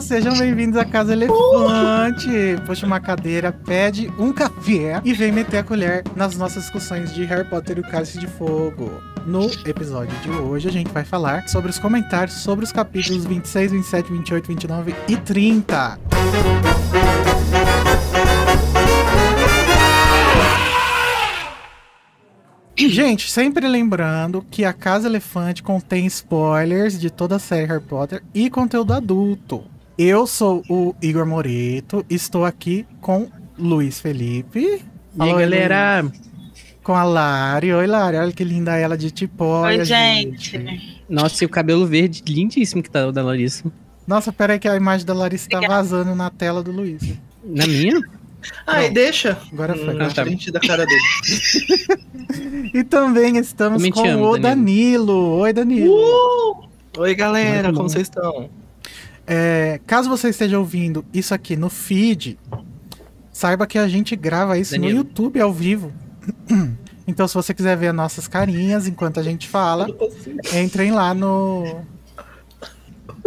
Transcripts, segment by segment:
Sejam bem-vindos à Casa Elefante. Puxa uma cadeira, pede um café e vem meter a colher nas nossas discussões de Harry Potter e o Cálice de Fogo. No episódio de hoje, a gente vai falar sobre os comentários sobre os capítulos 26, 27, 28, 29 e 30. Gente, sempre lembrando que a Casa Elefante contém spoilers de toda a série Harry Potter e conteúdo adulto. Eu sou o Igor Moreto, estou aqui com Luiz Felipe. E aí, galera? Com a Lari. Oi, Lari, olha que linda ela de tipóia. Oi, gente. Nossa, e o cabelo verde lindíssimo que tá o da Larissa. Nossa, peraí que a imagem da Larissa tá vazando na tela do Luiz. Na minha? Ai, deixa. Agora foi. Na Ah, tá. frente da cara dele. E também estamos com amo, o Danilo. Oi, Danilo. Uh! Oi, galera, Muito bom. como vocês estão? É, caso você esteja ouvindo isso aqui no feed, saiba que a gente grava isso no Danilo. YouTube ao vivo. Então, se você quiser ver as nossas carinhas enquanto a gente fala, entrem lá no.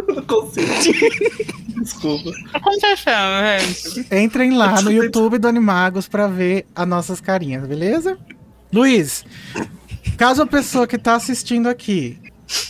Não consigo. Desculpa. Gente? Entrem lá no YouTube do Animagos pra ver as nossas carinhas, beleza? Luiz, caso a pessoa que tá assistindo aqui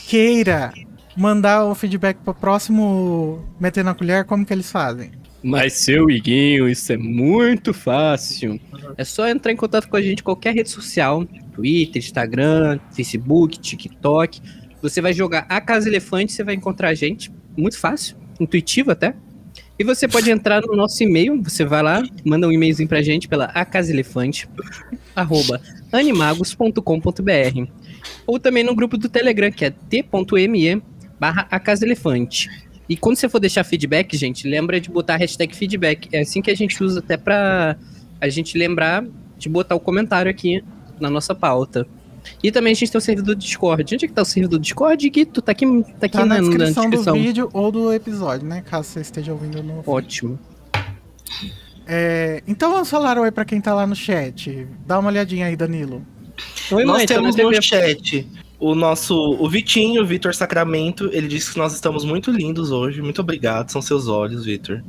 queira mandar o feedback pro próximo Meter na Colher, como que eles fazem? Mas, seu Iguinho, isso é muito fácil. É só entrar em contato com a gente em qualquer rede social. Twitter, Instagram, Facebook, TikTok. Você vai jogar a Casa Elefante, você vai encontrar a gente. Muito fácil, intuitivo até. E você pode entrar no nosso e-mail, você vai lá, manda um e-mailzinho pra gente pela acasaelefante, arroba animagos.com.br. Ou também no grupo do Telegram, que é t.me barra acasaelefante. E quando você for deixar feedback, gente, lembra de botar a hashtag feedback. É assim que a gente usa até pra a gente lembrar de botar o comentário aqui na nossa pauta. E também a gente tem o servidor do Discord. Onde é que tá o servidor do Discord, Gui? Tu tá aqui, tá aqui Tá na na, na descrição, descrição. do vídeo ou do episódio, né? Caso você esteja ouvindo no. Ótimo. É, então vamos falar oi pra quem tá lá no chat. Dá uma olhadinha aí, Danilo. Oi, nós mãe, tá temos no chat o nosso, o Vitinho, Vitor Sacramento, ele disse que nós estamos muito lindos hoje. Muito obrigado, são seus olhos, Vitor.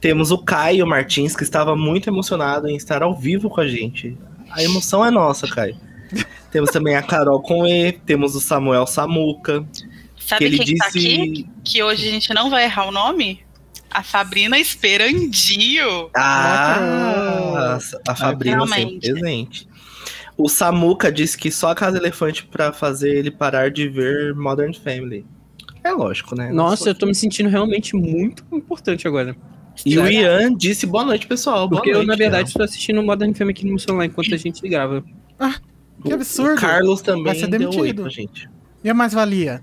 Temos o Caio Martins, que estava muito emocionado em estar ao vivo com a gente. A emoção é nossa, Caio. temos também a Carol com E, temos o Samuel Samuca, que Sabe ele quem que tá disse aqui? Que hoje a gente não vai errar o nome? A Sabrina Esperandio. Ah, a Fabrina sempre presente. O Samuca disse que só a Casa Elefante pra fazer ele parar de ver Modern Family. É lógico, né? Nossa, eu tô me sentindo realmente muito importante agora. E o Ian disse boa noite, pessoal. Boa Porque eu, noite, na verdade, estou assistindo o Modern Family aqui no meu celular enquanto a gente grava. Que absurdo. O Carlos Vai também ser deu oi demitido. pra gente. E a mais-valia?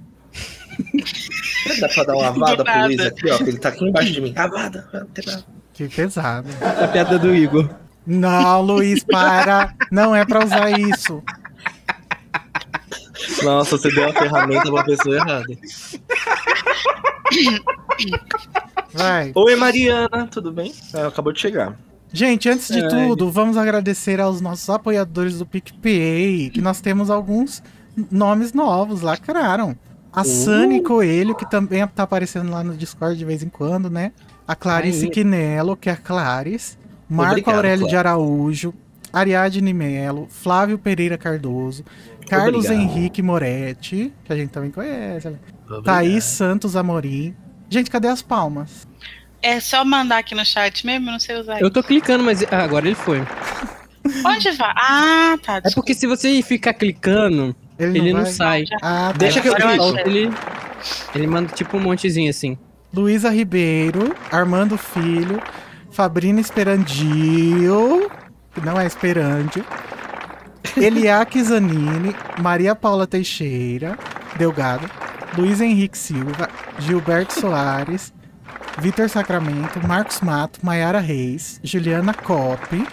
Dá pra dar uma vada Do pro. Luiz aqui, ó. que Ele tá aqui embaixo de mim. A vada, não tem nada. Que pesado. A piada do Igor. Não, Luiz, para. Não é pra usar isso. Nossa, você deu a ferramenta pra pessoa errada. Vai. Oi, Mariana, tudo bem? Ela acabou de chegar. Gente, antes de Ai. tudo, vamos agradecer aos nossos apoiadores do PicPay, que nós temos alguns nomes novos, lacraram. A Uh. Sani Coelho, que também tá aparecendo lá no Discord de vez em quando, né? A Clarice Ai. Quinello, que é a Clarice. Marco Obrigado, Aurélio de. Araújo. Ariadne Melo. Flávio Pereira Cardoso. Carlos Obrigado. Henrique Moretti, que a gente também conhece. Obrigado. Thaís Santos Amorim. Gente, cadê as palmas? É só mandar aqui no chat mesmo, eu não sei usar. Eu tô clicando, mas ah, agora ele foi. Onde vai? Ah, tá. É porque se você ficar clicando, ele não, vai? sai. Ah, tá. Deixa que eu clico. Ele, ele manda tipo um montezinho assim. Luísa Ribeiro, Armando Filho, Fabrina Esperandio, que não é Esperandio, Eliaque Zanini, Maria Paula Teixeira, Delgado, Luiz Henrique Silva, Gilberto Soares, Vitor Sacramento, Marcos Mato, Maiara Reis, Juliana Coppi,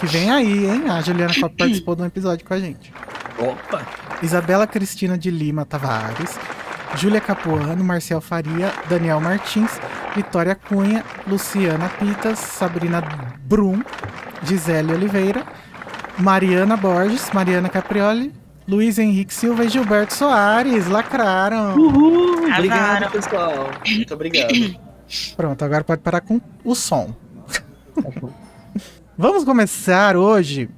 que vem aí, hein? A Juliana Coppi participou de um episódio com a gente. Opa! Isabela Cristina de Lima Tavares, Júlia Capuano, Marcel Faria, Daniel Martins, Vitória Cunha, Luciana Pitas, Sabrina Brum, Gisele Oliveira, Mariana Borges, Mariana Caprioli, Luiz Henrique Silva e Gilberto Soares. Lacraram. Uhul! Obrigado, pessoal. Muito obrigado. Pronto, agora pode parar com o som. Vamos começar hoje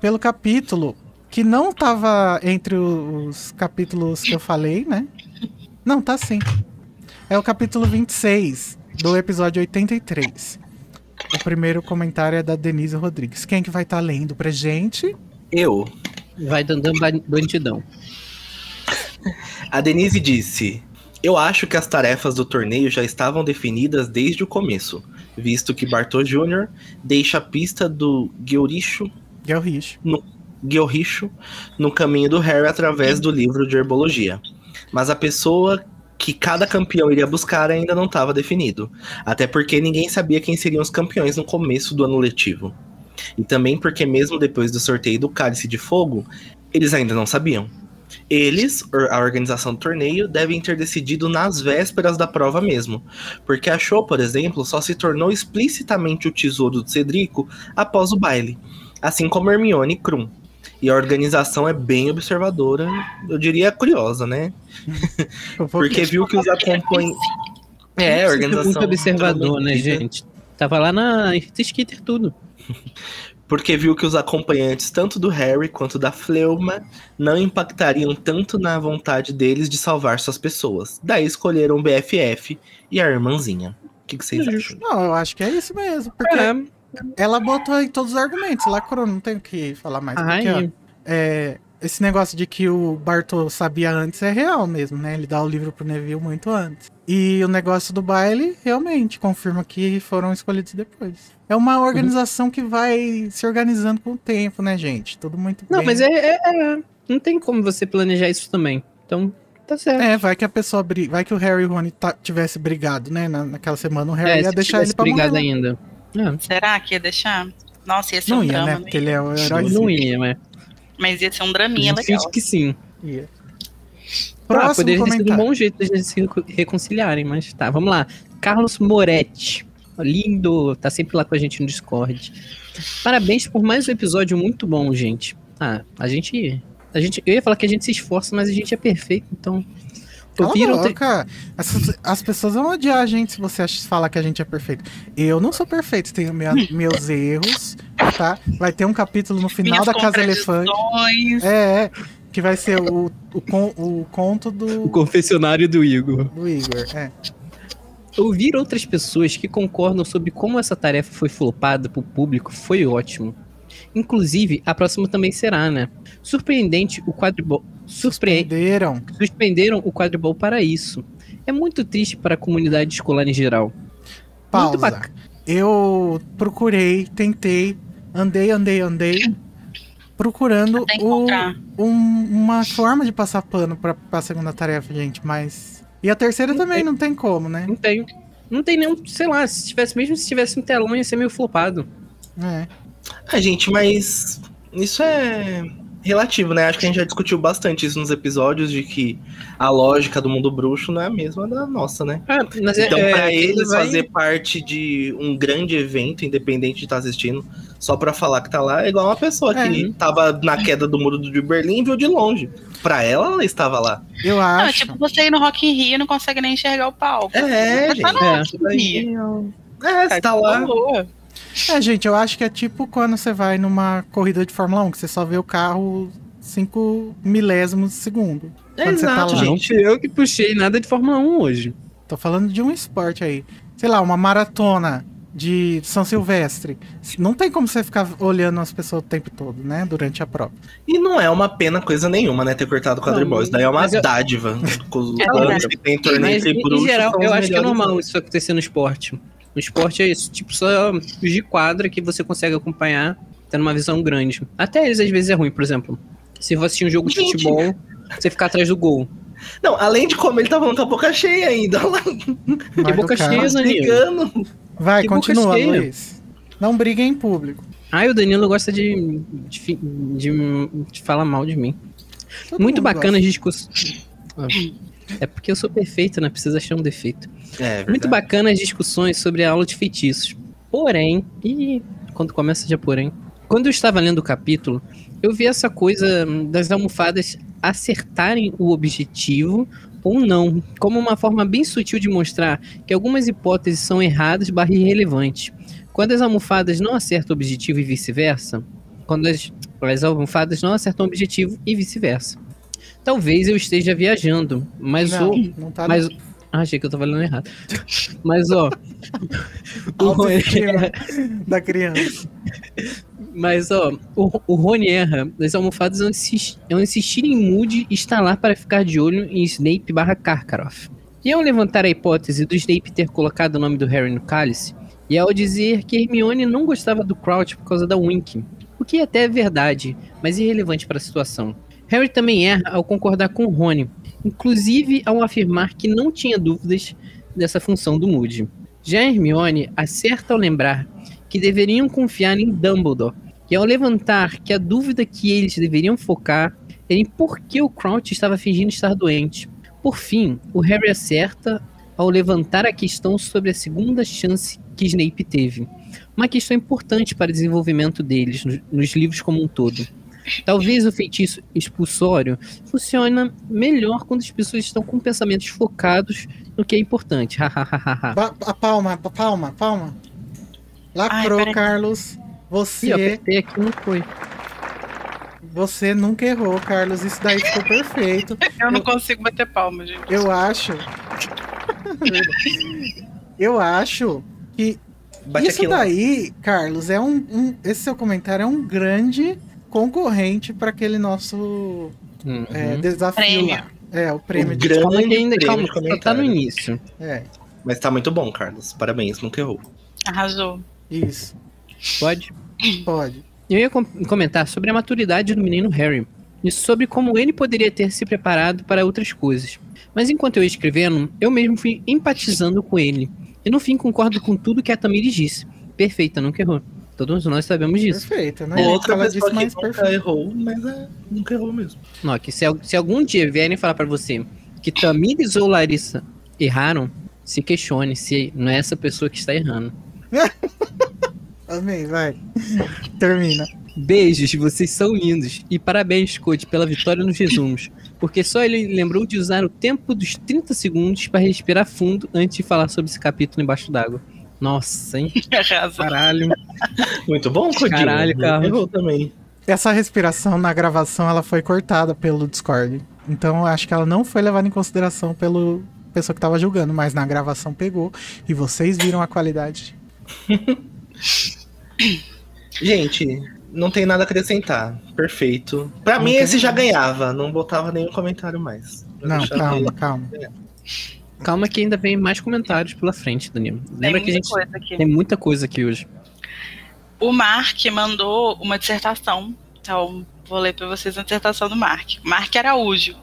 pelo capítulo que não estava entre os capítulos que eu falei, né? Não, tá sim. É o capítulo 26 do episódio 83. O primeiro comentário é da Denise Rodrigues. Quem que vai estar lendo pra gente? Eu. Vai dando ba- bandidão. A Denise disse: Eu acho que as tarefas do torneio já estavam definidas desde o começo, visto que Bartô Jr. deixa a pista do Gelrich. Gyorricho no caminho do Harry através do livro de herbologia. Mas a pessoa que cada campeão iria buscar ainda não estava definido, até porque ninguém sabia quem seriam os campeões no começo do ano letivo. E também porque mesmo depois do sorteio do Cálice de Fogo, eles ainda não sabiam. Eles, a organização do torneio, devem ter decidido nas vésperas da prova mesmo, porque a Show, por exemplo, só se tornou explicitamente o tesouro do Cedrico após o baile, assim como Hermione e Krum. E a organização é bem observadora, eu diria curiosa, né? Porque viu que os acompanhantes. É, a organização. Muito observador, né, gente? Tava lá na Skeeter tudo. Porque viu que os acompanhantes, tanto do Harry quanto da Fleuma, não impactariam tanto na vontade deles de salvar suas pessoas. Daí escolheram o BFF e a irmãzinha. O que, que vocês acham? Não, eu acho que é isso mesmo. Porque É, ela botou aí todos os argumentos. Lacrou, não tem o que falar mais. Porque, ó, ai, é, esse negócio de que o Bartol sabia antes é real mesmo, né? Ele dá o livro pro Neville muito antes. E o negócio do baile realmente confirma que foram escolhidos depois. É uma organização que vai se organizando com o tempo, né, gente? Tudo muito Não, bem. mas é, é- é- Não tem como você planejar isso também. Então, tá certo. É, vai que a pessoa briga. Vai que o Harry e o Rony tá- tivesse brigado, né? na- naquela semana, o Harry É, ia deixar ele pra morrer. brigado lá. ainda. É, Será que ia deixar? Nossa, ia ser Não um ia, drama, né? né? Porque ele é o herói. não ia, mas. Mas ia ser um draminha legal. finge que sim. Ia. Ah, Ah, Próximo poderia ter sido um comentário. bom jeito de eles se reco- reconciliarem, mas tá, vamos lá. Carlos Moretti. Lindo, tá sempre lá com a gente no Discord. Parabéns por mais um episódio muito bom, gente. Ah, a gente. A gente eu ia falar que a gente se esforça, mas a gente é perfeito, então. Cala Ouviram? Boca. As, as pessoas vão odiar a gente se você falar que a gente é perfeito. Eu não sou perfeito, tenho minha- meus erros, tá? Vai ter um capítulo no final Minhas da Casa Elefante. É, é. Que vai ser o, o, con- o conto O do, confessionário do Igor. do Igor. É. Ouvir outras pessoas que concordam sobre como essa tarefa foi flopada pro público foi ótimo. Inclusive, a próxima também será, né? Surpreendente o quadribol. Surpre... Entenderam? Suspenderam o quadribol para isso. É muito triste para a comunidade escolar em geral. Muito Pausa. bacana. Eu procurei, tentei, andei, andei, andei, procurando o, um- uma forma de passar pano pra, pra segunda tarefa, gente, mas. E a terceira também não tem como, né? Não tem. Não tem nenhum, sei lá, se tivesse, mesmo se tivesse um telão, ia ser meio flopado. É. Ah, gente, mas isso é relativo, né? Acho que a gente já discutiu bastante isso nos episódios de que a lógica do mundo bruxo não é a mesma da nossa, né? Ah, mas Então, é, pra é, eles vai- fazer parte de um grande evento, independente de estar assistindo, só pra falar que tá lá, é igual uma pessoa que tava na queda do muro de Berlim e viu de longe. Pra ela, ela estava lá. Eu Não, é acho. tipo você ir no Rock in Rio e não consegue nem enxergar o palco. É, Você tá gente. no É. Rock in Rio. É, você tá lá. Boa. É, gente, eu acho que é tipo quando você vai numa corrida de Fórmula 1, que você só vê o carro 5 milésimos de segundo. Quando você tá Exato, lá. Não gente. eu que puxei nada de Fórmula 1 hoje. Tô falando de um esporte aí. Sei lá, uma maratona de São Silvestre. Não tem como você ficar olhando as pessoas o tempo todo, né? Durante a prova. E não é uma pena coisa nenhuma, né? Ter cortado o quadribol. Isso daí é uma eu- dádiva. Com os É anos verdade. que tem torneio Mas, em, geral, eu acho que é normal isso acontecer no esporte. No esporte é isso, tipo, só de quadra que você consegue acompanhar, tendo uma visão grande. Até eles às vezes é ruim, por exemplo. Se você assistir um jogo de Gente. futebol, você ficar atrás do gol. Não, além de como ele tá falando com a boca cheia ainda. Do boca cheia, Danilo. Vai, Que continua. Luiz. Não briga em público. Ah, e o Danilo gosta de, de, de, de falar mal de mim. Todo Muito bacana as gosta. discussões. É porque eu sou perfeito, né? Precisa achar um defeito. É, Muito verdade. bacana as discussões sobre a aula de feitiços. Porém, e quando começa já porém, quando eu estava lendo o capítulo, eu vi essa coisa das almofadas acertarem o objetivo ou não, como uma forma bem sutil de mostrar que algumas hipóteses são erradas barra irrelevantes. Quando as almofadas não acertam o objetivo e vice-versa, quando as, as almofadas não acertam o objetivo e vice-versa. Talvez eu esteja viajando, mas não, o. não tá Mas, ah, achei que eu tava lendo errado. Mas, ó. o Autoestima da criança. Mas, ó, o, o Rony erra. As almofadas vão insistir, vão insistir em Moody instalar para ficar de olho em Snape barra Karkaroff. E ao levantar a hipótese do Snape ter colocado o nome do Harry no cálice, e ao dizer que Hermione não gostava do Crouch por causa da Wink, o que até é verdade, mas irrelevante para a situação. Harry também erra ao concordar com Rony, inclusive ao afirmar que não tinha dúvidas dessa função do Moody. Já Hermione acerta ao lembrar que deveriam confiar em Dumbledore, e ao levantar que a dúvida que eles deveriam focar era em por que o Crouch estava fingindo estar doente. Por fim, o Harry acerta ao levantar a questão sobre a segunda chance que Snape teve. Uma questão importante para o desenvolvimento deles no- nos livros como um todo. Talvez o feitiço expulsório funcione melhor quando as pessoas estão com pensamentos focados no que é importante. Hahaha. Ba- a palma, a palma, palma. Lacrou, Ai. Carlos. Ih, eu Você, apertei aqui não foi. você nunca errou, Carlos. Isso daí ficou perfeito. Eu não consigo bater palma, gente. Eu acho. Eu acho que Bate isso daí, Carlos, é um, um- Esse seu comentário é um grande concorrente para aquele nosso Uhum. é, desafio Prêmio. lá. É, o prêmio O de. grande ainda, prêmio calma, tá no início. É, Mas tá muito bom, Carlos. Parabéns, nunca errou. Arrasou. isso. Pode? Pode. Eu ia com- comentar sobre a maturidade do menino Harry e sobre como ele poderia ter se preparado para outras coisas. Mas enquanto eu ia escrevendo, eu mesmo fui empatizando com ele. E no fim concordo com tudo que a Tamires disse. Perfeita, nunca errou. Todos nós sabemos disso. Perfeito, né? Outra Ela pessoa disse que mais nunca perfeito. errou, mas é, nunca errou mesmo. Não, que se, se algum dia vierem falar pra você que Tamires ou Larissa erraram, se questione se não é essa pessoa que está errando. Amém, vai. Termina. Beijos, vocês são lindos. E parabéns, Coach, pela vitória nos resumos. Porque só ele lembrou de usar o tempo dos 30 segundos para respirar fundo antes de falar sobre esse capítulo embaixo d'água. Nossa, hein? Caralho. Muito bom, Codinho. Caralho, Carlos. Errou também. Essa respiração na gravação ela foi cortada pelo Discord. Então eu acho que ela não foi levada em consideração pelo pessoa que tava julgando, mas na gravação pegou e vocês viram a qualidade. Gente, não tem nada a acrescentar. Perfeito. Pra Não mim, esse já ganhava. Não botava nenhum comentário mais. Eu Não, deixava calma, ele. Calma. Que ainda vem mais comentários pela frente, Danilo. Tem Lembra que a muita gente coisa aqui. tem muita coisa aqui hoje. O Mark mandou uma dissertação. Então, vou ler para vocês a dissertação do Mark. Mark Araújo.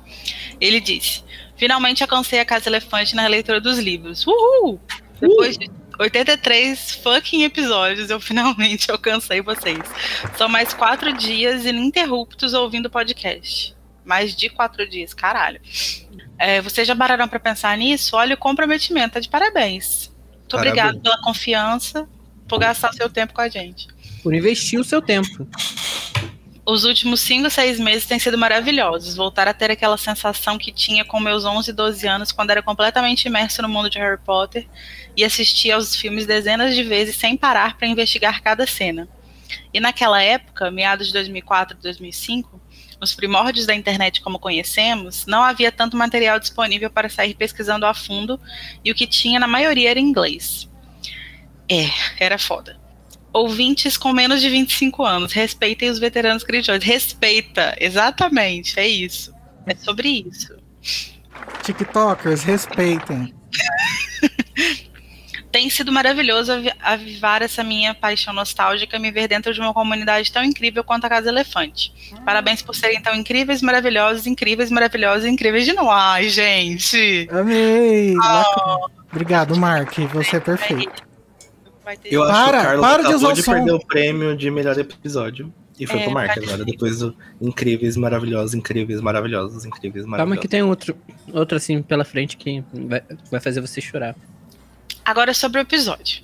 Ele disse: Finalmente alcancei a Casa Elefante na leitura dos livros. Uhul! Depois de 83 fucking episódios, eu finalmente alcancei vocês. São mais quatro dias ininterruptos ouvindo o podcast. Mais de quatro dias, caralho. É, vocês já pararam para pensar nisso? Olha o comprometimento, tá de parabéns. Muito Parabéns. obrigado pela confiança, por gastar seu tempo com a gente. Por investir o seu tempo. Os últimos 5, 6 meses têm sido maravilhosos. Voltar a ter aquela sensação que tinha com meus 11, 12 anos, quando era completamente imerso no mundo de Harry Potter e assistia aos filmes dezenas de vezes sem parar para investigar cada cena. E naquela época, meados de 2004 e 2005, nos primórdios da internet como conhecemos, não havia tanto material disponível para sair pesquisando a fundo e o que tinha na maioria era inglês. É, era foda ouvintes com menos de 25 anos, respeitem os veteranos cristãos. Respeita, exatamente, é isso. É sobre isso. TikTokers, respeitem. Tem sido maravilhoso avi- avivar essa minha paixão nostálgica e me ver dentro de uma comunidade tão incrível quanto a Casa Elefante. Parabéns por serem tão incríveis, maravilhosos, incríveis, maravilhosos, incríveis de novo. Ai, gente! Amei! Lacrou. Obrigado, Mark. Você é perfeito. Eu acho Para, que o Carlos para de acabou de som. perder o prêmio de melhor episódio. E foi É, pro Mark agora, depois do Incríveis, Maravilhosos, Incríveis, Maravilhosos, Incríveis, Calma Maravilhosos. que tem outro, outro assim pela frente que vai, vai fazer você chorar. Agora sobre o episódio.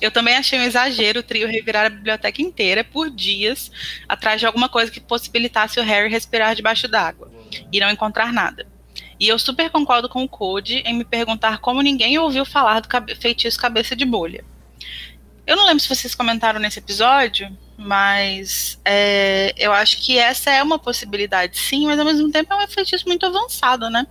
Eu também achei um exagero o trio revirar a biblioteca inteira por dias atrás de alguma coisa que possibilitasse o Harry respirar debaixo d'água e não encontrar nada. E eu super concordo com o Code em me perguntar como ninguém ouviu falar do cabe feitiço cabeça de bolha. Eu não lembro se vocês comentaram nesse episódio, mas é, eu acho que essa é uma possibilidade, sim, mas ao mesmo tempo é um feitiço muito avançado, né?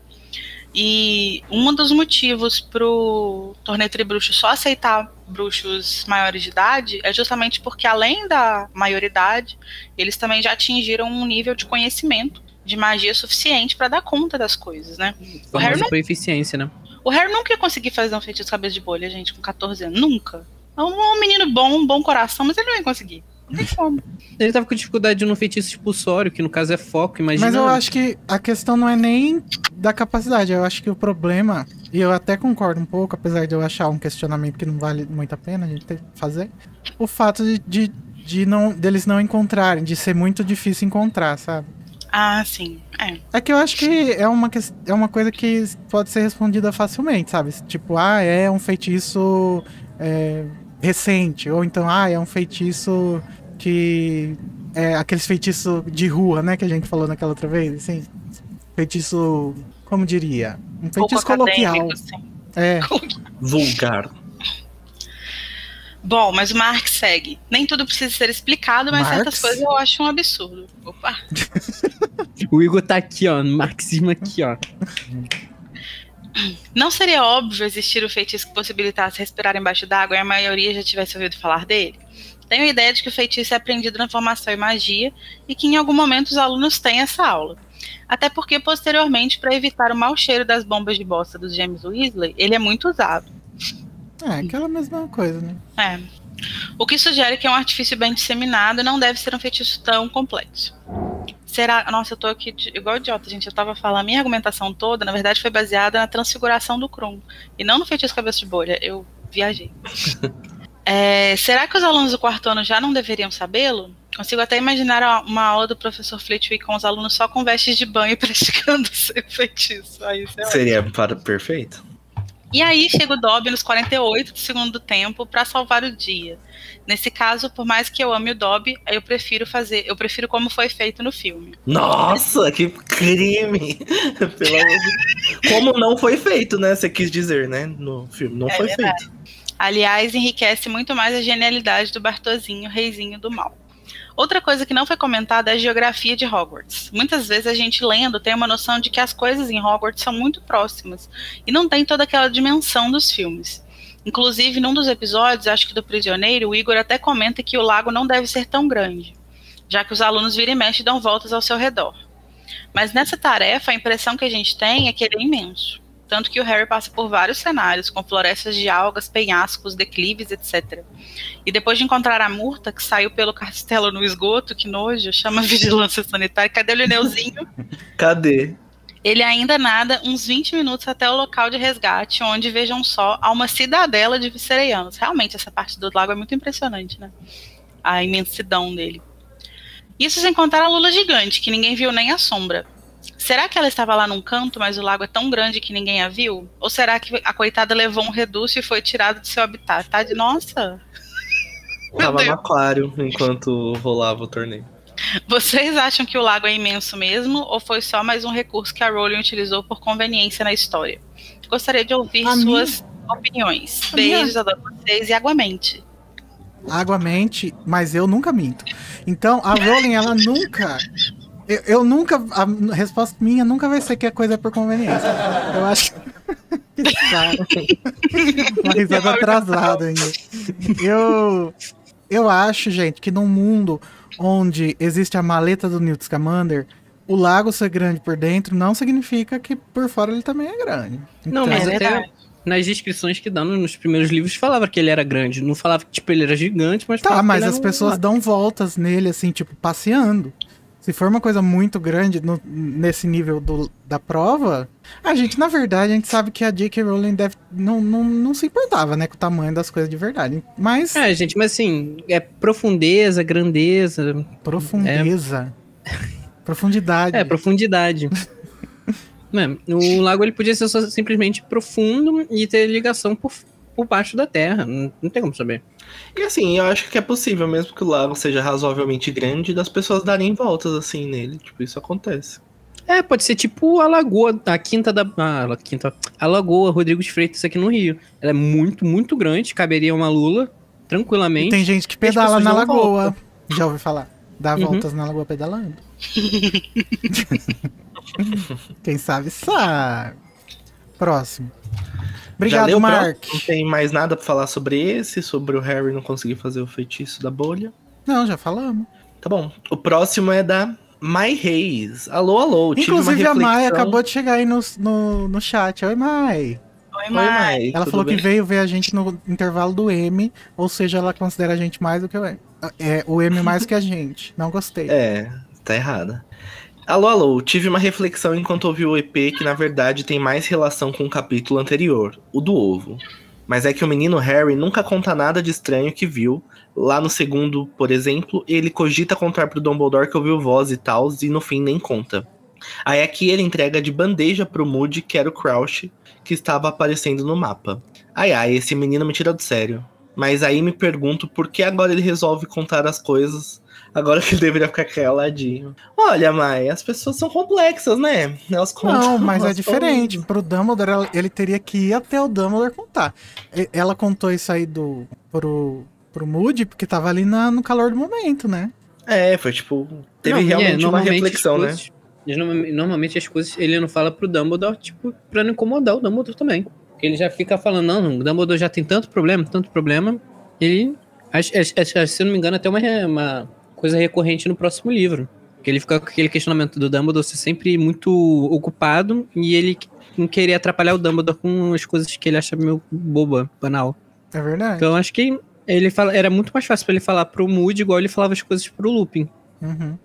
E um dos motivos pro torneio Tribruxo só aceitar bruxos maiores de idade é justamente porque, além da maioridade, eles também já atingiram um nível de conhecimento de magia suficiente para dar conta das coisas, né? O Harry não... por eficiência, né? O Harry nunca ia conseguir fazer um feitiço de cabeça de bolha, gente, com 14 anos. Nunca. É um menino bom, um bom coração, mas ele não ia conseguir. Não tem como. Ele tava com dificuldade no feitiço expulsório, que no caso é foco, imagina. Mas eu acho que a questão não é nem da capacidade, eu acho que o problema, e eu até concordo um pouco, apesar de eu achar um questionamento que não vale muito a pena a gente ter, fazer, o fato de, de, de não, deles não encontrarem, de ser muito difícil encontrar, sabe? Ah, sim. É. É que eu acho que é uma, é uma coisa que pode ser respondida facilmente, sabe? Tipo, ah, é um feitiço é, recente, ou então, ah, é um feitiço que é aqueles feitiços de rua, né, que a gente falou naquela outra vez, assim. Feitiço, como diria? Um feitiço coloquial. Assim. É. Vulgar. Bom, mas o Marx segue. Nem tudo precisa ser explicado, mas Marx? certas coisas eu acho um absurdo. Opa. o Igor tá aqui, ó, no marxismo aqui, ó. Não seria óbvio existir o feitiço que possibilitasse respirar embaixo d'água e a maioria já tivesse ouvido falar dele? Tenho a ideia de que o feitiço é aprendido na formação em magia e que em algum momento os alunos têm essa aula. Até porque, posteriormente, para evitar o mau cheiro das bombas de bosta dos James Weasley, ele é muito usado. É, aquela mesma coisa, né? É. O que sugere que é um artifício bem disseminado e não deve ser um feitiço tão complexo. Será. Nossa, eu tô aqui de... igual idiota, gente. Eu tava falando, a minha argumentação toda, na verdade, foi baseada na transfiguração do Krum. E não no feitiço cabeça de bolha. Eu viajei. É, será que os alunos do quarto ano já não deveriam sabê-lo? Consigo até imaginar uma aula do professor Flitwick com os alunos só com vestes de banho praticando seu feitiço. Aí, Seria para perfeito. E aí chega o Dobby nos 48 do segundo tempo para salvar o dia. Nesse caso, por mais que eu ame o Dobby, eu prefiro fazer, eu prefiro como foi feito no filme. Nossa, que crime! como não foi feito, né? Você quis dizer, né? No filme, não é foi verdade. feito. Aliás, enriquece muito mais a genialidade do Bartozinho, reizinho do mal. Outra coisa que não foi comentada é a geografia de Hogwarts. Muitas vezes a gente lendo tem uma noção de que as coisas em Hogwarts são muito próximas e não tem toda aquela dimensão dos filmes. Inclusive, num dos episódios, acho que do Prisioneiro, o Igor até comenta que o lago não deve ser tão grande, já que os alunos viram e mexem e dão voltas ao seu redor. Mas nessa tarefa, a impressão que a gente tem é que ele é imenso tanto que o Harry passa por vários cenários, com florestas de algas, penhascos, declives, etc. E depois de encontrar a Murta, que saiu pelo castelo no esgoto, que nojo, chama a vigilância sanitária, cadê o Lineuzinho? cadê? Ele ainda nada uns 20 minutos até o local de resgate, onde, vejam só, há uma cidadela de viserianos. Realmente, essa parte do lago é muito impressionante, né? A imensidão dele. Isso sem contar a lula gigante, que ninguém viu nem a sombra. Será que ela estava lá num canto, mas o lago é tão grande que ninguém a viu? Ou será que a coitada levou um reduto e foi tirada do seu habitat? Tá de nossa. Tava no aquário enquanto rolava o torneio. Vocês acham que o lago é imenso mesmo ou foi só mais um recurso que a Rowling utilizou por conveniência na história? Gostaria de ouvir a suas minha... opiniões. A Beijos, minha... adoro vocês e Aguamente. Aguamente, mas eu nunca minto. Então, a Rowling, ela nunca eu, eu, nunca. A resposta minha nunca vai ser que a coisa é por conveniência. Eu acho. que cara. Uma risada atrasada ainda. Eu. Eu acho, gente, que num mundo onde existe a maleta do Newt Scamander, o lago ser grande por dentro não significa que por fora ele também é grande. Então, não, mas é até nas descrições que dão nos primeiros livros falava que ele era grande. Não falava que tipo, ele era gigante, mas. Tá, mas as pessoas dão voltas nele, assim, tipo, passeando. Se for uma coisa muito grande no, nesse nível do, da prova, a gente, na verdade, a gente sabe que a J.K. Rowling deve, não, não, não se importava, né, com o tamanho das coisas de verdade. Mas. É, gente, mas assim, é profundeza, grandeza. Profundeza. É... Profundidade. É, profundidade. é, o lago ele podia ser simplesmente profundo e ter ligação por, por baixo da terra. Não, não tem como saber. E assim, eu acho que é possível, mesmo que o lago seja razoavelmente grande, das pessoas darem voltas assim nele. Tipo, isso acontece. É, pode ser tipo a Lagoa, a Quinta da. Ah, a Quinta. A Lagoa Rodrigo de Freitas aqui no Rio. Ela é muito, muito grande, caberia uma Lula, E tranquilamente. tem gente que pedala na lagoa. Já ouvi falar. Dá Uhum. voltas na lagoa pedalando. Quem sabe sabe. Próximo. Obrigado, leu Mark. próximo? Não tem mais nada pra falar sobre esse, sobre o Harry não conseguir fazer o feitiço da bolha. Não, já falamos. Tá bom. O próximo é da Mai Reis. Alô, alô. tive uma Inclusive, a Mai acabou de chegar aí no, no, no chat. Oi, Mai. Oi, Mai. Mai. Ela tudo falou bem? que veio ver a gente no intervalo do M, ou seja, ela considera a gente mais do que o M. É, o M mais que a gente. Não gostei. É, tá errada. Alô, alô, tive uma reflexão enquanto ouvi o EP que na verdade tem mais relação com o capítulo anterior, o do ovo. Mas é que o menino Harry nunca conta nada de estranho que viu. Lá no segundo, por exemplo, ele cogita contar pro Dumbledore que ouviu voz e tal, e no fim nem conta. Aí aqui ele entrega de bandeja pro Moody, que era o Crouch, que estava aparecendo no mapa. Ai ai, esse menino me tira do sério. Mas aí me pergunto por que agora ele resolve contar as coisas Agora que ele deveria ficar caladinho. Olha, Mai, as pessoas são complexas, né? Elas contam. Não, mas é diferente. falam- Pro Dumbledore, ela- ele teria que ir até o Dumbledore contar. Ela contou isso aí do, pro, pro Moody, porque tava ali na- no calor do momento, né? É, foi tipo. Teve Não, é, realmente uma normalmente reflexão, né? coisas- norma- Normalmente as coisas ele não fala pro Dumbledore, tipo, pra não incomodar o Dumbledore também. Porque ele já fica falando, não, o Dumbledore já tem tanto problema, tanto problema. Ele. Acho, acho- acho- se eu não me engano, até uma, uma coisa recorrente no próximo livro. Que ele fica com aquele questionamento do Dumbledore ser sempre muito ocupado e ele não querer atrapalhar o Dumbledore com as coisas que ele acha meio boba, banal. É verdade. Então acho que ele fala, era muito mais fácil pra ele falar pro Moody igual ele falava as coisas pro Lupin. Uhum.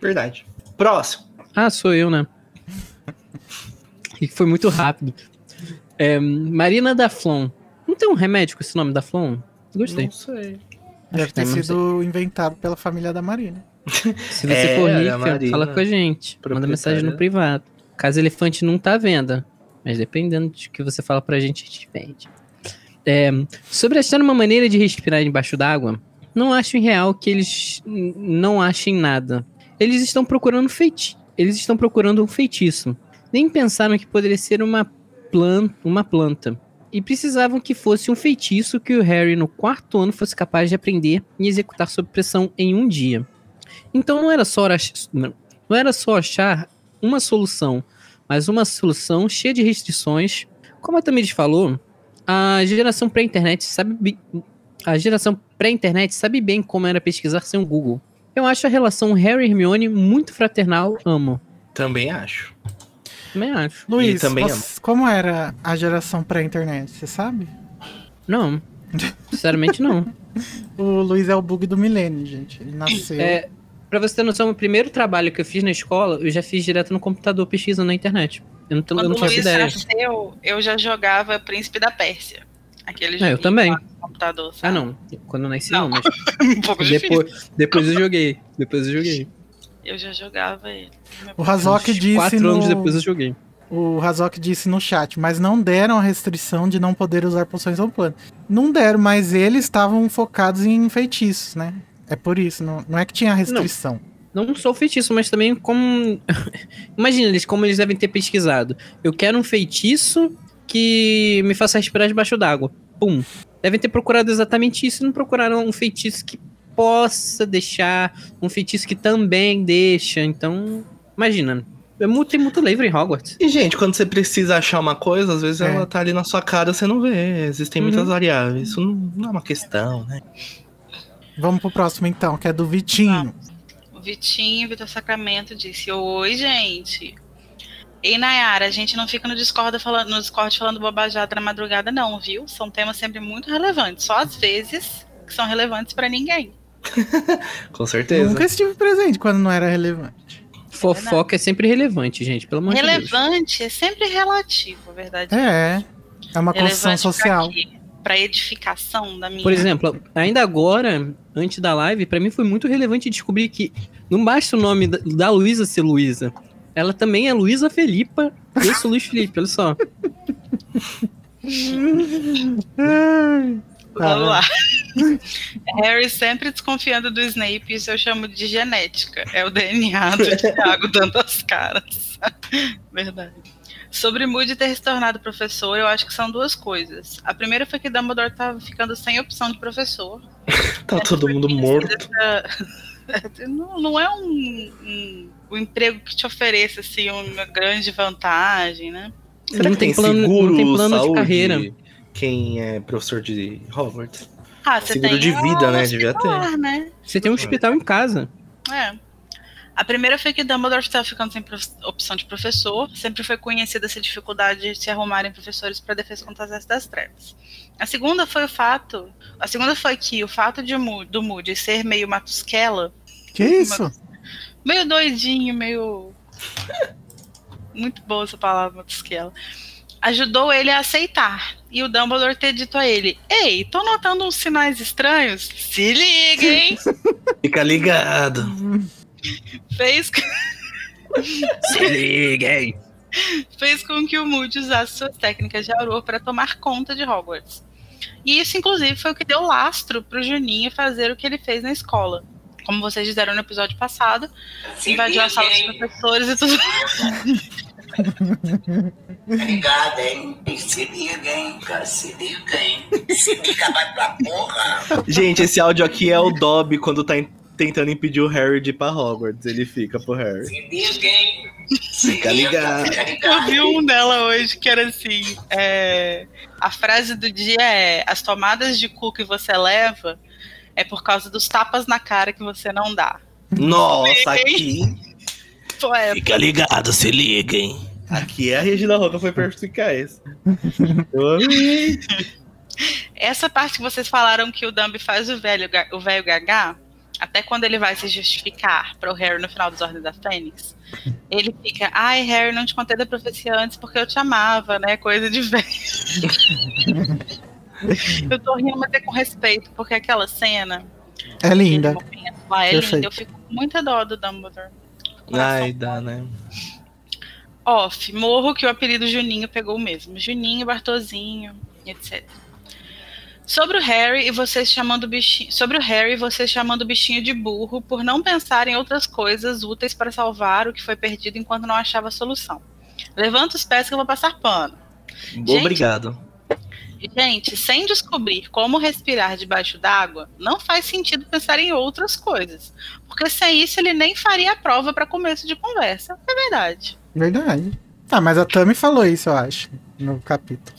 Verdade. Próximo. Ah, sou eu, né? E foi muito rápido. É, Marina da Flon. Não tem um remédio com esse nome da Flon? Gostei. Não sei. Deve que ter sido inventado pela família da Marina. Se você É, for rica, Marina, fala com a gente. Manda mensagem no privado. Casa Elefante não tá à venda. Mas dependendo de que você fala pra gente, a gente vende. É, sobre achar uma maneira de respirar embaixo d'água, não acho real que eles não achem nada. Eles estão procurando feiti Eles estão procurando um feitiço. Nem pensaram que poderia ser uma, plan uma planta. E precisavam que fosse um feitiço que o Harry, no quarto ano, fosse capaz de aprender e executar sob pressão em um dia. Então não era só não não era só achar uma solução, mas uma solução cheia de restrições. Como a Tamires falou, a geração pré-internet sabe a geração pré-internet sabe bem como era pesquisar sem o Google. Eu acho a relação Harry e Hermione muito fraternal, amo. Também acho. Também acho. Luiz, também você- como era a geração pré-internet, você sabe? Não. Sinceramente, não. O Luiz é o bug do milênio, gente. Ele nasceu. É, pra você ter noção, o primeiro trabalho que eu fiz na escola, eu já fiz direto no computador pesquisando na internet. Eu não, tenho- eu Quando não faço Luiz ideia. nasceu, eu já jogava Príncipe da Pérsia. Aquele É, eu também. computador, Ah, não. Quando eu nasci, Não. não, mas um pouco difícil. depois, depois eu joguei. Depois eu joguei. Eu já jogava ele. O Razok disse Quatro no... anos depois eu joguei. O Razok disse no chat, mas não deram a restrição de não poder usar poções ao plano. Não deram, mas eles estavam focados em feitiços, né? É por isso, não, não é que tinha restrição. Não sou feitiço, mas também como. Imagina eles como eles devem ter pesquisado. Eu quero um feitiço que me faça respirar debaixo d'água. Pum. Devem ter procurado exatamente isso e não procuraram um feitiço que possa deixar. Um feitiço que também deixa. Então, imagina. É muito, tem muito livro em Hogwarts. E, gente, quando você precisa achar uma coisa, às vezes É. ela tá ali na sua cara você não vê. Existem muitas Uhum. variáveis. Isso não, não é uma questão, né? Vamos pro próximo então, que é do Vitinho. O Vitinho, Vitor Sacramento, disse: Oi, gente. Ei, Nayara, a gente não fica no Discord falando, no Discord falando bobajada na madrugada, não, viu? São temas sempre muito relevantes. Só às vezes que são relevantes pra ninguém. Com certeza. Nunca estive presente quando não era relevante. Fofoca é sempre relevante, gente. Pelo amor de Deus. Relevante é sempre relativo, verdade. É, é uma construção social. Pra edificação da minha. Por exemplo, ainda agora, antes da live, pra mim foi muito relevante descobrir que não basta o nome da, da Luísa ser Luísa. Ela também é Luísa Felipa eu sou Luiz Felipe, olha só. Vamos Tá. lá. Harry sempre desconfiando do Snape, isso eu chamo de genética. É o DNA do Thiago dando as caras. Verdade. Sobre Moody ter se tornado professor, eu acho que são duas coisas. A primeira foi que Dumbledore estava ficando sem opção de professor. Tá todo mundo morto. Essa... Não, não é um, um, um, emprego que te ofereça assim, uma grande vantagem, né? Será não que tem plano, seguro, não tem plano saúde, de carreira? Quem é professor de Hogwarts? Ah, você seguro tem de vida, um né? Devia ter. Né? Você tem um hospital em casa. É. A primeira foi que Dumbledore estava ficando sem opção de professor. Sempre foi conhecida essa dificuldade de se arrumarem professores para defesa contra as das trevas. A segunda foi o fato. A segunda foi que o fato de, do Moody ser meio matusquela. Que isso? Meio doidinho, meio. Muito boa essa palavra, matusquela. Ajudou ele a aceitar. E o Dumbledore ter dito a ele: Ei, tô notando uns sinais estranhos. Se liga, hein? Fica ligado. fez. Se liguem! Fez com que o Moody usasse suas técnicas de auror para tomar conta de Hogwarts. E isso, inclusive, foi o que deu lastro pro Juninho fazer o que ele fez na escola. Como vocês disseram no episódio passado, Se invadiu a sala dos professores e tudo. Obrigado, hein? Se liga, hein. Se liga, hein? Se liga, vai pra porra. Gente, esse áudio aqui é o Dobby quando tá tentando impedir o Harry de ir pra Hogwarts. Ele fica pro Harry. Fica ligado. Eu vi um dela hoje que era assim: é, a frase do dia é: as tomadas de cu que você leva é por causa dos tapas na cara que você não dá. Nossa, aqui. Poeta. Fica ligado, se liga, hein? Aqui é a Regina Roca foi perspicaz. Eu amei. Essa parte que vocês falaram que o Dumb faz o velho, o velho gagá, até quando ele vai se justificar para o Harry no final dos Ordens da Fênix, ele fica, ai, Harry, não te contei da profecia antes porque eu te amava, né? Coisa de velho. eu tô rindo, mas é com respeito, porque aquela cena. É linda. Lá é linda. Eu fico com muita dó do Dumbledore. Ai, dá, né? Off, morro que o apelido Juninho pegou mesmo. Juninho, Bartozinho, etc. Sobre o Harry e vocês chamando bichinho, sobre o Harry vocês chamando o bichinho de burro por não pensar em outras coisas úteis para salvar o que foi perdido enquanto não achava a solução. Levanta os pés que eu vou passar pano. Obrigado. Gente, sem descobrir como respirar debaixo d'água, não faz sentido pensar em outras coisas. Porque sem isso ele nem faria a prova para começo de conversa. É verdade. Verdade. Ah, mas a Tami falou isso, eu acho, no capítulo.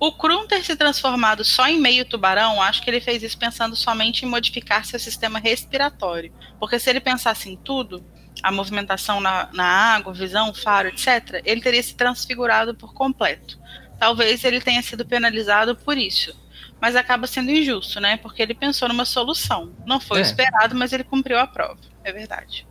O Krum ter se transformado só em meio tubarão, acho que ele fez isso pensando somente em modificar seu sistema respiratório. Porque se ele pensasse em tudo, a movimentação na, na água, visão, faro, etc., ele teria se transfigurado por completo. Talvez ele tenha sido penalizado por isso. Mas acaba sendo injusto, né? Porque ele pensou numa solução. Não foi é. esperado, mas ele cumpriu a prova. É verdade.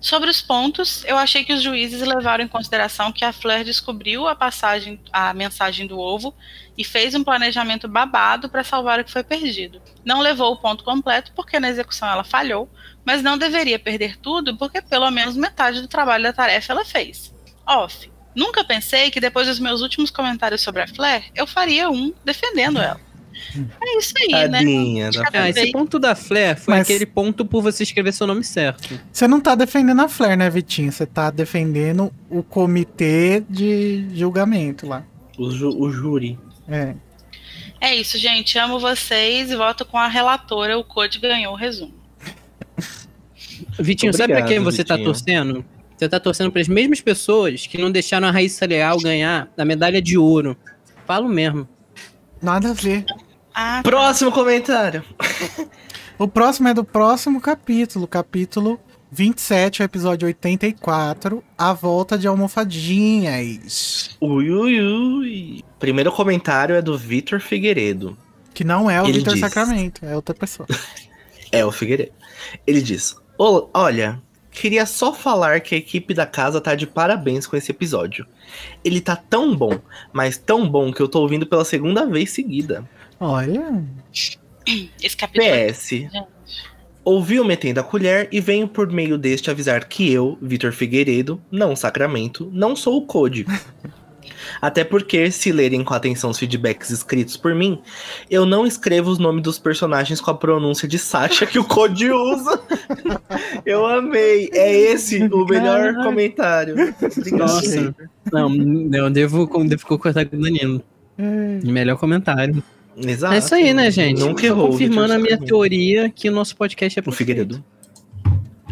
Sobre os pontos, eu achei que os juízes levaram em consideração que a Fleur descobriu a passagem, a mensagem do ovo e fez um planejamento babado para salvar o que foi perdido. Não levou o ponto completo porque na execução ela falhou, mas não deveria perder tudo porque pelo menos metade do trabalho da tarefa ela fez. Off. Nunca pensei que depois dos meus últimos comentários sobre a Fleur, eu faria um defendendo ela. É isso aí, né? Tadinha, né? Ah, esse ponto da Flair foi Mas... aquele ponto por você escrever seu nome certo. Você não tá defendendo a Flair, né, Vitinho? Você tá defendendo o comitê de julgamento lá. O, ju o júri. É. É isso, gente. Amo vocês e voto com a relatora. O Code ganhou o resumo. Vitinho, Obrigado, sabe pra quem você tá Vitinho. tá torcendo? Você tá torcendo para as mesmas pessoas que não deixaram a Raíssa Leal ganhar a medalha de ouro. Falo mesmo. Nada a ver. Ah, tá. Próximo comentário. o próximo é do próximo capítulo, capítulo 27, episódio 84, A Volta de Almofadinhas. Ui, ui, ui. Primeiro comentário é do Vitor Figueiredo. Que não é o Vitor Sacramento, é outra pessoa. é o Figueiredo. Ele diz: Olha, queria só falar que a equipe da casa tá de parabéns com esse episódio. Ele tá tão bom, mas tão bom que eu tô ouvindo pela segunda vez seguida. Olha. Esse capítulo. PS. Ouviu metendo a colher e venho por meio deste avisar que eu, Vitor Figueiredo, não Sacramento, não sou o Code. Até porque, se lerem com atenção os feedbacks escritos por mim, eu não escrevo os nomes dos personagens com a pronúncia de Sasha que o Code usa. eu amei. É esse o melhor comentário. Obrigado. Nossa. Não, eu devo, devo concordar com o Danilo. Melhor comentário. Exato. É isso aí, né, gente? Nunca Tô errou. confirmando a minha teoria que o nosso podcast é O perfeito. Figueiredo.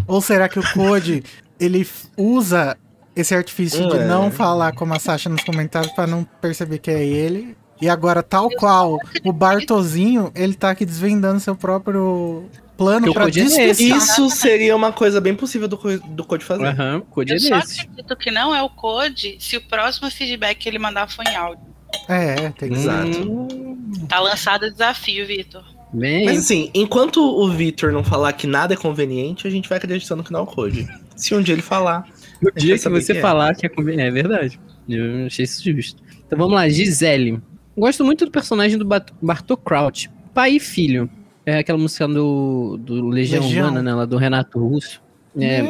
Ou será que o Code ele usa esse artifício de É. não falar como a Sasha nos comentários pra não perceber que é ele? E agora, tal qual o Bartozinho, ele tá aqui desvendando seu próprio plano é esse. Isso seria uma coisa bem possível do, do Code fazer. Aham, o code é Eu só desse. acredito que não é o Code se o próximo feedback que ele mandar for em áudio. É, tem que Exato. Hum, Tá lançado o desafio, Vitor. bem, Mas assim, enquanto o Vitor não falar que nada é conveniente, a gente vai acreditando que não é o Code. Se um dia ele falar, o vai dia que você que é. falar que é conveniente. É verdade. Eu achei isso justo. Então vamos lá, Gisele. Gosto muito do personagem do Bartô Crouch, pai e filho. É aquela música do, do Legião, Legião. Humana, né? Lá do Renato Russo. É,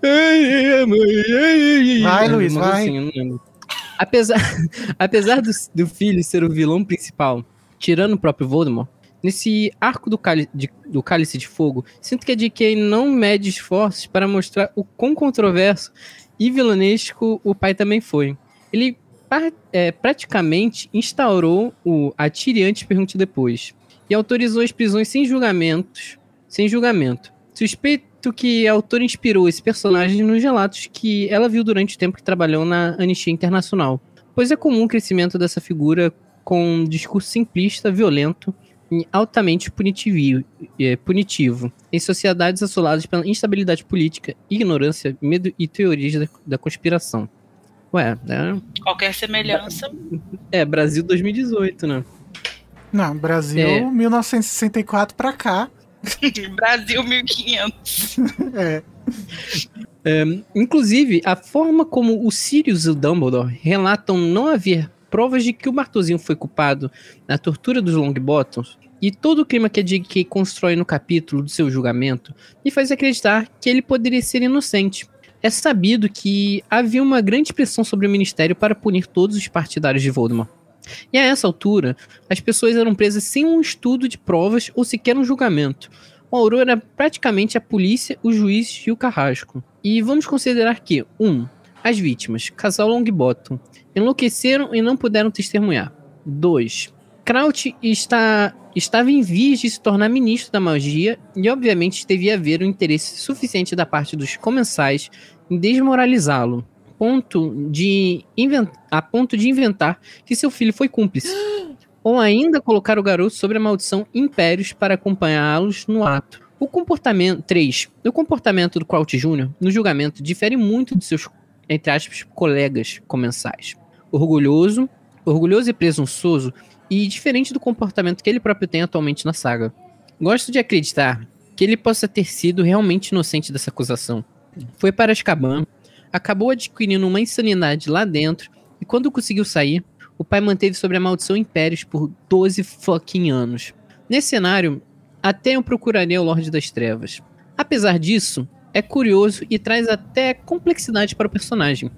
Vai, Vai, Luiz, vai. Apesar, apesar do, do filho ser o vilão principal, tirando o próprio Voldemort, nesse arco do, cáli- de- do Cálice de Fogo, sinto que a J.K. não mede esforços para mostrar o quão controverso e vilanesco o pai também foi. Ele é, praticamente instaurou o atire antes, pergunte depois, e autorizou as prisões sem julgamentos, sem julgamento. Suspeito que a autora inspirou esse personagem nos relatos que ela viu durante o tempo que trabalhou na Anistia Internacional, pois é comum o crescimento dessa figura com um discurso simplista, violento altamente punitivo, é, punitivo em sociedades assoladas pela instabilidade política, ignorância, medo e teorias da, da conspiração. Ué, é, Qualquer semelhança. é Brasil 2018, né? Não, Brasil, É. 1964 pra cá. Brasil 1500. É. Inclusive, a forma como o Sirius e o Dumbledore relatam não haver provas de que o Bartozinho foi culpado na tortura dos Longbottoms e todo o clima que a J.K. constrói no capítulo do seu julgamento me faz acreditar que ele poderia ser inocente. É sabido que havia uma grande pressão sobre o Ministério para punir todos os partidários de Voldemort. E a essa altura, as pessoas eram presas sem um estudo de provas ou sequer um julgamento. O Aurora era praticamente a polícia, o juiz e o carrasco. E vamos considerar que 1. Um, as vítimas, casal Longbottom, enlouqueceram e não puderam testemunhar. 2. Kraut está, estava em vias de se tornar ministro da magia e, obviamente, devia haver um interesse suficiente da parte dos comensais em desmoralizá-lo, ponto de a ponto de inventar que seu filho foi cúmplice. Ou ainda colocar o garoto sobre a maldição Impérios para acompanhá-los no ato. O comportamento 3. O comportamento do Kraut Jr. no julgamento difere muito de seus, entre aspas, colegas comensais. Orgulhoso, orgulhoso e presunçoso, e diferente do comportamento que ele próprio tem atualmente na saga. Gosto de acreditar que ele possa ter sido realmente inocente dessa acusação. Foi para Azkaban, acabou adquirindo uma insanidade lá dentro, e quando conseguiu sair, o pai manteve sobre a maldição Impérios por 12 fucking anos. Nesse cenário, até eu procuraria o Lorde das Trevas. Apesar disso, é curioso e traz até complexidade para o personagem.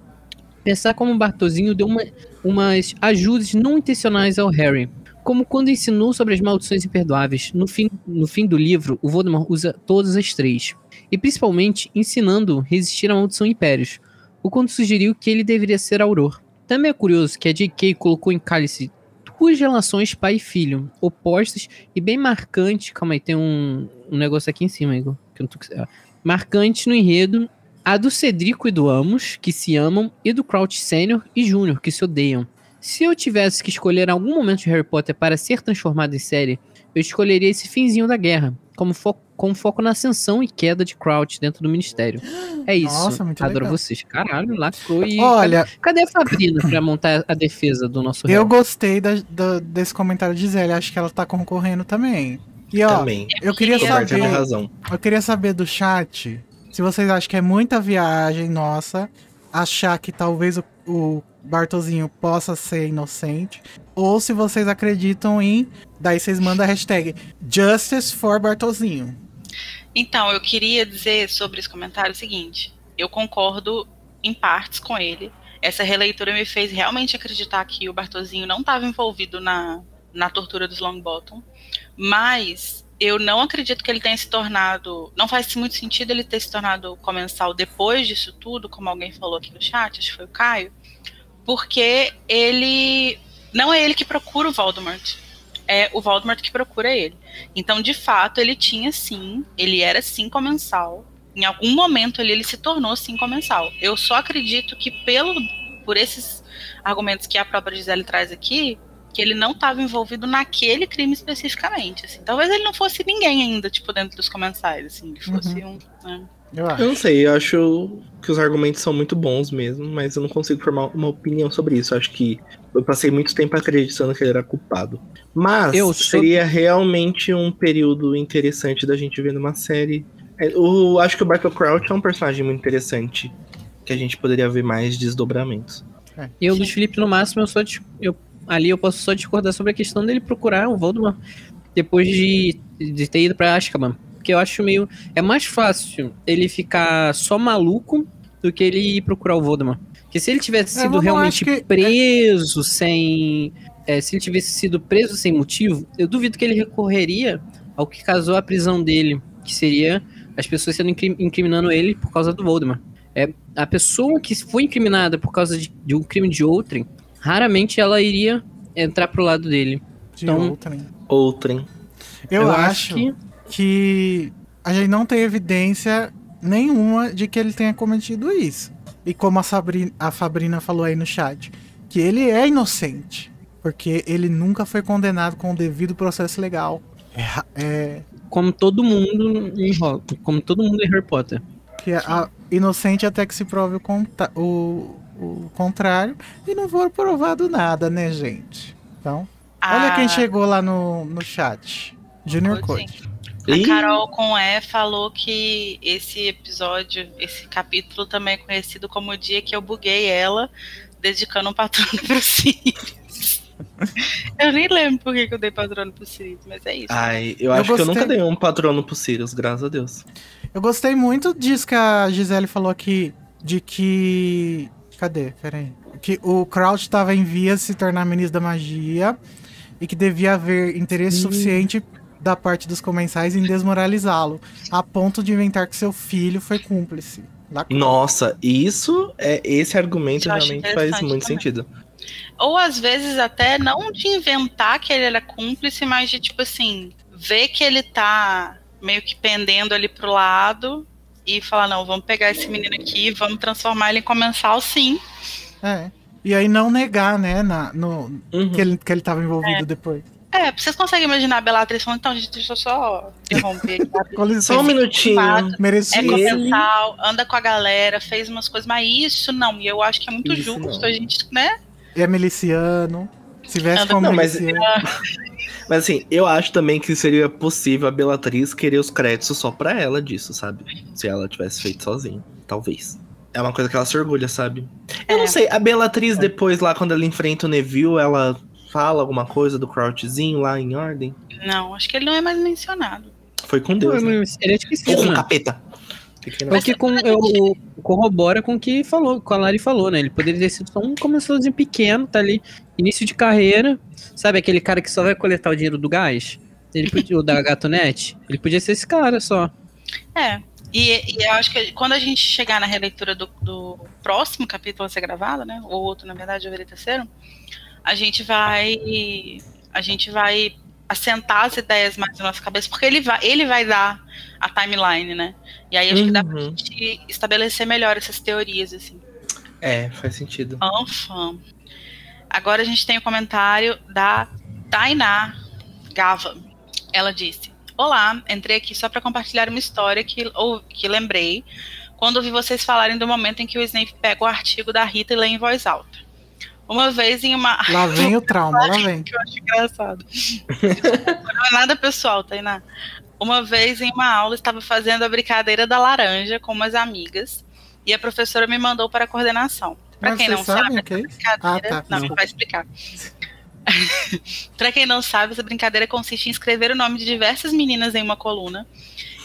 Pensar como Bartozinho deu uma, umas ajudas não intencionais ao Harry, como quando ensinou sobre as maldições imperdoáveis. No fim, no fim do livro, o Voldemort usa todas as três, e principalmente ensinando resistir à maldição Impérios, o quando sugeriu que ele deveria ser Auror. Também é curioso que a J.K. colocou em Cálice duas relações pai e filho, opostas e bem marcante. Calma aí, tem um, um negócio aqui em cima, Igor. Que eu não tô... Marcante no enredo. A do Cedrico e do Amos, que se amam, e do Crouch Sênior e Júnior, que se odeiam. Se eu tivesse que escolher algum momento de Harry Potter para ser transformado em série, eu escolheria esse finzinho da guerra, como fo com foco na ascensão e queda de Crouch dentro do Ministério. É isso. Nossa, muito Adoro legal. vocês. Caralho, lacrou e. Olha, Cadê a Fabrina pra montar a defesa do nosso eu gostei da- da- desse comentário de Zélia. Acho que ela tá concorrendo também. E ó, Também. eu queria tem saber. razão. Eu queria saber do chat se vocês acham que é muita viagem nossa achar que talvez o, o Bartozinho possa ser inocente. Ou se vocês acreditam em. Daí vocês mandam a hashtag Justice for Bartozinho. Então, eu queria dizer sobre esse comentário o seguinte: eu concordo em partes com ele. essa releitura me fez realmente acreditar que o Bartozinho não estava envolvido na, na tortura dos Longbottom, mas eu não acredito que ele tenha se tornado. Não faz muito sentido ele ter se tornado comensal depois disso tudo, como alguém falou aqui no chat, acho que foi o Caio, porque ele. Não é ele que procura o Voldemort. É o Voldemort que procura ele. Então, de fato, ele tinha sim, ele era sim comensal. Em algum momento ali ele se tornou sim comensal. Eu só acredito que pelo por esses argumentos que a própria Gisele traz aqui, que ele não estava envolvido naquele crime especificamente. Assim. Talvez ele não fosse ninguém ainda, tipo, dentro dos comensais, assim, ele fosse Uhum. um. né? Eu acho. Eu não sei, eu acho que os argumentos são muito bons mesmo, mas eu não consigo formar uma opinião sobre isso. Eu acho que eu passei muito tempo acreditando que ele era culpado. Mas Eu sou- seria realmente um período interessante da gente ver numa série. É, Eu acho que o Bartle Crouch é um personagem muito interessante, que a gente poderia ver mais desdobramentos. Eu, Luiz Felipe, no máximo, eu só dis- eu, ali eu posso só discordar sobre a questão dele procurar o Voldemort depois de, de ter ido pra Azkaban. Porque eu acho meio. É mais fácil ele ficar só maluco do que ele ir procurar o Voldemort. Porque se ele tivesse É, sido realmente que- preso sem. é, se ele tivesse sido preso sem motivo, eu duvido que ele recorreria ao que causou a prisão dele, que seria as pessoas sendo incri- incriminando ele por causa do Voldemort. É, a pessoa que foi incriminada por causa de, de um crime de outrem, raramente ela iria entrar pro lado dele. De Então- outrem. Outrem. Eu, acho, que que a gente não tem evidência nenhuma de que ele tenha cometido isso. E como a, Sabri- a Fabrina falou aí no chat, que ele é inocente. Porque ele nunca foi condenado com o devido processo legal. É, é, como todo mundo em como todo mundo em Harry Potter. que é a- inocente até que se prove o, o- o contrário. E não foi provado nada, né, gente? Então, olha A- quem chegou lá no, no chat. Junior Code. A Carol com E falou que esse episódio, esse capítulo também é conhecido como o dia que eu buguei ela, dedicando um patrono pro Sirius. eu nem lembro por que que eu dei patrono pro Sirius, mas é isso. Ai, eu, Eu acho que eu gostei. nunca dei um patrono pro Sirius, graças a Deus. Eu gostei muito disso que a Gisele falou aqui, de que. Cadê? Peraí. Que o Crouch estava em vias de se tornar ministro da magia e que devia haver interesse Sim. suficiente da parte dos comensais em desmoralizá-lo, a ponto de inventar que seu filho foi cúmplice. Nossa, isso é esse argumento Eu realmente faz muito também. sentido. Ou às vezes até não de inventar que ele era cúmplice, mas de tipo assim, ver que ele tá meio que pendendo ali pro lado e falar, não, vamos pegar esse menino aqui, vamos transformar ele em comensal sim. É. E aí não negar, né, na, no, Uhum. que, ele, que ele tava envolvido depois. É, vocês conseguem imaginar a Bellatrix falando, então, gente, deixa eu só interromper aqui. Só um minutinho. Fato. É merecia. comensal, anda com a galera, fez umas coisas, mas isso não. E eu acho que é muito Isso justo não. a gente, né? É miliciano. Se veste Anda- como Não, miliciano. Mas assim, eu acho também que seria possível a Bellatrix querer os créditos só pra ela disso, sabe? Se ela tivesse feito sozinha, talvez. É uma coisa que ela se orgulha, sabe? Eu É. não sei, a Bellatrix depois lá, quando ela enfrenta o Neville, ela fala alguma coisa do Crouchzinho lá em ordem? Não, acho que ele não é mais mencionado. Foi com Deus, né? Ele é esquecido, com o né? capeta. É o que com, eu, o- corrobora com o que falou, com a Lari falou, né? Ele poderia ter sido só um comercialzinho pequeno, tá ali, início de carreira. Sabe aquele cara que só vai coletar o dinheiro do gás? Ele podia, o da Gatonete? Ele podia ser esse cara só. É. E, e eu acho que quando a gente chegar na releitura do, do próximo capítulo a ser gravado, né? Ou outro, na verdade, eu verei terceiro, a gente vai. A gente vai assentar as ideias mais na nossa cabeça, porque ele vai, ele vai dar a timeline, né? E aí acho que dá pra Uhum. gente estabelecer melhor essas teorias, assim. É, faz sentido. Anfam. Agora a gente tem o comentário da Tainá Gava. Ela disse: Olá, entrei aqui só para compartilhar uma história que, ou, que lembrei quando ouvi vocês falarem do momento em que o Snape pega o artigo da Rita e lê em voz alta. Uma vez em uma. Lá vem o trauma, lá vem. que eu acho engraçado. Não é nada pessoal, Tainá. Uma vez em uma aula estava fazendo a brincadeira da laranja com umas amigas e a professora me mandou para a coordenação. Para quem não sabe, que é. Ah, tá. Não, Desculpa. vai explicar. Pra quem não sabe, essa brincadeira consiste em escrever o nome de diversas meninas em uma coluna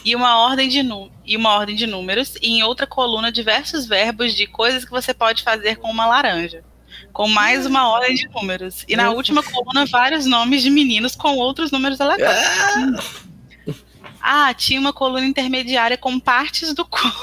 e uma ordem de nu e uma ordem de números e em outra coluna diversos verbos de coisas que você pode fazer com uma laranja. Com mais uma ordem de números. E na última coluna, vários nomes de meninos com outros números aleatórios. Ah, tinha uma coluna intermediária com partes do corpo.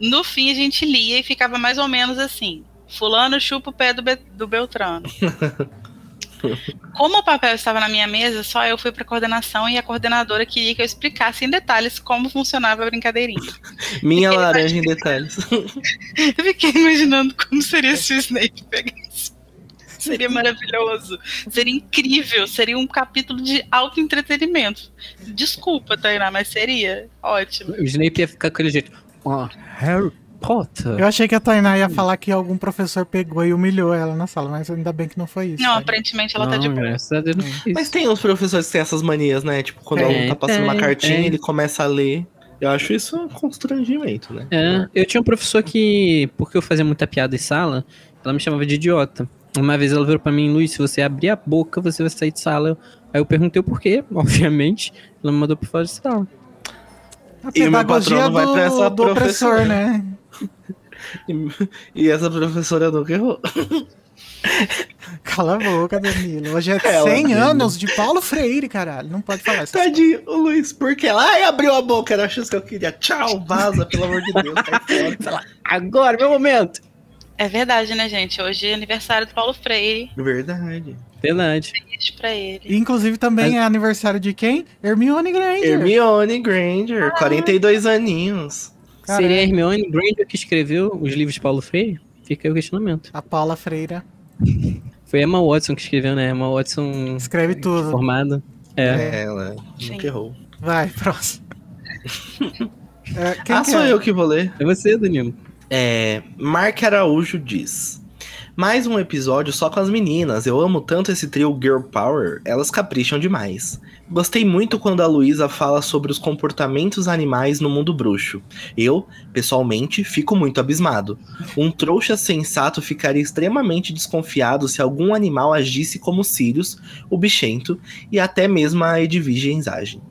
No fim, a gente lia e ficava mais ou menos assim: Fulano chupa o pé do, Be do Beltrano. Como o papel estava na minha mesa, só eu fui para coordenação e a coordenadora queria que eu explicasse em detalhes como funcionava a brincadeirinha. Minha laranja em detalhes. Eu fiquei imaginando como seria se o Snape pegasse. Seria maravilhoso. Seria incrível. Seria um capítulo de alto entretenimento. Desculpa, Tainá, mas seria ótimo. O Snape ia ficar com aquele jeito. Ó, Harry Potter. Eu achei que a Tainá ia falar que algum professor pegou e humilhou ela na sala, mas ainda bem que não foi isso. Não, tá? aparentemente ela tá de Não, boa. não fiz. Mas tem uns professores que têm essas manias, né? Tipo, quando o aluno tá passando uma cartinha, tem. ele começa a ler. Eu acho isso um constrangimento, né? É, eu tinha um professor que, porque eu fazia muita piada em sala, ela me chamava de idiota. Uma vez ela virou pra mim, Luiz, se você abrir a boca, você vai sair de sala. Aí eu perguntei o porquê, obviamente. Ela me mandou pra fora de sala. A E meu pedagogia patrono vai pra essa do, opressor, professora. né? E, e essa professora nunca errou. Cala a boca, Danilo. Hoje é Ela 100 mesmo. anos de Paulo Freire, caralho. Não pode falar isso. Tadinho, o Luiz, porque ela ai, abriu a boca, era a chance que eu queria. Tchau, vaza, pelo amor de Deus. Fora. Agora, meu momento! É verdade, né, gente? Hoje é aniversário do Paulo Freire. Verdade. Verdade. Beijo pra ele. Inclusive também é aniversário de quem? Hermione Granger. Hermione Granger, 42 aninhos. Cara, Seria a Hermione Granger que escreveu os livros de Paulo Freire? Fica aí o questionamento. A Paula Freira Foi a Emma Watson que escreveu, né? Emma Watson escreve tudo. formada. É. É, ela Sim. nunca errou. Vai, próximo. É, quem ah, que sou é? eu que vou ler. É você, Danilo. É, Mark Araújo diz: Mais um episódio só com as meninas. Eu amo tanto esse trio Girl Power, elas capricham demais. Gostei muito quando a Luísa fala sobre os comportamentos animais no mundo bruxo. Eu, pessoalmente, fico muito abismado. Um trouxa sensato ficaria extremamente desconfiado se algum animal agisse como Sirius, o bichento e até mesmo a Edwige agem.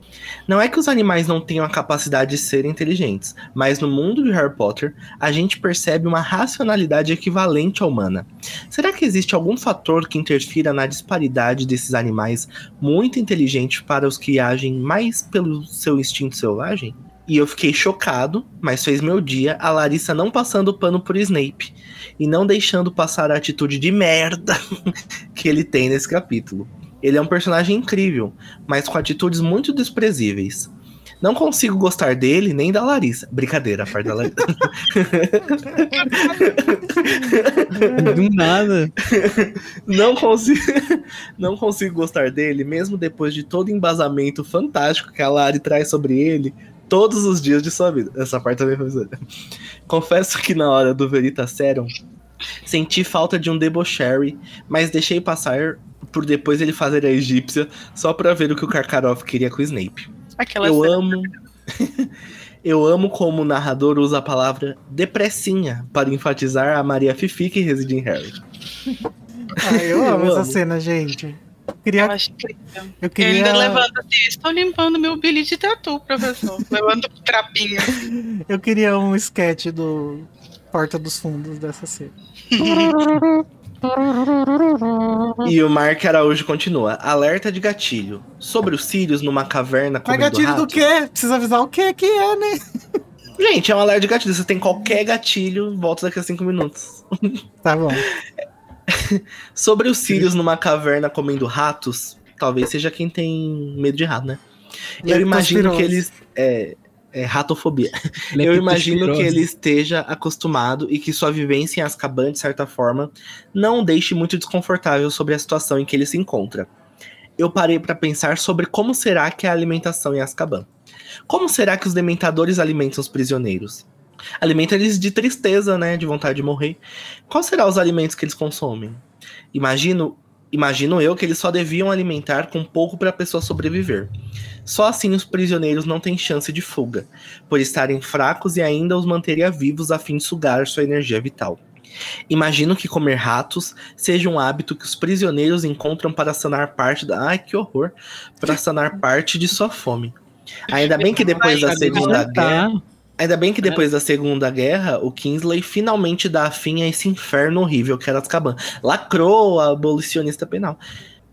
Não é que os animais não tenham a capacidade de serem inteligentes, mas no mundo de Harry Potter, a gente percebe uma racionalidade equivalente à humana. Será que existe algum fator que interfira na disparidade desses animais muito inteligentes para os que agem mais pelo seu instinto selvagem? E eu fiquei chocado, mas fez meu dia a Larissa não passando pano por Snape e não deixando passar a atitude de merda que ele tem nesse capítulo. Ele é um personagem incrível, mas com atitudes muito desprezíveis. Não consigo gostar dele nem da Larissa. Brincadeira, a parte da Larissa. Do nada. não consigo, não consigo gostar dele, mesmo depois de todo o embasamento fantástico que a Lari traz sobre ele todos os dias de sua vida. Essa parte também foi. Confesso que na hora do Veritaserum senti falta de um debocherry, mas deixei passar por depois ele fazer a egípcia só pra ver o que o Karkaroff queria com o Snape. Aquela Eu cena- amo. Eu amo como o narrador usa a palavra depressinha para enfatizar a Maria Fifi que reside em Harry. Ah, eu amo Eu essa amo. cena, gente. Eu Eu queria. acho. Eu Eu queria, ainda levanto assim, estou limpando meu bilhete de tatu, professor. Levando o trapinho. eu queria um sketch do Porta dos Fundos dessa cena. E o Mark Araújo continua. Alerta de gatilho. Sobre os Sirius numa caverna Mas comendo gatilho do ratos. quê? Precisa avisar o que que é, né? Gente, é um alerta de gatilho. Você tem qualquer gatilho, volta daqui a cinco minutos. Tá bom. Sobre os Sirius numa caverna comendo ratos, talvez seja quem tem medo de rato, né? Eu imagino que eles... É, é ratofobia. Eu imagino que ele esteja acostumado e que sua vivência em Azkaban, de certa forma, não o deixe muito desconfortável sobre a situação em que ele se encontra. Eu parei para pensar sobre como será que é a alimentação em Azkaban. Como será que os dementadores alimentam os prisioneiros? Alimentam eles de tristeza, né, de vontade de morrer. Quais serão os alimentos que eles consomem? Imagino, imagino eu que eles só deviam alimentar com pouco para a pessoa sobreviver. Só assim os prisioneiros não têm chance de fuga, por estarem fracos e ainda os manteria vivos a fim de sugar sua energia vital. Imagino que comer ratos seja um hábito que os prisioneiros encontram para sanar parte da. Ai, que horror! Para sanar parte de sua fome. Ainda bem que depois da Segunda. Guerra. Ainda bem que depois da Segunda Guerra, o Kingsley finalmente dá fim a esse inferno horrível que era Azkaban. Lacrou a abolicionista penal.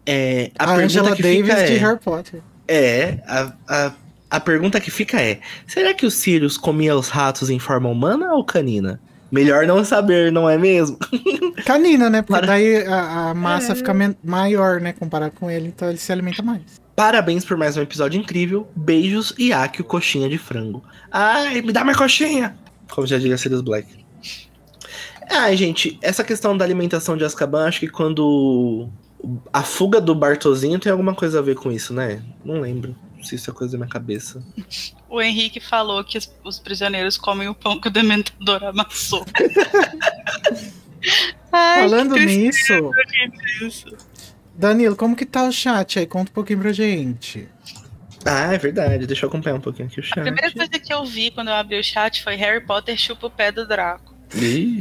É, a, A, pergunta Angela que Davis fica de é, Harry Potter. é a, a, a pergunta que fica é: será que o Sirius comia os ratos em forma humana ou canina? Melhor não saber, não é mesmo? Canina, né? Porque Para- daí a, a massa É. fica maior, né? Comparado com ele, então ele se alimenta mais. Parabéns por mais um episódio incrível. Beijos e Akio coxinha de frango. Ai, me dá mais coxinha! Como já diria Sirius Black. Ai, gente, essa questão da alimentação de Azkaban, acho que quando a fuga do Bartozinho tem alguma coisa a ver com isso, né? Não lembro se isso é coisa da minha cabeça. O Henrique falou que os, os prisioneiros comem o pão que o dementador amassou. Ai, Falando que nisso, isso. Danilo, como que tá o chat aí? Conta um pouquinho pra gente. Ah, é verdade. Deixa eu acompanhar um pouquinho aqui o A chat. primeira coisa que eu vi quando eu abri o chat foi Harry Potter chupa o pé do Draco. Ih.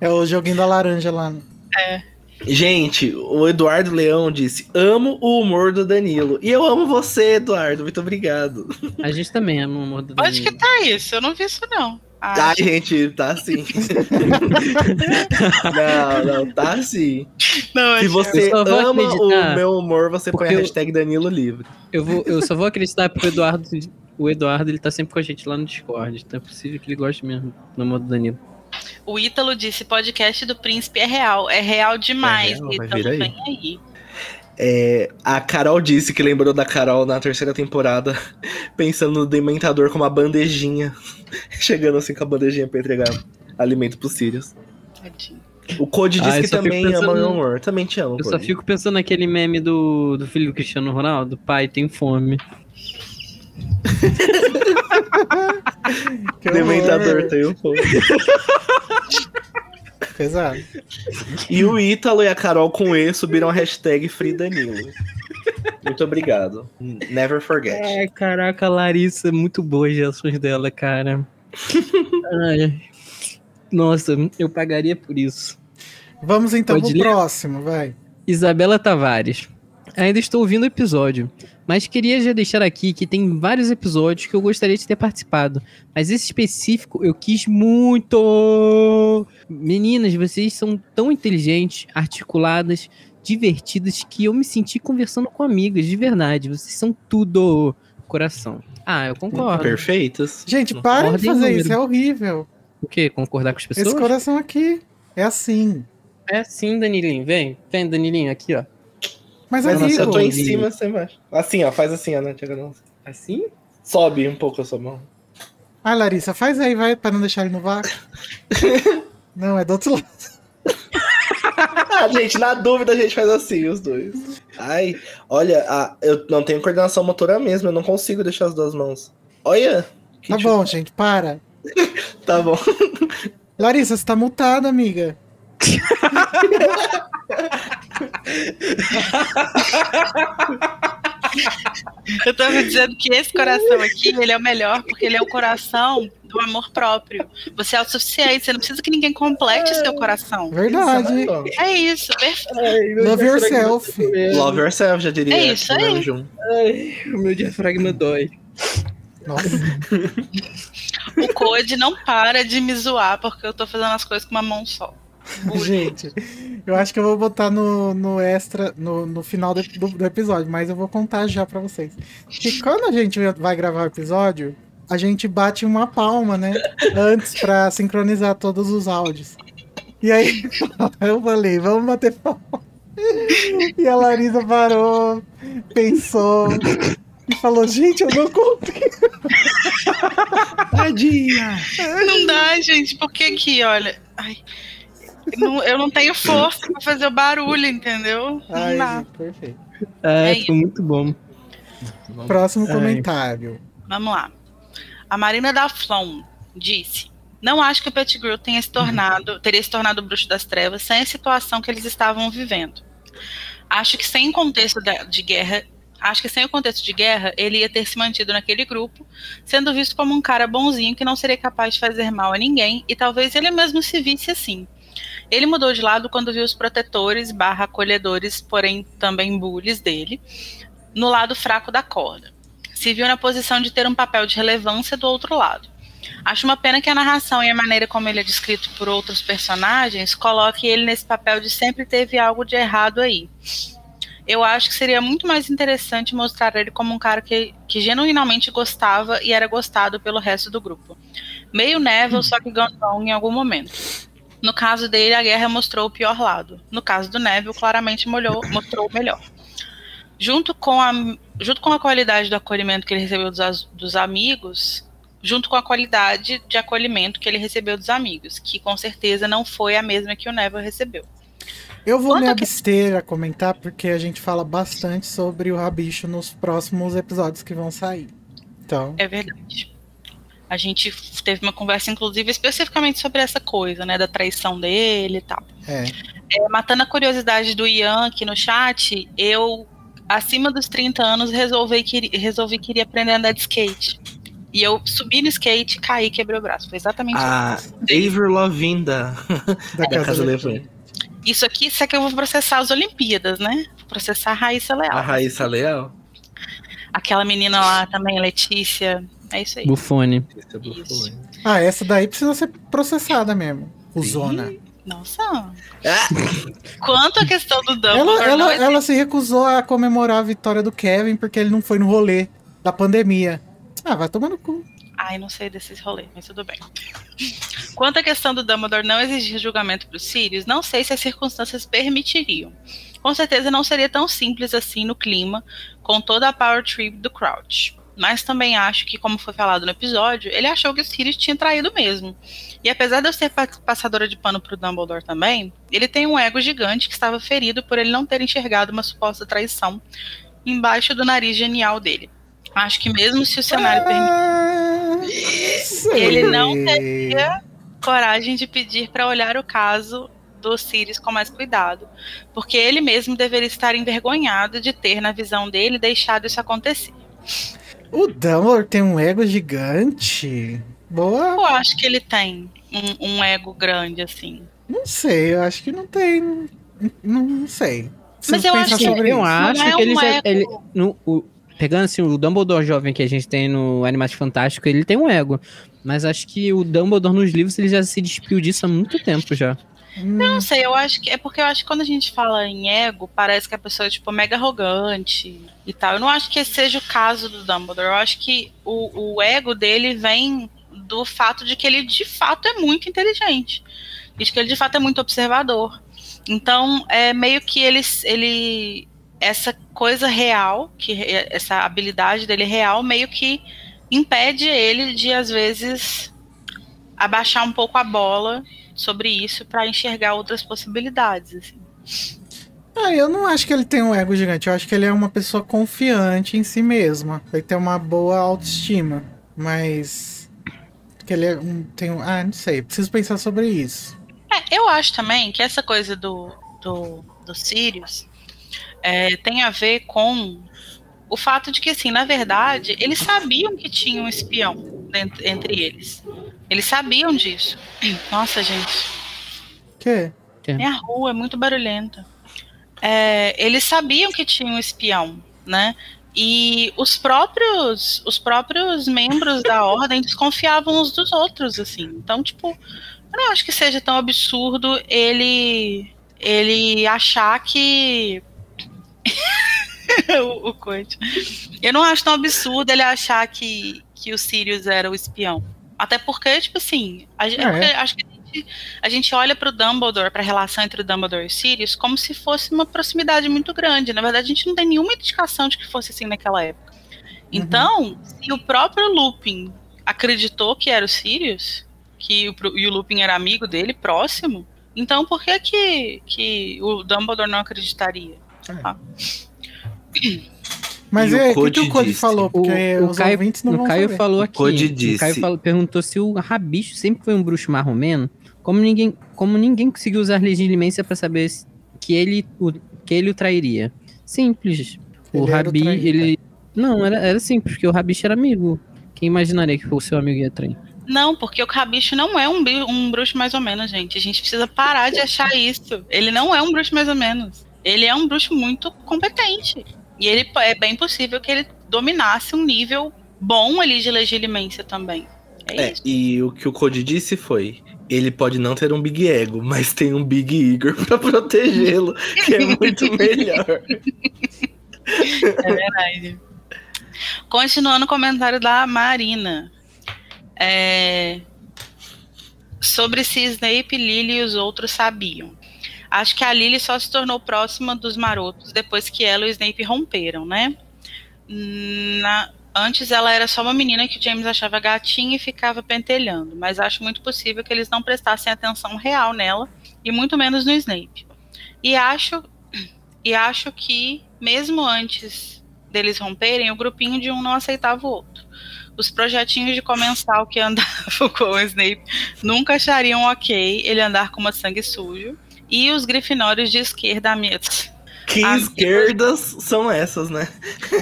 É o joguinho da laranja lá. Gente, o Eduardo Leão disse: Amo o humor do Danilo. E eu amo você, Eduardo. Muito obrigado. A gente também ama o amor do Onde que Danilo. tá isso? Eu não vi isso, não. Ah, Ai, gente, tá assim. não, não, tá assim. não, Se você Eu ama acreditar o meu humor, você põe a eu- hashtag Danilo Livre. Eu, vou, eu só vou acreditar porque o Eduardo, o Eduardo ele tá sempre com a gente lá no Discord. Então é possível que ele goste mesmo do amor do Danilo. O Ítalo disse: podcast do príncipe é real. É real demais. É real, Ítalo, vem aí. É, a Carol disse que lembrou da Carol na terceira temporada, pensando no Dementador com uma bandejinha. Chegando assim com a bandejinha pra entregar alimento pros Sirius. Tadinho. O Code Ah, disse que só também pensando ama meu no- humor. Também te amo, Eu só Code. fico pensando naquele meme do, do filho do Cristiano Ronaldo. Pai, tem fome. Dementador tem um Pesado. E o Ítalo e a Carol com E subiram a hashtag Free Danilo. Muito obrigado. Never forget. Ai, caraca, a Larissa, muito boa as reações dela, cara. Ai. Nossa, eu pagaria por isso. Vamos então Pode pro ler? próximo, vai. Isabela Tavares. Ainda estou ouvindo o episódio, mas queria já deixar aqui que tem vários episódios que eu gostaria de ter participado. Mas esse específico eu quis muito. Meninas, vocês são tão inteligentes, articuladas, divertidas que eu me senti conversando com amigas, de verdade. Vocês são tudo coração. Ah, eu concordo. Perfeitas. Gente, para de fazer número. isso, é horrível. O quê? Concordar com as pessoas? Esse coração aqui é assim. É sim, Danilinho. Vem, vem, Danilinho, aqui, ó. Mas, Mas amigo, eu tô em cima, você embaixo. Assim, ó, faz assim, ó, né, Tiago? Assim? Sobe um pouco a sua mão. Ai, Larissa, faz aí, vai, pra não deixar ele no vácuo. não, é do outro lado. Ah, gente, na dúvida a gente faz assim, os dois. Ai, olha, a- eu não tenho coordenação motora mesmo, eu não consigo deixar as duas mãos. Olha. Tá bom, gente, para. Tá bom. Larissa, você tá mutada, amiga. Eu tava dizendo que esse coração aqui, ele é o melhor, porque ele é o coração do amor próprio. Você é o suficiente, você não precisa que ninguém complete seu coração. Verdade. É isso, perfeito. Love yourself. Love yourself, já diria. É isso aí. Ai, o meu diafragma dói. Nossa. O Code não para de me zoar porque eu tô fazendo as coisas com uma mão só. Gente, eu acho que eu vou botar no, no extra, no, no final do, do- do episódio, mas eu vou contar já pra vocês. Que quando a gente vai gravar o episódio, a gente bate uma palma, né? Antes pra sincronizar todos os áudios. E aí eu falei, vamos bater palma. E a Larissa parou, pensou e falou, gente, eu não contei. Tadinha. Não dá, gente, porque aqui, olha. Ai, não- eu não tenho força pra fazer o barulho, entendeu? Não Ai, gente, perfeito. É foi muito bom. Próximo Ai. comentário. Vamos lá. A Marina da Flon disse: Não acho que o Pettigrew tenha se tornado, teria se tornado o bruxo das trevas sem a situação que eles estavam vivendo. Acho que sem contexto de guerra, acho que sem o contexto de guerra, ele ia ter se mantido naquele grupo, sendo visto como um cara bonzinho que não seria capaz de fazer mal a ninguém, e talvez ele mesmo se visse assim. Ele mudou de lado quando viu os protetores barra acolhedores, porém também bullies dele, no lado fraco da corda se viu na posição de ter um papel de relevância do outro lado. Acho uma pena que a narração e a maneira como ele é descrito por outros personagens coloque ele nesse papel de sempre teve algo de errado aí. Eu acho que seria muito mais interessante mostrar ele como um cara que, que genuinamente gostava e era gostado pelo resto do grupo. Meio Neville, só que wrong em algum momento. No caso dele, a guerra mostrou o pior lado. No caso do Neville, claramente molhou, mostrou o melhor. Junto com, a, junto com a qualidade do acolhimento que ele recebeu dos, dos amigos, junto com a qualidade de acolhimento que ele recebeu dos amigos, que com certeza não foi a mesma que o Neville recebeu. Eu vou Quanto me que- abster a comentar porque a gente fala bastante sobre o Rabicho nos próximos episódios que vão sair. Então, É verdade. A gente teve uma conversa, inclusive, especificamente sobre essa coisa, né, da traição dele e tal. é. É, matando a curiosidade do Ian aqui no chat, eu, acima dos 30 anos, resolvi que, resolvi que iria aprender a andar de skate. E eu subi no skate, caí e quebrei o braço. Foi exatamente A isso. Aver Lovinda Da da Casa Elefante. Elefante. Isso aqui, isso aqui eu vou processar as Olimpíadas, né? Vou processar a Raíssa Leal. A Raíssa Leal. Aquela menina lá também, Letícia. É isso aí. Bufone. Esse é o Isso. Bufone. Ah, essa daí precisa ser processada mesmo. O Zona. Nossa. Ah, Quanto à questão do Dumbledore, Ela, ela, ela se recusou a comemorar a vitória do Kevin porque ele não foi no rolê da pandemia. Ah, vai tomar no cu. Ai, não sei desses rolês, mas tudo bem. Quanto à questão do Dumbledore não exigir julgamento para os Sirius, não sei se as circunstâncias permitiriam. Com certeza não seria tão simples assim no clima, com toda a power trip do Crouch. Mas também acho que, como foi falado no episódio, ele achou que o Sirius tinha traído mesmo. E apesar de eu ser pa- passadora de pano pro Dumbledore também, ele tem um ego gigante que estava ferido por ele não ter enxergado uma suposta traição embaixo do nariz genial dele. Acho que mesmo se o cenário Ah. Ele não teria coragem de pedir para olhar o caso do Sirius com mais cuidado, porque ele mesmo deveria estar envergonhado de ter, na visão dele, deixado isso acontecer. O Dumbledore tem um ego gigante. Boa. Eu acho que ele tem um, um ego grande, assim. Não sei, eu acho que não tem. Não, não sei. Preciso Mas eu acho que- sobre eu acho Não é que ele um já. ego. Ele, no, o- pegando assim, o Dumbledore jovem que a gente tem no Animais Fantásticos, ele tem um ego. Mas acho que o Dumbledore nos livros ele já se despiu disso há muito tempo já. Hum, Não sei, eu acho que é porque eu acho que quando a gente fala em ego, parece que a pessoa é tipo mega arrogante e tal. Eu não acho que seja o caso do Dumbledore. Eu acho que o, o ego dele vem do fato de que ele de fato é muito inteligente. E de que ele de fato é muito observador. Então, é meio que ele, ele essa coisa real, que essa habilidade dele real, meio que impede ele de às vezes abaixar um pouco a bola sobre isso para enxergar outras possibilidades. assim. Ah, eu não acho que ele tem um ego gigante. Eu acho que ele é uma pessoa confiante em si mesma. Ele tem uma boa autoestima. Mas. Que ele é um, tem um. Ah, não sei. Preciso pensar sobre isso. É, eu acho também que essa coisa do, do, do Sirius é, tem a ver com o fato de que, assim, na verdade, eles sabiam que tinha um espião dentro- entre eles. Eles sabiam disso. Nossa, gente. Que? Minha rua é muito barulhenta. É, eles sabiam que tinha um espião, né? E os próprios, os próprios membros da ordem desconfiavam uns dos outros, assim. Então, tipo, eu não acho que seja tão absurdo ele ele achar que o, o coach. Eu não acho tão absurdo ele achar que, que o Sirius era o espião. Até porque, tipo assim, a, gente- É. porque acho que a gente, a gente olha pro Dumbledore, pra relação entre o Dumbledore e o Sirius, como se fosse uma proximidade muito grande. Na verdade, a gente não tem nenhuma indicação de que fosse assim naquela época. Então, se o próprio Lupin acreditou que era o Sirius, que o, e o Lupin era amigo dele, próximo, então por que que, que o Dumbledore não acreditaria? Mas E o é, o que, que o disse? falou? O, Porque o os Caio, ouvintes não o vão Caio saber. falou aqui. O Caio disse. falou- perguntou se o Rabicho sempre foi um bruxo marromeno. Como ninguém, como ninguém conseguiu usar legilimência pra saber se- que ele, o, que ele o trairia. Simples. O Ele era o Rabi, traíra. ele. Não, era, era simples, porque o Rabicho era amigo. Quem imaginaria que o seu amigo ia trair? Não, porque o Cabicho não é um, um bruxo mais ou menos, gente. A gente precisa parar de achar isso. Ele não é um bruxo mais ou menos. Ele é um bruxo muito competente. E ele é bem possível que ele dominasse um nível bom ali de legilimência também. É, É, e o que o Code disse foi: ele pode não ter um Big Ego, mas tem um Big Igor pra protegê-lo, que é muito melhor. É verdade. Continuando o comentário da Marina. É, Sobre se Snape, Lily e os outros sabiam. Acho que a Lily só se tornou próxima dos marotos depois que ela e o Snape romperam, né? Na- Antes ela era só uma menina que o James achava gatinha e ficava pentelhando, mas acho muito possível que eles não prestassem atenção real nela e muito menos no Snape. E acho e acho que mesmo antes deles romperem, o grupinho de um não aceitava o outro. Os projetinhos de comensal que andavam com o Snape nunca achariam ok ele andar com uma sangue sujo. E os grifinórios de esquerda, amigos, Que Ah, esquerdas são essas, né?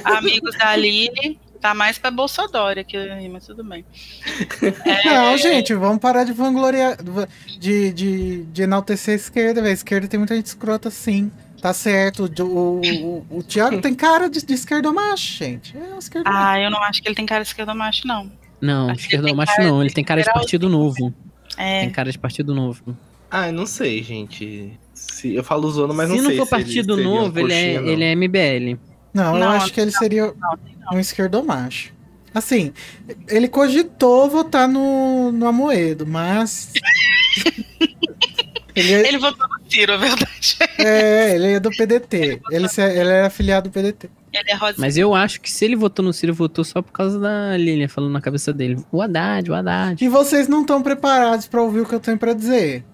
amigos da Lily, tá mais pra Bolsonaro aqui, mas tudo bem. É, Não, gente, vamos parar de vangloriar, de, de, de enaltecer a esquerda, velho. A esquerda tem muita gente escrota, sim. Tá certo. O, o, o, Thiago tem cara de, de esquerdo macho, gente. É um esquerdo macho. Ah, eu não acho que ele tem cara de esquerda macho, não. Não, Acho que esquerdo tem macho cara não, ele tem cara de partido novo. É, Tem cara de partido novo. Ah, eu não sei, gente. Se, eu falo zoando, mas Se não não sei for se ele partido seria um novo, ele é, não. ele é MBL. Não, eu Não, acho que ele seria não, um esquerdo macho. Assim, ele cogitou votar no, no Amoedo, mas. ele, é, ele votou no Ciro, é verdade. é, ele é do PDT. Ele, se- ele é afiliado do PDT. Ele é rosa. Mas eu acho que se ele votou no Ciro, votou só por causa da Lilian falando na cabeça dele. O Haddad, o Haddad. E vocês não estão preparados pra ouvir o que eu tenho pra dizer.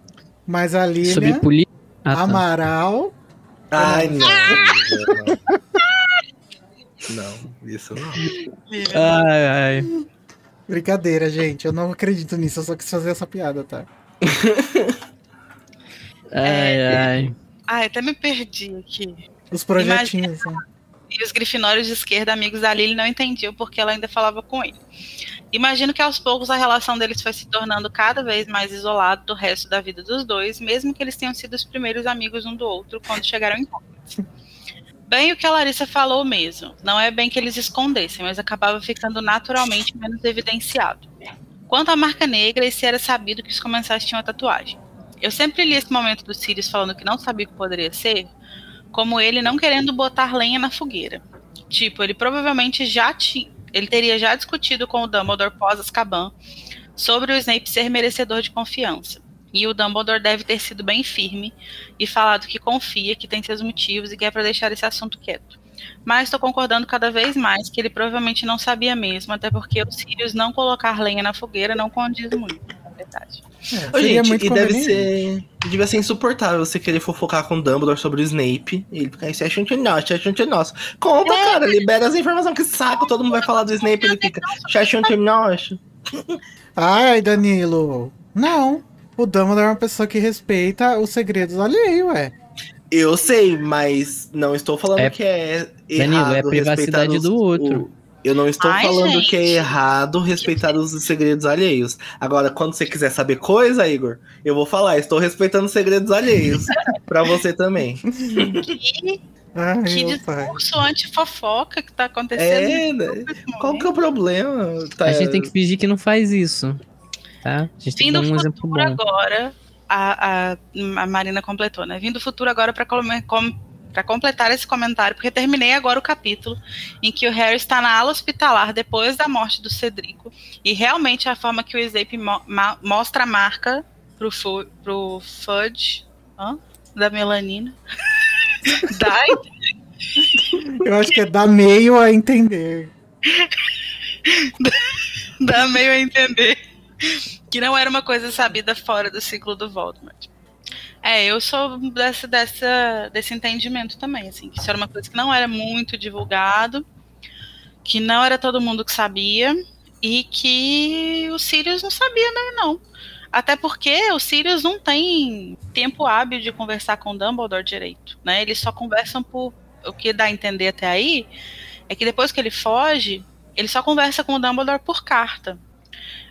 Mas a Sobre Lilian, política. Ah, tá. Amaral. Ai, não. Não, isso não. Ai, ai. Brincadeira, gente. Eu não acredito nisso. Eu só quis fazer essa piada, tá? Ai, ai. Ai, até me perdi aqui. Os projetinhos. né? E os grifinórios de esquerda, amigos da Lily, não entendiam porque ela ainda falava com ele. Imagino que aos poucos a relação deles foi se tornando cada vez mais isolada do resto da vida dos dois, mesmo que eles tenham sido os primeiros amigos um do outro quando chegaram em Hogwarts. Bem o que a Larissa falou mesmo. Não é bem que eles escondessem, mas acabava ficando naturalmente menos evidenciado. Quanto à marca negra, esse era sabido que os comensais tinham a tatuagem. Eu sempre li esse momento do Sirius falando que não sabia o que poderia ser, como ele não querendo botar lenha na fogueira. Tipo, ele provavelmente já tinha. Ele teria já discutido com o Dumbledore pós Azkaban sobre o Snape ser merecedor de confiança. E o Dumbledore deve ter sido bem firme e falado que confia, que tem seus motivos e que é para deixar esse assunto quieto. Mas estou concordando cada vez mais que ele provavelmente não sabia mesmo, até porque o Sirius não colocar lenha na fogueira não condiz muito, verdade. É, Ô, gente, muito e deve ser. Devia ser insuportável você querer fofocar com o Dumbledore sobre o Snape. E ele ficar, isso é chute nosso, isso é chute nosso. Conta, cara, libera as informações, que saco, todo mundo vai falar do Snape, ele fica, isso é chute nosso. Ai, Danilo. Não. O Dumbledore é uma pessoa que respeita os segredos alheios, ué. Eu sei, mas não estou falando É- que é Danilo, errado é a privacidade os- do outro. o- Eu não estou Ai, falando gente. que é errado respeitar os segredos alheios. Agora, quando você quiser saber coisa, Igor, eu vou falar, estou respeitando os segredos alheios. pra você também. Que, Ai, que discurso anti-fofoca que tá acontecendo É, né? Qual que é o problema? Tá, A gente tem que fingir que não faz isso. Tá? A gente tem que Vindo dar um do exemplo futuro bom. agora, a, a, a Marina completou, né? Vindo do futuro agora para completar esse comentário, porque terminei agora o capítulo em que o Harry está na ala hospitalar depois da morte do Cedrico e realmente a forma que o Snape mo mostra a marca pro, fu pro Fudge hã? da melanina. Eu acho que é dar meio a entender. dá meio a entender que não era uma coisa sabida fora do ciclo do Voldemort. É, eu sou dessa, dessa, desse entendimento também, assim, que isso era uma coisa que não era muito divulgado, que não era todo mundo que sabia, e que o Sirius não sabia mesmo, não. Até porque o Sirius não tem tempo hábil de conversar com o Dumbledore direito, né? Eles só conversam por... O que dá a entender até aí é que depois que ele foge, ele só conversa com o Dumbledore por carta.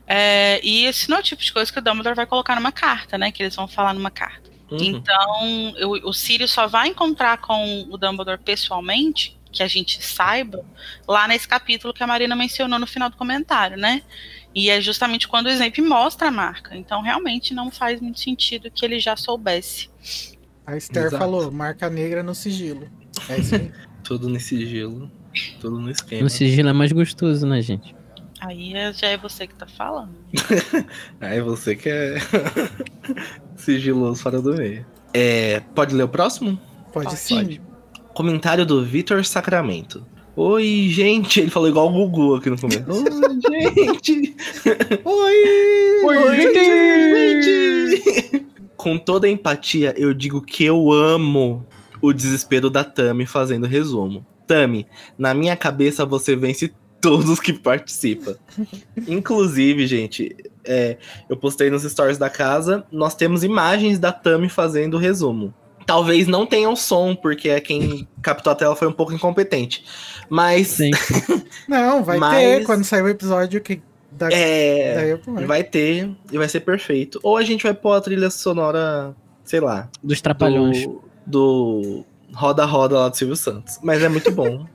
É, e esse não é o tipo de coisa que o Dumbledore vai colocar numa carta, né? Que eles vão falar numa carta. Uhum. Então, o, o Sirius só vai encontrar com o Dumbledore pessoalmente que a gente saiba, lá nesse capítulo que a Marina mencionou no final do comentário, né? E é justamente quando o Snape mostra a marca. Então, realmente, não faz muito sentido que ele já soubesse. A Esther Exato. falou, marca negra no sigilo. É isso aí. Tudo nesse gelo, tudo no esquema. O sigilo é mais gostoso, né, gente? Aí é- já é você que tá falando. Aí você que é sigiloso fora do meio. É, pode ler o próximo? Pode, Pode. sim. Comentário do Vitor Sacramento. Oi, gente. Ele falou igual o Gugu aqui no começo. Oi, gente. Oi! Oi, gente. Com toda a empatia, eu digo que eu amo o desespero da Tami fazendo resumo. Tami, na minha cabeça você vence todos que participam. Inclusive, gente, é, eu postei nos stories da casa, nós temos imagens da Tami fazendo o resumo. Talvez não tenha o som, porque é quem captou a tela foi um pouco incompetente. Mas Sim. Não, vai Mas- ter quando sair o episódio que da, é. Vai ter e vai ser perfeito. Ou a gente vai pôr a trilha sonora, sei lá, Dos trapalhões. do, do Roda Roda lá do Silvio Santos. Mas é muito bom.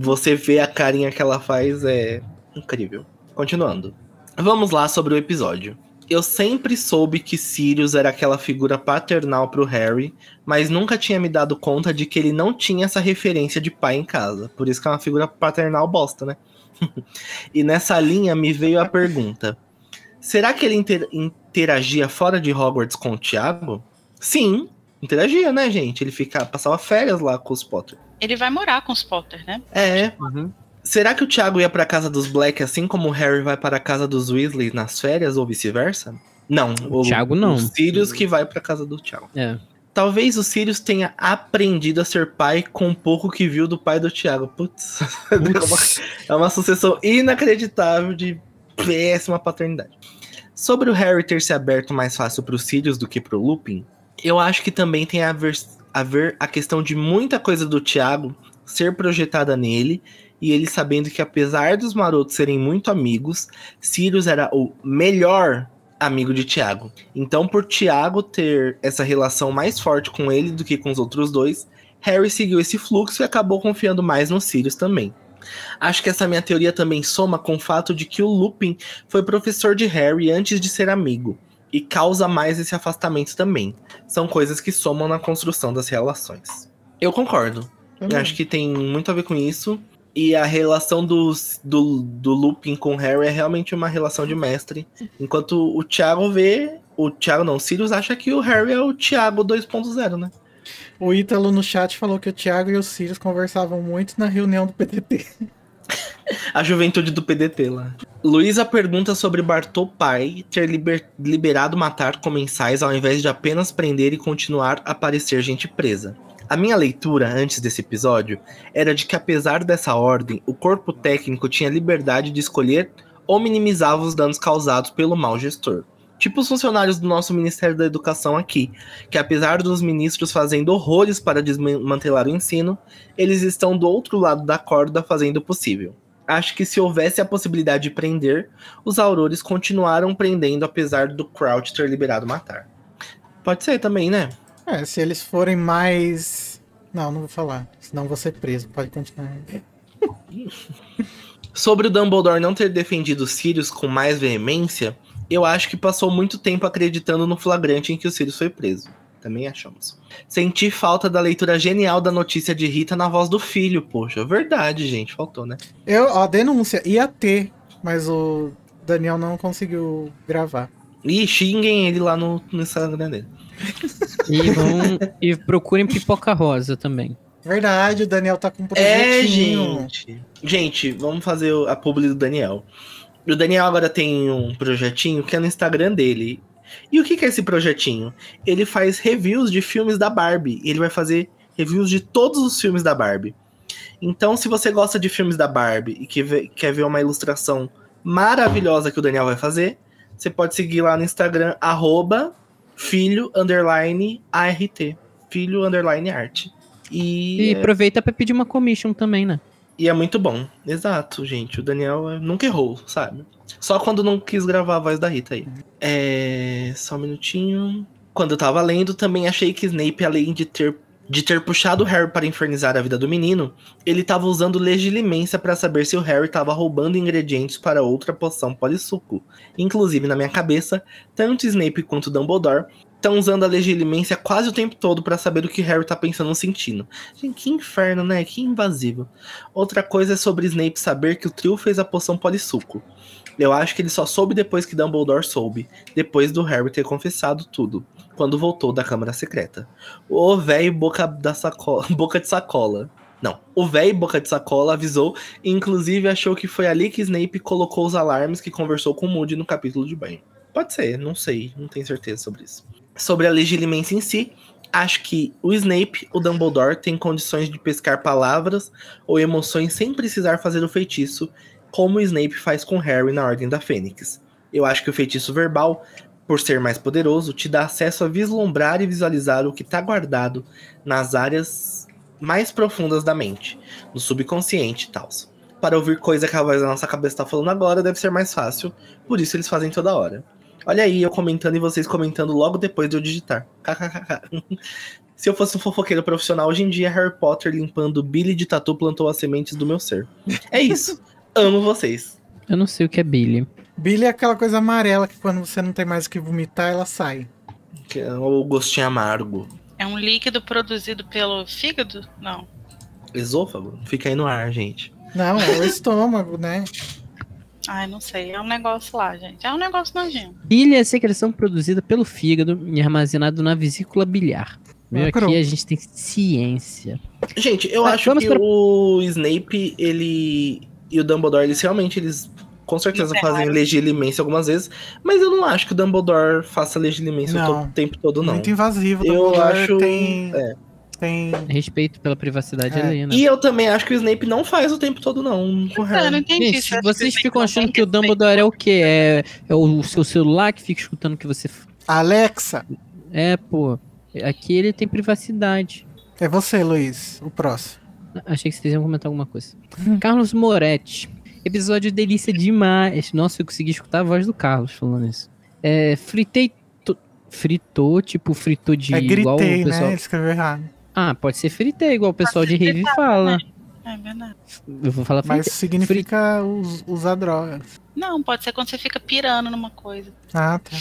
Você vê a carinha que ela faz, é incrível. Continuando. Vamos lá sobre o episódio. Eu sempre soube que Sirius era aquela figura paternal pro Harry, mas nunca tinha me dado conta de que ele não tinha essa referência de pai em casa. Por isso que é uma figura paternal bosta, né? e nessa linha me veio a pergunta: será que ele inter- interagia fora de Hogwarts com o Tiago? Sim, interagia, né, gente? Ele ficava, passava férias lá com os Potter. Ele vai morar com os Potter, né? É. Uhum. Será que o Thiago ia pra casa dos Black assim como o Harry vai para a casa dos Weasley nas férias ou vice-versa? Não. O Thiago não. O Sirius que vai pra casa do Thiago. É. Talvez o Sirius tenha aprendido a ser pai com um pouco que viu do pai do Thiago. Putz, é uma- é uma sucessão inacreditável de péssima paternidade. Sobre o Harry ter se aberto mais fácil pro Sirius do que pro Lupin, eu acho que também tem a ver, a ver a questão de muita coisa do Thiago ser projetada nele e ele sabendo que apesar dos marotos serem muito amigos, Sirius era o melhor amigo de Thiago. Então, por Thiago ter essa relação mais forte com ele do que com os outros dois, Harry seguiu esse fluxo e acabou confiando mais no Sirius também. Acho que essa minha teoria também soma com o fato de que o Lupin foi professor de Harry antes de ser amigo e causa mais esse afastamento também. São coisas que somam na construção das relações. Eu concordo. Eu acho que tem muito a ver com isso. E a relação dos, do, do Lupin com o Harry é realmente uma relação de mestre. Enquanto o Thiago vê. O Thiago não, o Sirius acha que o Harry é o Thiago 2.0, né? O Ítalo no chat falou que o Thiago e o Sirius conversavam muito na reunião do PTT. A juventude do PDT lá. Luísa pergunta sobre Bartô pai ter liber- liberado matar comensais ao invés de apenas prender e continuar a parecer gente presa. A minha leitura antes desse episódio era de que, apesar dessa ordem, o corpo técnico tinha liberdade de escolher ou minimizava os danos causados pelo mau gestor. Tipo os funcionários do nosso Ministério da Educação aqui, que apesar dos ministros fazendo horrores para desmantelar o ensino, eles estão do outro lado da corda fazendo o possível. Acho que se houvesse a possibilidade de prender, os aurores continuaram prendendo apesar do Crouch ter liberado matar. Pode ser também, né? É, se eles forem mais. Não, não vou falar. Senão vou ser preso. Pode continuar. Sobre o Dumbledore não ter defendido Sirius com mais veemência, eu acho que passou muito tempo acreditando no flagrante em que o Sirius foi preso. Também achamos. Senti falta da leitura genial da notícia de Rita na voz do filho, poxa. Verdade, gente, faltou, né? Eu, ó, denúncia. Ia ter, mas o Daniel não conseguiu gravar. E xinguem ele lá no, no Instagram dele. E, vão, e procurem pipoca rosa também. Verdade, o Daniel tá com um É, projetinho. gente. Gente, vamos fazer a publi do Daniel. O Daniel agora tem um projetinho que é no Instagram dele. E o que que é esse projetinho? Ele faz reviews de filmes da Barbie. Ele vai fazer reviews de todos os filmes da Barbie. Então, se você gosta de filmes da Barbie e que quer ver uma ilustração maravilhosa que o Daniel vai fazer, você pode seguir lá no Instagram, arroba filho underline ART. Filho underline arte. E, E aproveita pra pedir uma commission também, né? E é muito bom. Exato, gente. O Daniel é- nunca errou, sabe? Só quando não quis gravar a voz da Rita aí. É. Só um minutinho. Quando eu tava lendo, também achei que Snape, além de ter de ter puxado o Harry para infernizar a vida do menino, ele estava usando legilimência para saber se o Harry estava roubando ingredientes para outra poção polissuco. Inclusive, na minha cabeça, tanto Snape quanto Dumbledore estão usando a legilimência quase o tempo todo para saber o que Harry tá pensando ou sentindo. Gente, que inferno, né? Que invasivo. Outra coisa é sobre Snape saber que o trio fez a poção polissuco. Eu acho que ele só soube depois que Dumbledore soube, depois do Harry ter confessado tudo, quando voltou da Câmara Secreta. O velho boca da sacola, boca de sacola. Não, o velho boca de sacola avisou e inclusive achou que foi ali que Snape colocou os alarmes que conversou com Moody no capítulo de banho. Pode ser, não sei, não tenho certeza sobre isso. Sobre a legilimência em si, acho que o Snape, o Dumbledore, tem condições de pescar palavras ou emoções sem precisar fazer o feitiço, como o Snape faz com Harry na Ordem da Fênix. Eu acho que o feitiço verbal, por ser mais poderoso, te dá acesso a vislumbrar e visualizar o que está guardado nas áreas mais profundas da mente, no subconsciente e tal. Para ouvir coisa que a voz da nossa cabeça está falando agora, deve ser mais fácil, por isso eles fazem toda hora. Olha aí, eu comentando e vocês comentando logo depois de eu digitar. Se eu fosse um fofoqueiro profissional, hoje em dia Harry Potter limpando Billy de tatu plantou as sementes do meu ser. É isso. Amo vocês. Eu não sei o que é Billy. Billy é aquela coisa amarela que quando você não tem mais o que vomitar, ela sai. Que é o gostinho amargo. É um líquido produzido pelo fígado? Não. Esôfago? Fica aí no ar, gente. Não, é o estômago, né? Ai, não sei. É um negócio lá, gente. É um negócio nojento. Billy é a secreção produzida pelo fígado e armazenado na vesícula biliar. Meu, Macro. aqui a gente tem ciência. Gente, eu Mas acho que pra- o Snape, ele e o Dumbledore, eles realmente, eles com certeza Enterraram. fazem legilimência algumas vezes, mas eu não acho que o Dumbledore faça legilimência o tempo todo, não. Muito invasivo. Eu acho. Tem, é. Tem... Respeito pela privacidade É. alheia, né? E eu também acho que o Snape não faz o tempo todo, não. com Eu não entendi. Gente, acha vocês que ficam não achando que o respeito? Dumbledore é o quê? É, é o seu celular que fica escutando o que você. Alexa, É, pô. Aqui ele tem privacidade. é você, Luiz. O próximo. Achei que vocês iam comentar alguma coisa. Carlos Moretti. Episódio delícia demais. Nossa, eu consegui escutar a voz do Carlos falando isso. É, fritei. to- Fritou, tipo, fritou de é igual o gritei, né? pessoal. Ele escreveu errado. Ah, pode ser fritei, igual o pessoal de rave fala. É verdade. Eu vou falar Mas fritei. significa us- usar drogas. Não, pode ser quando você fica pirando numa coisa. Ah, tá.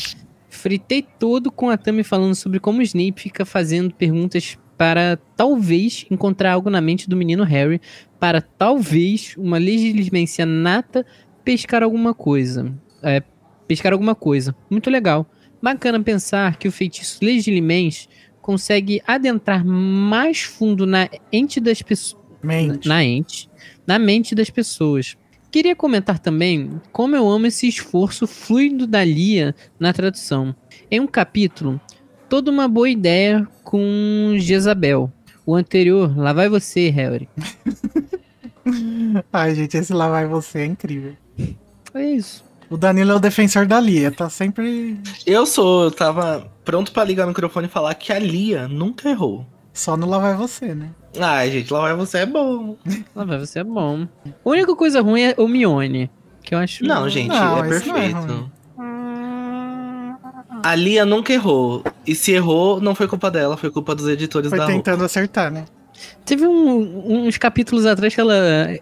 Fritei todo com a Tami falando sobre como o Snape fica fazendo perguntas para talvez encontrar algo na mente do menino Harry, para talvez uma legilimência nata pescar alguma coisa. É, pescar alguma coisa. Muito legal. Bacana pensar que o feitiço Legilimens consegue adentrar mais fundo na ente das pessoas Mente. na ente, na mente das pessoas. Queria comentar também como eu amo esse esforço fluido da Lia na tradução. Em um capítulo, toda uma boa ideia com Jezabel. O anterior, lá vai você, Harry. Ai, gente, esse lá vai você é incrível. É isso. O Danilo é o defensor da Lia, tá sempre Eu sou, eu tava pronto pra ligar o microfone e falar que a Lia nunca errou. só no lá vai você, né? Ai, gente, lá vai você é bom. Lá vai você é bom. A única coisa ruim é o Mione, que eu acho. Não, gente, Não, é é perfeito. a Lia nunca errou. E se errou, não foi culpa dela, foi culpa dos editores Foi da roupa. tentando acertar, né? Teve um- uns capítulos atrás que ela.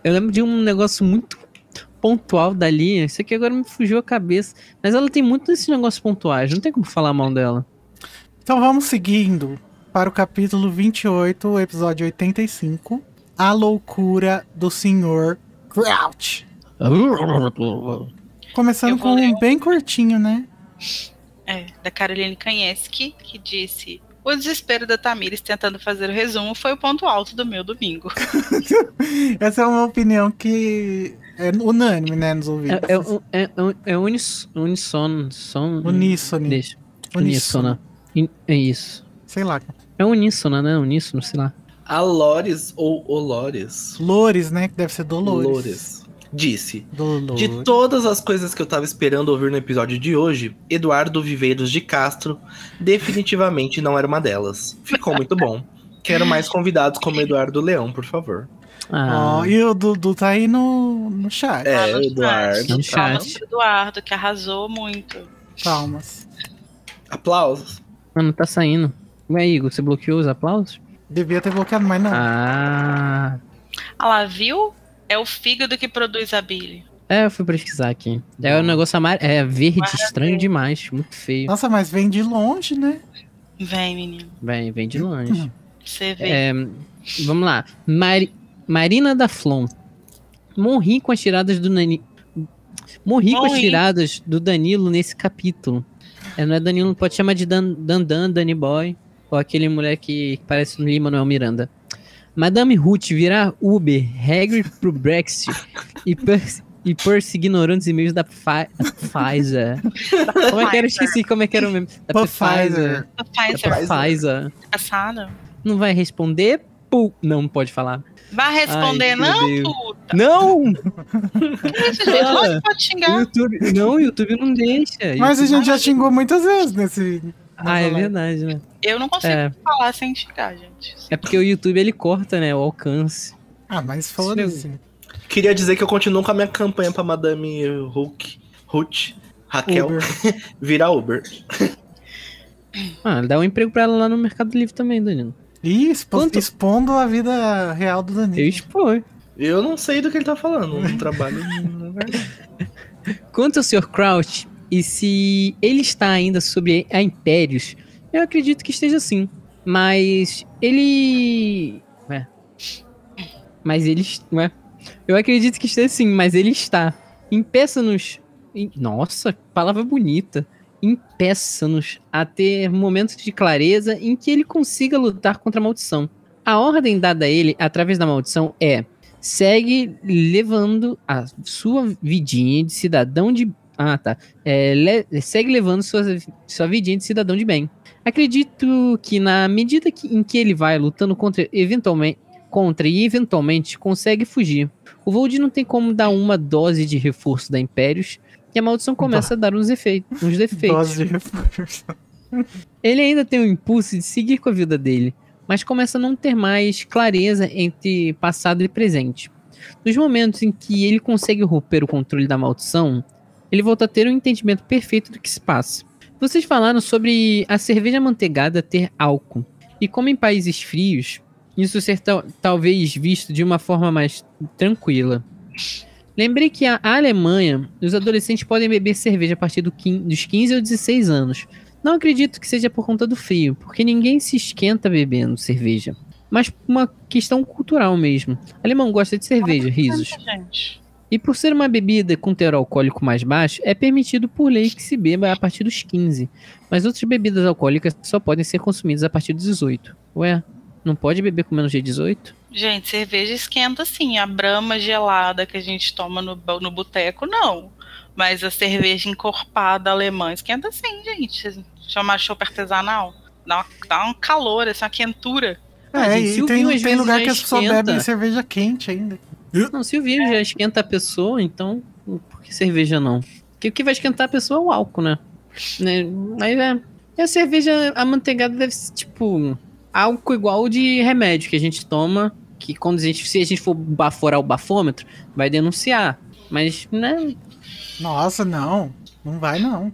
Eu lembro de um negócio muito pontual da Lia. Isso aqui agora me fugiu a cabeça. Mas ela tem muito desses negócios pontuais. Não tem como falar mal dela. Então vamos seguindo para o capítulo 28, o episódio 85. A loucura do senhor Crouch. Começando com ler um bem curtinho, né? É, da Caroline Kanyeski, que disse: O desespero da Tamires tentando fazer o resumo foi o ponto alto do meu domingo. Essa é uma opinião que é unânime, né, nos ouvidos. É, é, é, é, é unis, unissono. Som, Uníssone. Deixa. Uníssono. Uníssona. É isso. Sei lá. É uníssona, né? Uníssono, sei lá. A Lores ou Olores, Lores, né? Que deve ser Dolores. Lores, disse: Dolores. De todas as coisas que eu tava esperando ouvir no episódio de hoje, Eduardo Viveiros de Castro definitivamente não era uma delas. Ficou muito bom. Quero mais convidados como Eduardo Leão, por favor. Ah, Ó, e o Dudu tá aí no, no chat. É, Lá no Eduardo. No chat. Palmas chat. pro Eduardo, que arrasou muito. Palmas. Aplausos. mano, tá saindo. Ué, Igor, você bloqueou os aplausos? Devia ter bloqueado, mas não. Ah. Ah lá, viu? É o fígado que produz a bile. É, eu fui pesquisar aqui. É um negócio amar... é verde, estranho demais, muito feio. Nossa, mas vem de longe, né? Vem, menino. Vem, vem de longe. Você vê. É, vamos lá. Mari- Marina da Flon. Morri com as tiradas do Nani... Morri com as Morri. tiradas do Danilo nesse capítulo. É, não é Danilo, pode chamar de Dan, Dandan, Danny Boy. Ou aquele moleque que parece no Lima Manuel Miranda. Madame Ruth virar Uber, Hagrid pro Brexit e, pers e Percy ignorando os e-mails da, Pfi- da Pfizer. como é que era? Esqueci como é que era o mesmo. Da Pfizer. A Da Pfizer Pfizer. passada. Não vai responder? Pu- Não pode falar. Vai responder, Ai, não, Deus. puta. Não! Pode O xingar? YouTube, não, o YouTube não deixa. Mas a YouTube- gente já xingou muitas vezes nesse. Ah, é verdade, né? Eu não consigo É. falar sem xingar, gente. É porque o YouTube ele corta, né? O alcance. Ah, mas foda-se. Queria dizer que eu continuo com a minha campanha pra Madame Hulk, Ruth, Raquel, Uber. virar Uber. Ah, dá um emprego pra ela lá no Mercado Livre também, Danilo. Ih, expo- Quanto- expondo a vida real do Eu Danilo. expor. Eu não sei do que ele tá falando, não trabalho. na verdade. Quanto ao Sr. Crouch, e se ele está ainda sob a Impérios, eu acredito que esteja sim. Mas ele. Ué. Mas ele. Ué. Eu acredito que esteja sim, mas ele está. Impeça-nos. Nossa, que palavra bonita. Impeça-nos a ter momentos de clareza em que ele consiga lutar contra a maldição. A ordem dada a ele através da maldição é: segue levando a sua vidinha de cidadão de. Ah, tá. É, le- segue levando sua, sua vidinha de cidadão de bem. Acredito que na medida que- em que ele vai lutando contra eventualmente contra e eventualmente consegue fugir. O Vold não tem como dar uma dose de reforço da Impérios e a maldição começa a dar uns efeitos, uns defeitos. Ele ainda tem o impulso de seguir com a vida dele, mas começa a não ter mais clareza entre passado e presente. Nos momentos em que ele consegue romper o controle da maldição, ele volta a ter um entendimento perfeito do que se passa. Vocês falaram sobre a cerveja manteigada ter álcool, e como em países frios, isso ser tal- talvez visto de uma forma mais tranquila. Lembrei que a Alemanha, os adolescentes podem beber cerveja a partir do dos 15 ou 16 anos. Não acredito que seja por conta do frio, porque ninguém se esquenta bebendo cerveja. Mas por uma questão cultural mesmo. Alemão gosta de cerveja, risos. E por ser uma bebida com teor alcoólico mais baixo, é permitido por lei que se beba a partir dos 15. Mas outras bebidas alcoólicas só podem ser consumidas a partir dos 18. Ué, não pode beber com menos de 18? Gente, cerveja esquenta sim. A brama gelada que a gente toma no, no boteco, não. Mas a cerveja encorpada alemã esquenta sim, gente. Chamar chopp artesanal. Dá, uma- dá um calor, essa uma quentura. Ah, É, gente, e tem, tem lugar que as pessoas bebem cerveja quente ainda. Não, se o vinho já esquenta a pessoa, então por que cerveja não? Porque o que vai esquentar a pessoa é o álcool, né? né? Mas é. E a cerveja amanteigada deve ser tipo álcool igual de remédio que a gente toma, que quando a gente, se a gente for baforar o bafômetro, vai denunciar. Mas, né? Nossa, não. Não vai, não.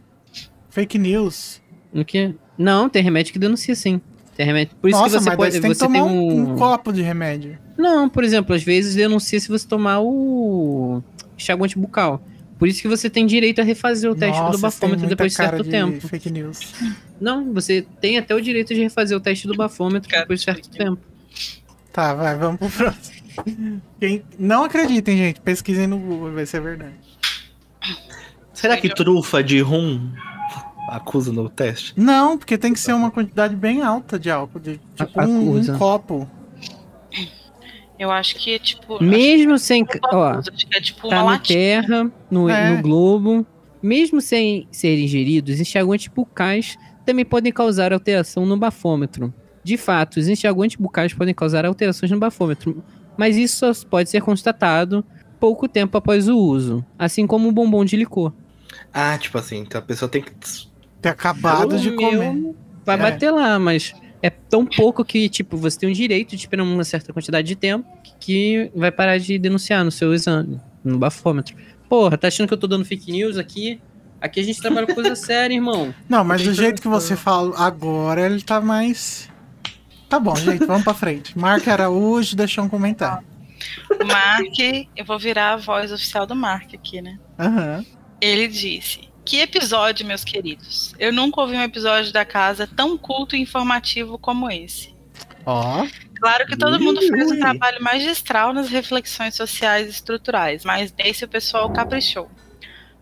Fake news. O que? Não, tem remédio que denuncia sim. Tem remédio. Por isso Nossa, que você pode. você tem que Você tomar tem um, um. um copo de remédio. Não, por exemplo, às vezes denuncia se você tomar o enxaguante bucal. Por isso que você tem direito a refazer o teste Nossa, do bafômetro depois de certo de tempo. Fake news. Não, você tem até o direito de refazer o teste do bafômetro Cara, depois de certo tempo. Tá, vai, vamos pro próximo. Quem... Não acreditem, gente. Pesquisem no Google, vai ser verdade. Será que trufa de rum acusa no teste? Não, porque tem que ser uma quantidade bem alta de álcool. De, tipo, um, um copo. Eu acho que é tipo. Mesmo sem. que, Ó, acho que é tipo tá na. Terra, no, É. no globo. Mesmo sem serem ingeridos, enxaguantes bucais também podem causar alteração no bafômetro. De fato, os enxaguantes bucais podem causar alterações no bafômetro, mas isso só pode ser constatado pouco tempo após o uso, assim como o bombom de licor. Ah, tipo assim, então a pessoa tem que. Ter acabado de meu comer. Vai É. bater lá, mas é tão pouco que, tipo, você tem o direito de esperar uma certa quantidade de tempo que vai parar de denunciar no seu exame, no bafômetro. Porra, tá achando que eu tô dando fake news aqui? Aqui a gente trabalha com coisa séria, irmão. Não, mas do jeito que você fala agora, ele tá mais. Tá bom, gente, vamos pra frente. Mark Araújo deixou um comentário. O Mark, eu vou virar a voz oficial do Mark aqui, né? Aham. Ele disse: Que episódio, meus queridos. Eu nunca ouvi um episódio da casa tão culto e informativo como esse. Ó, Claro que todo mundo fez um trabalho magistral nas reflexões sociais e estruturais, mas nesse o pessoal caprichou.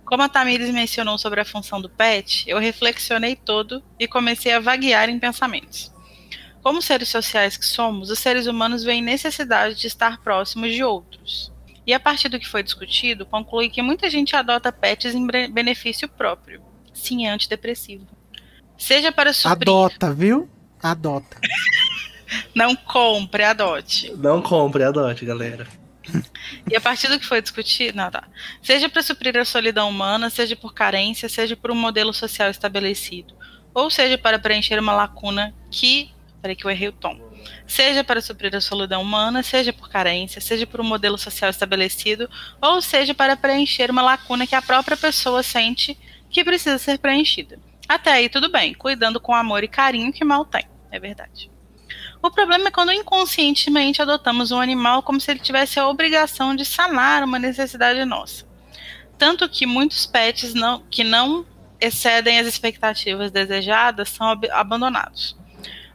Como a Tamires mencionou sobre a função do pet, eu reflexionei todo e comecei a vaguear em pensamentos. Como seres sociais que somos, os seres humanos veem necessidade de estar próximos de outros. E a partir do que foi discutido, concluí que muita gente adota pets em benefício próprio. Sim, é antidepressivo. Seja para suprir. adota, viu? Adota. Não compre, adote. Não compre, adote, galera. E a partir do que foi discutido, não, tá. Seja para suprir a solidão humana, seja por carência, seja por um modelo social estabelecido, ou seja para preencher uma lacuna que, peraí que eu errei o tom. Seja para suprir a solidão humana, seja por carência, seja por um modelo social estabelecido, ou seja para preencher uma lacuna que a própria pessoa sente que precisa ser preenchida. Até aí tudo bem, cuidando com amor e carinho que mal tem, é verdade. O problema é quando inconscientemente adotamos um animal como se ele tivesse a obrigação de sanar uma necessidade nossa. Tanto que muitos pets não, que não excedem as expectativas desejadas são ab- abandonados.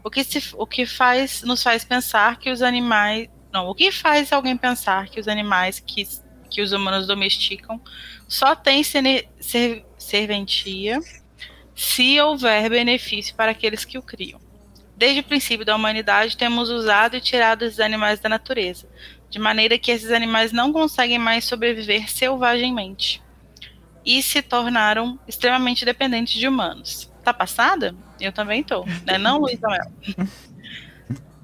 O que, se, o que faz, nos faz pensar que os animais. Não, o que faz alguém pensar que os animais que, que os humanos domesticam só têm ser- serventia se houver benefício para aqueles que o criam. Desde o princípio da humanidade, temos usado e tirado esses animais da natureza, de maneira que esses animais não conseguem mais sobreviver selvagemmente e se tornaram extremamente dependentes de humanos. Tá passada? Eu também tô, né? Não, Luiz Amel?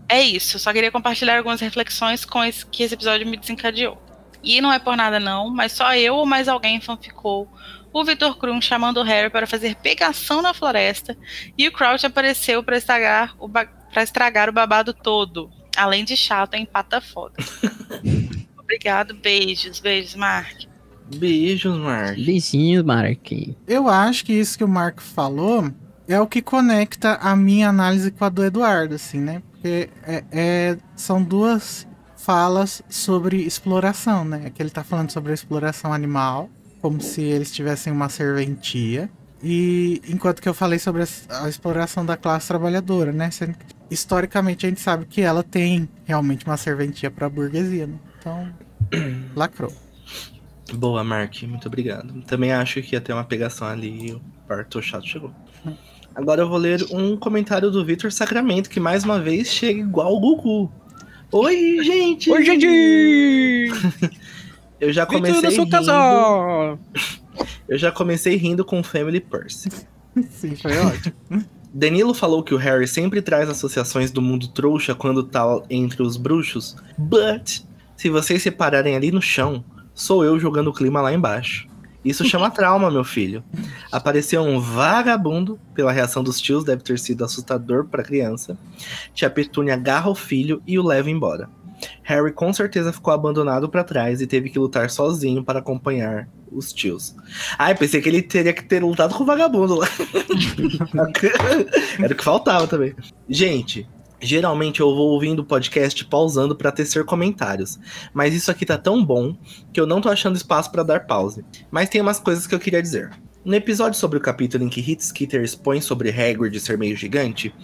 É isso, só queria compartilhar algumas reflexões com esse, que esse episódio me desencadeou. E não é por nada não, mas só eu ou mais alguém fanficou o Vitor Krum chamando o Harry para fazer pegação na floresta e o Crouch apareceu para estragar, o pra estragar o babado todo. Além de chato, empata foda. Obrigado, beijos, beijos, Mark. Beijos, Mark. Beijinhos, Mark. Eu acho que isso que o Marco falou é o que conecta a minha análise com a do Eduardo, assim, né? Porque é, é- são duas falas sobre exploração, né? Que ele tá falando sobre a exploração animal, como se eles tivessem uma serventia. E enquanto que eu falei sobre a, a exploração da classe trabalhadora, né? Sendo que, historicamente a gente sabe que ela tem realmente uma serventia para a burguesia, né? Então, lacrou. Boa, Mark. Muito obrigado. Também acho que ia ter uma pegação ali o parto chato chegou. Agora eu vou ler um comentário do Vitor Sacramento, que mais uma vez chega igual o Gugu. Oi, gente! Oi, gente! Eu já comecei rindo. casal! Eu já comecei rindo com Family Purse. Sim, foi ótimo. Danilo falou que o Harry sempre traz associações do mundo trouxa quando tá entre os bruxos. But, se vocês separarem ali no chão, sou eu jogando o clima lá embaixo. Isso chama trauma, meu filho. Apareceu um vagabundo, pela reação dos tios, deve ter sido assustador pra criança. Tia Petúnia agarra o filho e o leva embora. Harry com certeza ficou abandonado pra trás e teve que lutar sozinho para acompanhar os tios. Ai, pensei que ele teria que ter lutado com o vagabundo lá. Era o que faltava também. Gente, geralmente eu vou ouvindo o podcast pausando pra tecer comentários, mas isso aqui tá tão bom que eu não tô achando espaço pra dar pause. Mas tem umas coisas que eu queria dizer. No episódio sobre o capítulo em que Hit Skeeter expõe sobre Hagrid ser meio gigante,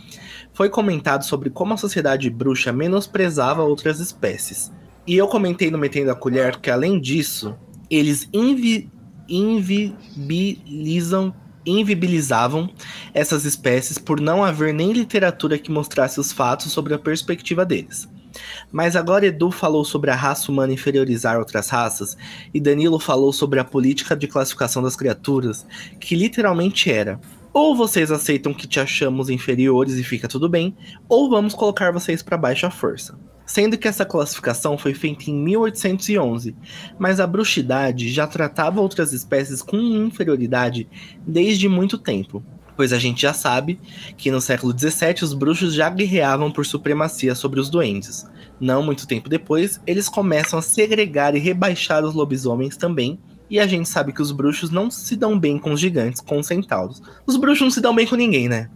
foi comentado sobre como a sociedade bruxa menosprezava outras espécies. E eu comentei no Metendo a Colher que, além disso, eles invi invibilizam, invibilizavam essas espécies por não haver nem literatura que mostrasse os fatos sobre a perspectiva deles. Mas agora Edu falou sobre a raça humana inferiorizar outras raças, e Danilo falou sobre a política de classificação das criaturas, que literalmente era: ou vocês aceitam que te achamos inferiores e fica tudo bem, ou vamos colocar vocês para baixo à força. Sendo que essa classificação foi feita em 1811, mas a bruxidade já tratava outras espécies com inferioridade desde muito tempo. Pois a gente já sabe que no século XVII os bruxos já guerreavam por supremacia sobre os duendes. Não muito tempo depois, eles começam a segregar e rebaixar os lobisomens também, e a gente sabe que os bruxos não se dão bem com os gigantes, com os centauros. Os bruxos não se dão bem com ninguém, né?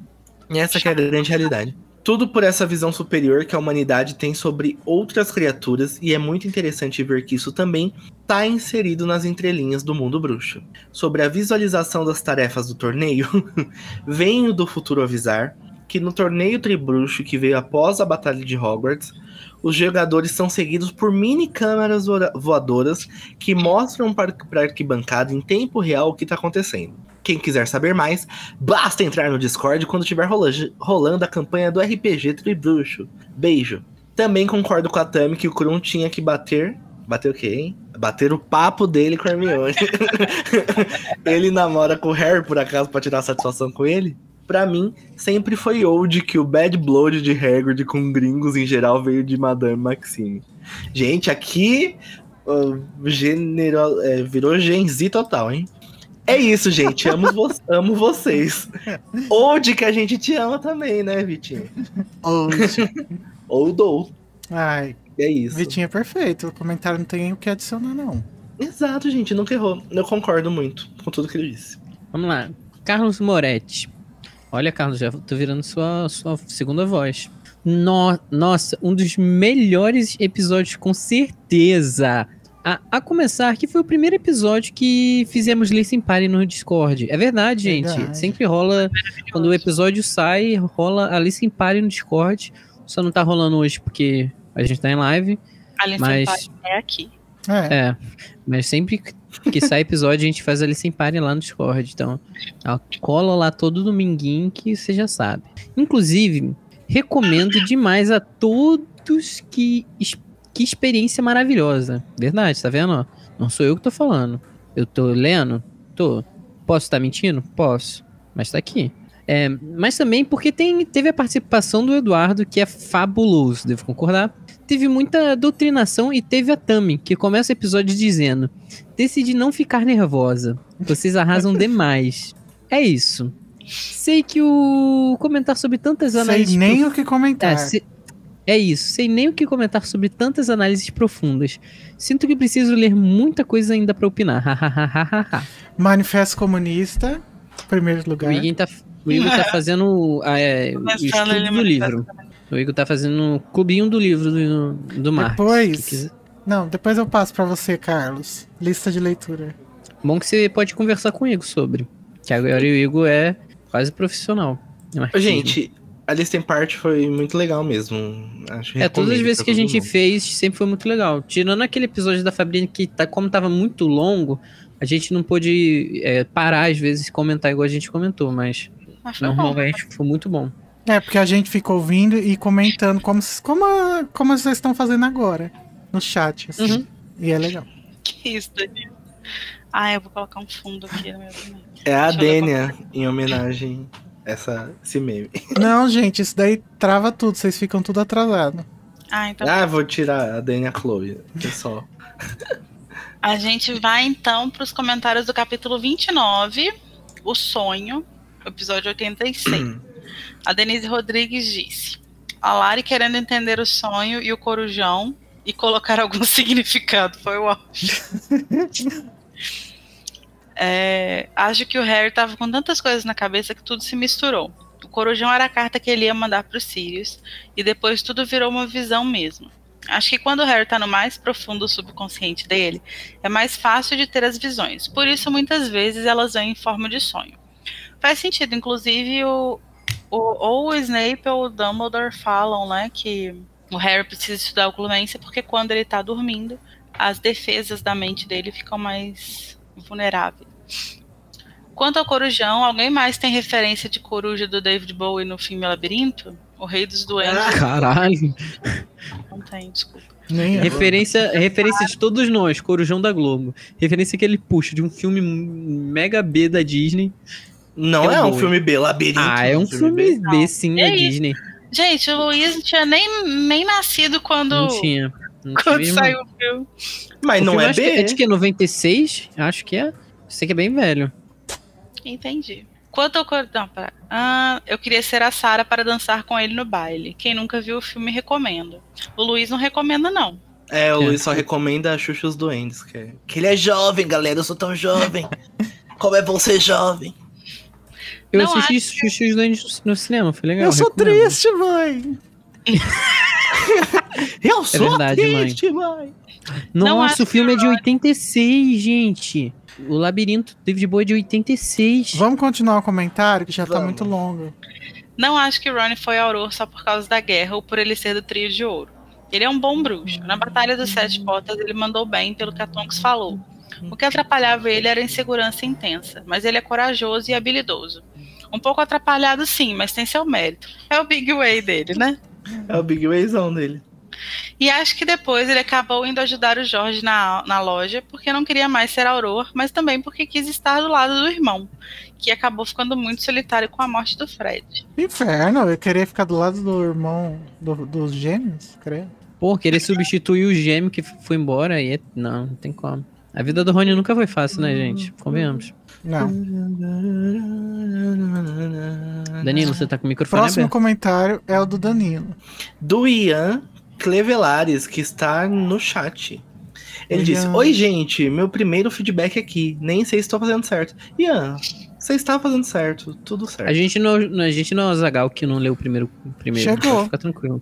E essa é a grande realidade. Tudo por essa visão superior que a humanidade tem sobre outras criaturas, e é muito interessante ver que isso também está inserido nas entrelinhas do mundo bruxo. Sobre a visualização das tarefas do torneio, venho do futuro avisar que no torneio Tribruxo que veio após a Batalha de Hogwarts, os jogadores são seguidos por mini câmeras voa- voadoras que mostram para a arquibancada em tempo real o que está acontecendo. Quem quiser saber mais, basta entrar no Discord quando estiver rola- rolando a campanha do RPG Tribruxo. Beijo. Também concordo com a Tami que o Krum tinha que bater. Bater o quê, hein? Bater o papo dele com a Hermione. ele namora com o Harry, por acaso, pra tirar satisfação com ele? Pra mim, sempre foi old que o bad blood de Hagrid com gringos em geral veio de Madame Maxime. Gente, aqui uh, genero, é, virou Gen Z total, hein? É isso, gente. Amo, vo amo vocês. Old que a gente te ama também, né, Vitinho? Hoje. Ou dou. Ai, É isso. Vitinho é perfeito. O comentário não tem o que adicionar, não. Exato, gente. Nunca errou. Eu concordo muito com tudo que ele disse. Vamos lá. Carlos Moretti. Olha, Carlos, já tô virando sua, sua segunda voz. No- nossa, um dos melhores episódios, com certeza. A, a começar que foi o primeiro episódio que fizemos Listen Party no Discord. É verdade, gente. Verdade. Sempre rola. Quando o episódio sai, rola a Listen Party no Discord. Só não tá rolando hoje porque a gente tá em live. Alien Mas- Senpai é aqui. É. É, mas sempre que sai episódio, a gente faz ali sem pare lá no Discord. Então, ó, cola lá todo dominguinho que você já sabe. Inclusive, recomendo demais a todos que. Que experiência maravilhosa. Verdade, tá vendo? Não sou eu que tô falando. Eu tô lendo? Tô. Posso estar mentindo? Posso. Mas tá aqui. É, mas também porque tem, teve a participação do Eduardo, que é fabuloso, devo concordar. Teve muita doutrinação e teve a Tami, que começa o episódio dizendo: Decidi não ficar nervosa. Vocês arrasam demais. É isso. Sei que o comentar sobre tantas Sei análises. nem prof- o que comentar. é, se- é isso, sei nem o que comentar sobre tantas análises profundas. Sinto que preciso ler muita coisa ainda pra opinar. Hahaha. Manifesto Comunista, primeiro o lugar. Igor tá, o Igor tá fazendo é, o estudo do livro. O Igor tá fazendo o clubinho do livro do, do Marx. Depois- Não, depois eu passo pra você, Carlos. Lista de leitura. Bom que você pode conversar com o Igor sobre. Que agora o Igor é quase profissional. marxismo. Gente, a lista em parte foi muito legal mesmo. Acho É, todas as vezes que a gente mundo. fez, sempre foi muito legal. Tirando aquele episódio da Fabrina que, tá, como tava muito longo, a gente não pôde é, parar, às vezes, e comentar igual a gente comentou, mas Mas foi bom. normalmente foi muito bom. É, porque a gente fica ouvindo e comentando como, como, a- como vocês estão fazendo agora. No chat, assim. Uhum. E é legal. Que isso, Danilo? Ah, eu vou colocar um fundo aqui no meu boneco. É a Dênia, em homenagem a essa, esse meme. Não, gente, isso daí trava tudo. Vocês ficam tudo atrasado. Ah, então Ah, vou tirar a Dênia Chloe. Pessoal. A gente vai então para os comentários do capítulo 29, O Sonho, episódio 86. A Denise Rodrigues disse: A Lari querendo entender o sonho e o corujão e colocar algum significado. Foi o. É, acho que o Harry estava com tantas coisas na cabeça que tudo se misturou. O corujão era a carta que ele ia mandar para os Sirius, e depois tudo virou uma visão mesmo. Acho que quando o Harry está no mais profundo subconsciente dele, é mais fácil de ter as visões. Por isso, muitas vezes, elas vêm em forma de sonho. Faz sentido, inclusive, o, o, ou o Snape ou o Dumbledore falam, né, que o Harry precisa estudar oculência porque quando ele tá dormindo, as defesas da mente dele ficam mais vulneráveis. Quanto ao Corujão, alguém mais tem referência de coruja do David Bowie no filme Labirinto? O Rei dos Duendes? Caralho. Não tem, desculpa. Nem eu. referência, referência de todos nós, Corujão da Globo. Referência que ele puxa de um filme mega B da Disney. Não É é um filme B, Labirinto. Ah, é um filme B, sim, da É isso. Disney. Gente, o Luiz não tinha nem, nem nascido quando, Não tinha. Não quando tinha saiu o filme. Mas O não filme é acho que B. é de que? 96? Acho que é. Sei que é bem velho. Entendi. Quanto ao cor... Não, pera. Ah, eu queria ser a Sara para dançar com ele no baile. Quem nunca viu o filme, recomendo. O Luiz não recomenda, não. É, o É. Luiz só recomenda a Xuxa os Duendes. Que, é... que ele é jovem, galera. Eu sou tão jovem. Como é bom ser jovem. Eu Não assisti os dois no cinema, foi legal. eu sou recomendo. triste, mãe. eu sou verdade, mãe. triste, mãe. Não Nossa, acho o filme é de 86, gente. O Labirinto David Bowie é de 86. Vamos continuar o comentário, que já tá Vamos. muito longo. Não acho que Ron foi Auror só por causa da guerra ou por ele ser do trio de ouro. Ele é um bom bruxo. Na Batalha dos Sete Portas, ele mandou bem, pelo que a Tonks falou. O que atrapalhava ele era a insegurança intensa, mas ele é corajoso e habilidoso. Um pouco atrapalhado, sim, mas tem seu mérito. É o Big Way dele, né? É o Big Wayzão dele. E acho que depois ele acabou indo ajudar o Jorge na, na loja, porque não queria mais ser Auror, mas também porque quis estar do lado do irmão, que acabou ficando muito solitário com a morte do Fred. Inferno, eu queria ficar do lado do irmão do- dos gêmeos, creio. Pô, querer substituir o gêmeo que foi embora aí. é- Não, não tem como. A vida do Rony nunca foi fácil, né, gente? Convenhamos. Não. Danilo, você tá com o microfone Próximo aberto. comentário é o do Danilo. Do Ian Clevelares, que está no chat. Ele Oi, disse: Ian. Oi, gente, meu primeiro feedback aqui. Nem sei se estou fazendo certo. Ian, você está fazendo certo, tudo certo. A gente não, a gente não é o Zagal que não leu o primeiro. primeiro Chegou. Fica tranquilo.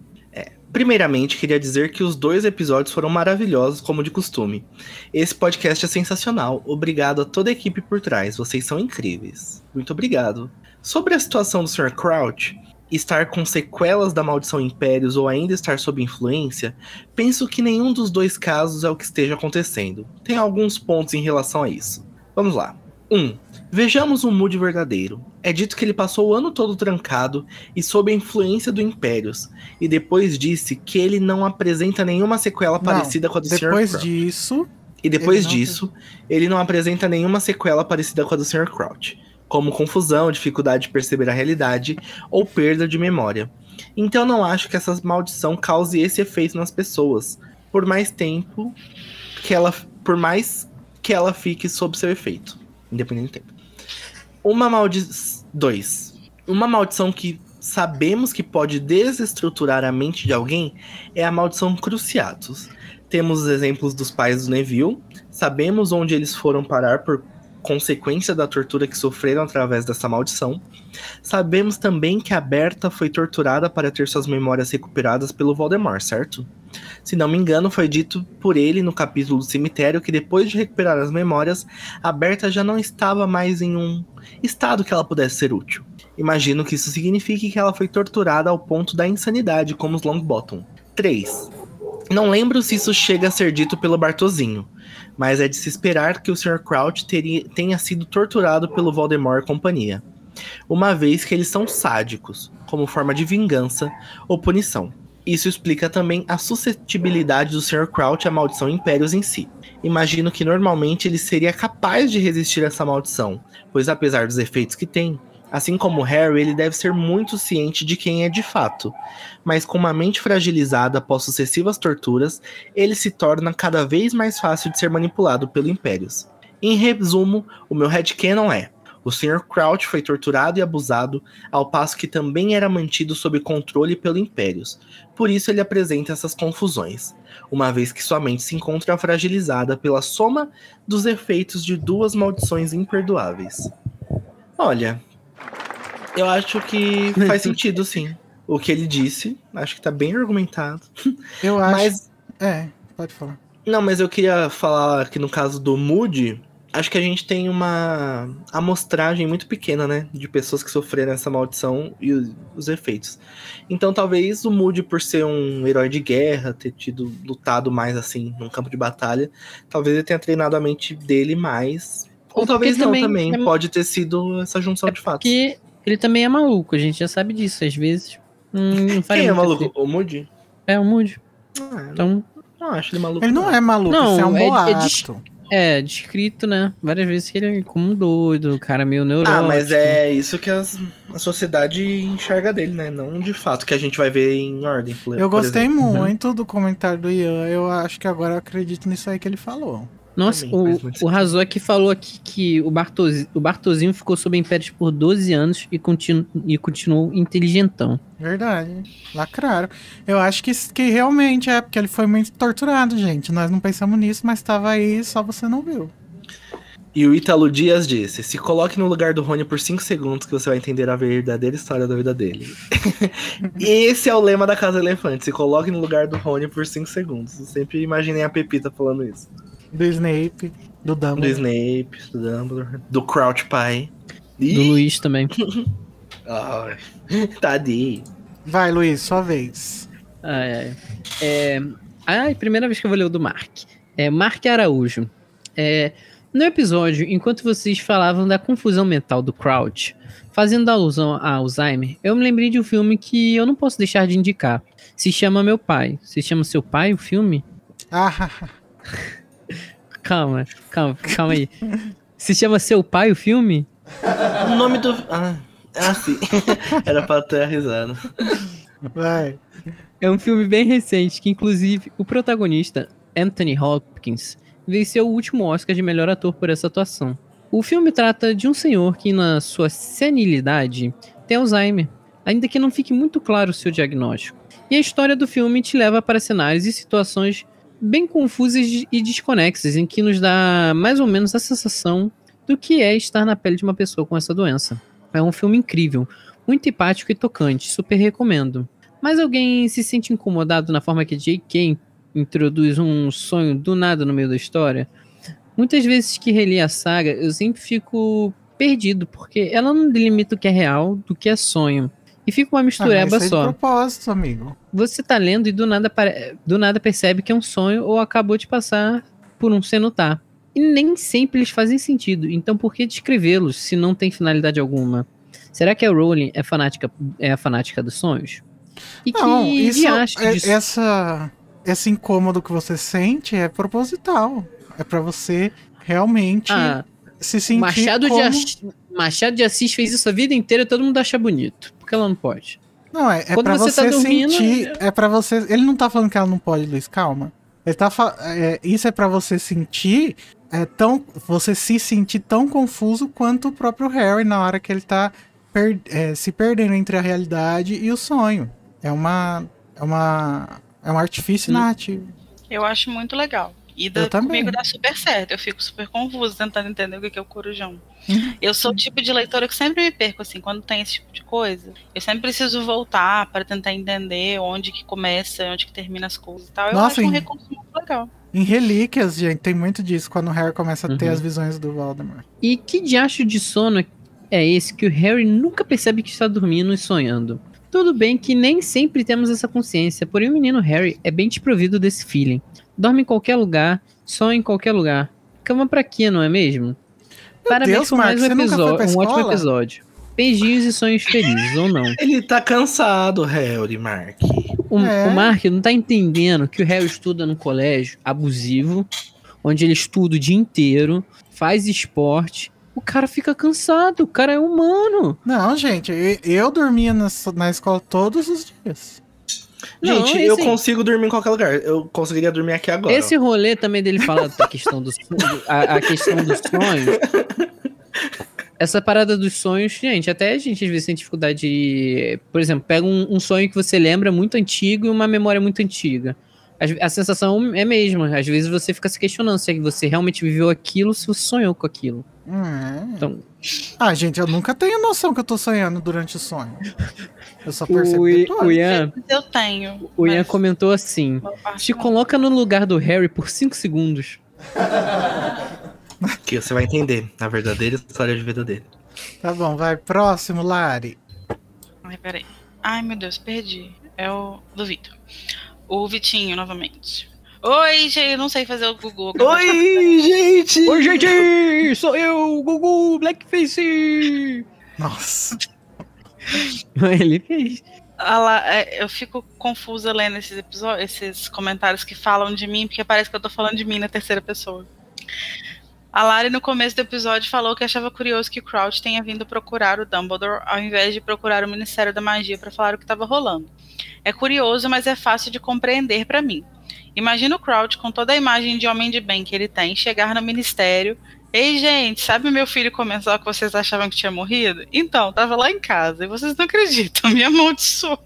Primeiramente, queria dizer que os dois episódios foram maravilhosos, como de costume. Esse podcast é sensacional. Obrigado a toda a equipe por trás. Vocês são incríveis. Muito obrigado. Sobre a situação do Sr. Crouch, estar com sequelas da maldição Impérios ou ainda estar sob influência, penso que nenhum dos dois casos é o que esteja acontecendo. Tem alguns pontos em relação a isso. Vamos lá. 1. Um, vejamos um Moody verdadeiro. É dito que ele passou o ano todo trancado e sob a influência do Impérios, e depois disse que ele não apresenta nenhuma sequela Não, parecida com a do Sr. Depois disso, E depois ele não disso, ele não apresenta nenhuma sequela parecida com a do Sr. Crouch, como confusão, dificuldade de perceber a realidade ou perda de memória. Então não acho que essa maldição cause esse efeito nas pessoas, por mais tempo que ela, por mais que ela fique sob seu efeito, independente do tempo. Uma maldição 2. Uma maldição que sabemos que pode desestruturar a mente de alguém é a maldição Cruciatus. Temos os exemplos dos pais do Neville, sabemos onde eles foram parar por consequência da tortura que sofreram através dessa maldição. Sabemos também que a Berta foi torturada para ter suas memórias recuperadas pelo Voldemort, certo? Se não me engano, foi dito por ele no capítulo do cemitério que depois de recuperar as memórias, a Berta já não estava mais em um estado que ela pudesse ser útil. Imagino que isso signifique que ela foi torturada ao ponto da insanidade, como os Longbottom. 3. Não lembro se isso chega a ser dito pelo Bartozinho, mas é de se esperar que o Sr. Crouch teria, tenha sido torturado pelo Voldemort e companhia, uma vez que eles são sádicos, como forma de vingança ou punição. Isso explica também a suscetibilidade do Sr. Crouch à maldição Impérios em si. Imagino que normalmente ele seria capaz de resistir a essa maldição, pois apesar dos efeitos que tem, assim como Harry, ele deve ser muito ciente de quem é de fato. Mas com uma mente fragilizada após sucessivas torturas, ele se torna cada vez mais fácil de ser manipulado pelo Impérios. Em resumo, o meu headcanon é: o Sr. Crouch foi torturado e abusado, ao passo que também era mantido sob controle pelo Impérios. Por isso ele apresenta essas confusões, uma vez que sua mente se encontra fragilizada pela soma dos efeitos de duas maldições imperdoáveis. Olha, eu acho que faz sentido sim. O que ele disse, acho que tá bem argumentado. eu acho. Mas É, pode falar. não, mas eu queria falar que no caso do Moody, acho que a gente tem uma amostragem muito pequena, né? De pessoas que sofreram essa maldição e os, os efeitos. Então talvez o Moody, por ser um herói de guerra, ter tido lutado mais assim num campo de batalha, talvez ele tenha treinado a mente dele mais. Ou Ou talvez não também também. é- Pode ter sido essa junção de fatos. Porque ele também é maluco, a gente já sabe disso. Às vezes. Hum, não Quem é maluco? O Moody? É o Moody. Ah, Então, não acho ele maluco. Ele não é maluco, Não, isso é um é- é boato. é descrito, né? Várias vezes que ele é como um doido, cara meio neurótico. Ah, mas é isso que as- a sociedade enxerga dele, né? Não de fato que a gente vai ver em ordem. Eu gostei exemplo. muito do comentário do Ian. Eu acho que agora eu acredito nisso aí que ele falou. Nossa, Também o, muito o Razok falou aqui que o, Bartozi, o Bartozinho ficou sob impérios por 12 anos e, continu, e continuou inteligentão. Verdade. Lacraram. Eu acho que, que realmente é, porque ele foi muito torturado, gente. Nós não pensamos nisso, mas tava aí, só você não viu. E o Ítalo Dias disse: se coloque no lugar do Rony por 5 segundos que você vai entender a verdadeira história da vida dele. Esse é o lema da Casa Elefante. Se coloque no lugar do Rony por 5 segundos. Eu sempre imaginei a Pepita falando isso. Do Snape, do Do Dumbledore. Snape, do Dumbledore, do Crouch Pie. Do Luiz também. ai, tadinho. Vai, Luiz, sua vez. Ai, ai. É... Ai, primeira vez que eu vou ler o do Mark. É Mark Araújo. É... No episódio, enquanto vocês falavam da confusão mental do Crouch, fazendo alusão a Alzheimer, eu me lembrei de um filme que eu não posso deixar de indicar. Se chama Meu Pai. Se chama Seu Pai o filme? Ah, Calma, calma, calma aí. Se chama Seu Pai o filme? O nome do. Ah, ah sim. Era pra ter a risada. vai. É um filme bem recente que, inclusive, o protagonista, Anthony Hopkins, venceu o último Oscar de melhor ator por essa atuação. O filme trata de um senhor que, na sua senilidade, tem Alzheimer, ainda que não fique muito claro o seu diagnóstico. E a história do filme te leva para cenários e situações bem confusas e desconexas, em que nos dá mais ou menos a sensação do que é estar na pele de uma pessoa com essa doença. É um filme incrível, muito empático e tocante, super recomendo. Mas alguém se sente incomodado na forma que J.K. introduz um sonho do nada no meio da história? Muitas vezes que reli a saga, eu sempre fico perdido, porque ela não delimita o que é real do que é sonho. E fica uma Ah, mas isso é de só. propósito, amigo. Você tá lendo e do nada, do nada percebe que é um sonho ou acabou de passar por um cenotar. E nem sempre eles fazem sentido. Então por que descrevê-los se não tem finalidade alguma? Será que a Rowling é fanática, é a fanática dos sonhos? E Não, que isso, é- disso? essa, esse incômodo que você sente é proposital. É pra você realmente Ah, se sentir Machado, como... de Assis, Machado de Assis fez isso a vida inteira e todo mundo acha bonito. Que ela não pode? Não, é, é Quando pra você você, tá dormindo, sentir. É para você. Ele não tá falando que ela não pode, Luiz, calma. Ele tá fa- é, Isso é pra você sentir. É tão, você se sentir tão confuso quanto o próprio Harry na hora que ele tá per- é, se perdendo entre a realidade e o sonho. É uma. É uma. É um artifício Hum. narrativo. Eu acho muito legal. E também. comigo dá super certo. Eu fico super confusa tentando entender o que é o corujão. Eu sou o tipo de leitora que sempre me perco, assim, quando tem esse tipo de coisa. Eu sempre preciso voltar para tentar entender onde que começa, onde que termina as coisas e tal. Eu Nossa, acho um recurso muito legal. Em Relíquias, gente, tem muito disso quando o Harry começa a ter Uhum. as visões do Voldemort. E que diacho de sono é esse que o Harry nunca percebe que está dormindo e sonhando? Tudo bem que nem sempre temos essa consciência, porém o menino Harry é bem desprovido desse feeling. Dorme em qualquer lugar, sonha em qualquer lugar. Cama pra quê, não é mesmo? Parabéns Deus, por mais Marcos, um episódio, um ótimo episódio. Beijinhos e sonhos felizes, ou não. Ele tá cansado, Harry, Mark. O, É. o Mark não tá entendendo que o Harry estuda num colégio abusivo, onde ele estuda o dia inteiro, faz esporte. O cara fica cansado, o cara é humano. Não, gente, eu, eu dormia na, na escola todos os dias. Não, Gente, eu esse- consigo dormir em qualquer lugar. Eu conseguiria dormir aqui agora. Esse rolê também dele falar da questão do sonho, a, a questão dos sonhos. Essa parada dos sonhos, gente, até a gente às vezes tem dificuldade de. Por exemplo, pega um, um sonho que você lembra muito antigo e uma memória muito antiga. Às- A sensação é a mesma. Às vezes você fica se questionando se você realmente viveu aquilo, se você sonhou com aquilo. Hum, é. Então, Ah, gente, eu nunca tenho noção que eu tô sonhando durante o sonho. Eu só o, percebo I- depois. o Ian, Eu tenho. o Ian mas comentou assim: te coloca no lugar do Harry por 5 segundos. Que você vai entender a verdadeira história de vida dele. Tá bom, vai. Próximo, Lari. Ai, peraí. Ai, meu Deus, perdi. É o do Vitor. O Vitinho, novamente. Oi, gente, eu não sei fazer o Google. Oi, gente! Oi, gente! Sou eu, Gugu Blackface! Nossa. Ele fez. Ah lá, é, eu fico confusa lendo esses episódios, esses comentários que falam de mim, porque parece que eu tô falando de mim na terceira pessoa. A Lari, no começo do episódio, falou que achava curioso que Crouch tenha vindo procurar o Dumbledore ao invés de procurar o Ministério da Magia para falar o que estava rolando. É curioso, mas é fácil de compreender para mim. Imagina o Crouch, com toda a imagem de homem de bem que ele tem, chegar no Ministério. Ei, gente, sabe meu filho comensal que vocês achavam que tinha morrido? Então, tava lá em casa e vocês não acreditam, me amaldiçoou.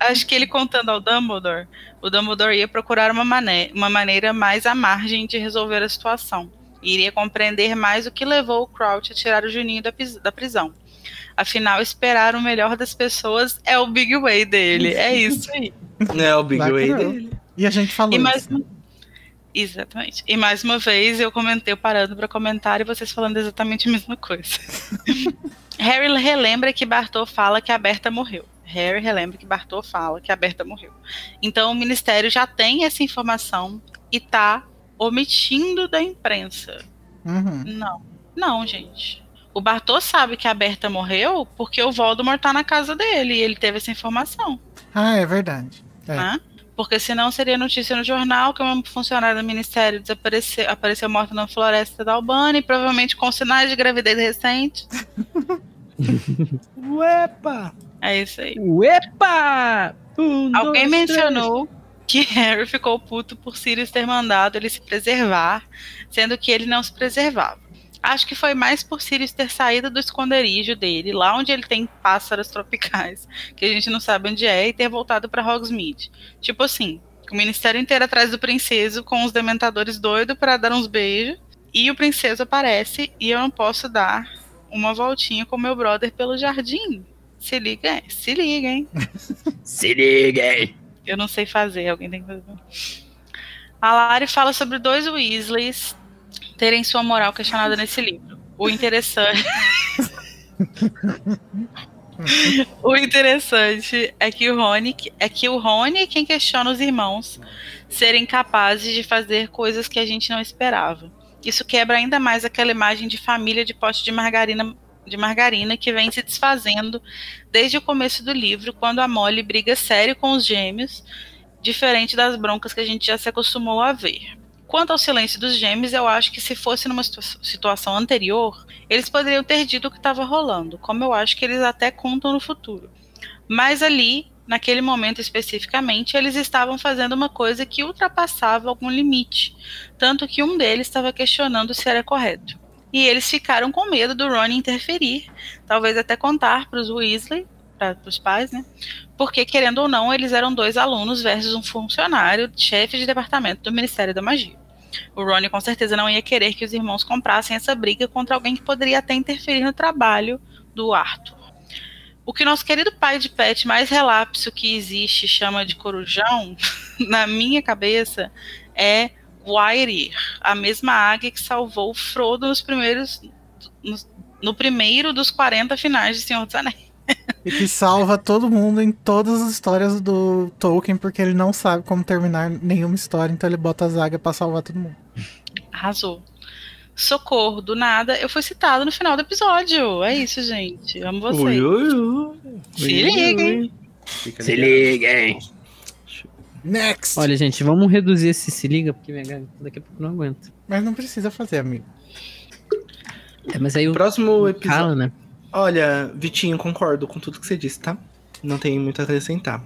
Acho que ele contando ao Dumbledore, o Dumbledore ia procurar uma, mané uma maneira mais à margem de resolver a situação. e iria compreender mais o que levou o Crouch a tirar o Juninho da, da prisão. Afinal, esperar o melhor das pessoas é o big way dele. É isso aí. É o Big Vai Way não. dele. E a gente falou E mais isso. uma... Exatamente. E mais uma vez eu comentei, eu parando para comentar e vocês falando exatamente a mesma coisa. Harry relembra que Bartô fala que a Berta morreu. Harry relembra que Bartô fala que a Berta morreu. Então o ministério já tem essa informação e tá omitindo da imprensa. Uhum. Não. Não, gente. O Bartô sabe que a Berta morreu porque o Voldemort tá na casa dele e ele teve essa informação. Ah, é verdade. É. né? Porque senão seria notícia no jornal que uma funcionária do ministério desapareceu, apareceu morta na floresta da Albânia e provavelmente com sinais de gravidez recente. Uepa! É isso aí. Uepa! Um, Alguém dois, três. mencionou que Harry ficou puto por Sirius ter mandado ele se preservar, sendo que ele não se preservava. Acho que foi mais por Sirius ter saído do esconderijo dele, lá onde ele tem pássaros tropicais, que a gente não sabe onde é, e ter voltado pra Hogsmeade. Tipo assim, o ministério inteiro atrás do princeso, com os dementadores doidos pra dar uns beijos, e o princeso aparece e eu não posso dar uma voltinha com meu brother pelo jardim. Se liga, se liga, hein? Se liguem! Eu não sei fazer, alguém tem que fazer. A Lari fala sobre dois Weasleys terem sua moral questionada nesse livro. O interessante. o interessante é que o Rony é que o Rony é quem questiona os irmãos serem capazes de fazer coisas que a gente não esperava. Isso quebra ainda mais aquela imagem de família de pote de margarina de margarina que vem se desfazendo desde o começo do livro, quando a Molly briga sério com os gêmeos, diferente das broncas que a gente já se acostumou a ver. Quanto ao silêncio dos gêmeos, eu acho que se fosse numa situa- situação anterior, eles poderiam ter dito o que estava rolando, como eu acho que eles até contam no futuro. Mas ali, naquele momento especificamente, eles estavam fazendo uma coisa que ultrapassava algum limite, tanto que um deles estava questionando se era correto. E eles ficaram com medo do Ron interferir, talvez até contar para os Weasley, para os pais, né? Porque, querendo ou não, eles eram dois alunos versus um funcionário, chefe de departamento do Ministério da Magia. O Ron com certeza não ia querer que os irmãos comprassem essa briga contra alguém que poderia até interferir no trabalho do Arthur. O que nosso querido pai de pet mais relapso que existe chama de corujão, na minha cabeça, é Wairi, a mesma águia que salvou Frodo nos primeiros. No, no primeiro dos 40 finais de Senhor dos Anéis. E que salva todo mundo em todas as histórias do Tolkien, porque ele não sabe como terminar nenhuma história, então ele bota as águias pra salvar todo mundo. Arrasou. Socorro, do nada, eu fui citado no final do episódio. É isso, gente. Amo vocês. Ui, ui, ui. Se liguem. Se liguem! Next! Olha, gente, vamos reduzir esse se liga, porque daqui a pouco não aguenta. Mas não precisa fazer, amigo. É, mas aí o Próximo episódio. cala, né? Olha, Vitinho, concordo com tudo que você disse, tá? Não tem muito a acrescentar.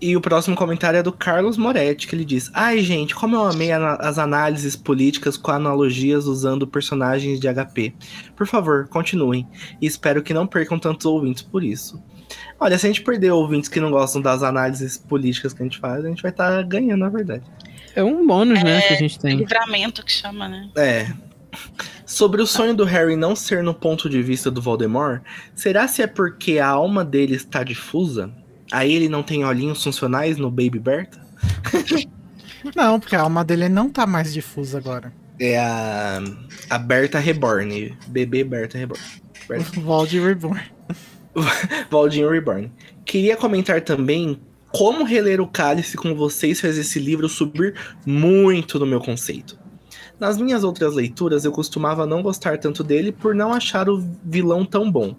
E o próximo comentário é do Carlos Moretti, que ele diz: Ai, gente, como eu amei as análises políticas com analogias usando personagens de HP. Por favor, continuem. E espero que não percam tantos ouvintes por isso. Olha, se a gente perder ouvintes que não gostam das análises políticas que a gente faz, a gente vai estar ganhando, na verdade. É um bônus, né, que a gente tem. Livramento que chama, né? É. Sobre o sonho do Harry não ser no ponto de vista do Voldemort, será se é porque a alma dele está difusa? Aí ele não tem olhinhos funcionais no Baby Berta? Não, porque a alma dele não tá mais difusa agora. É a, a Berta Reborn. Bebê Berta Reborn. Berta- Vold Reborn. Valdinho Reborn. Queria comentar também como reler o Cálice com vocês fez esse livro subir muito no meu conceito. Nas minhas outras leituras, eu costumava não gostar tanto dele por não achar o vilão tão bom,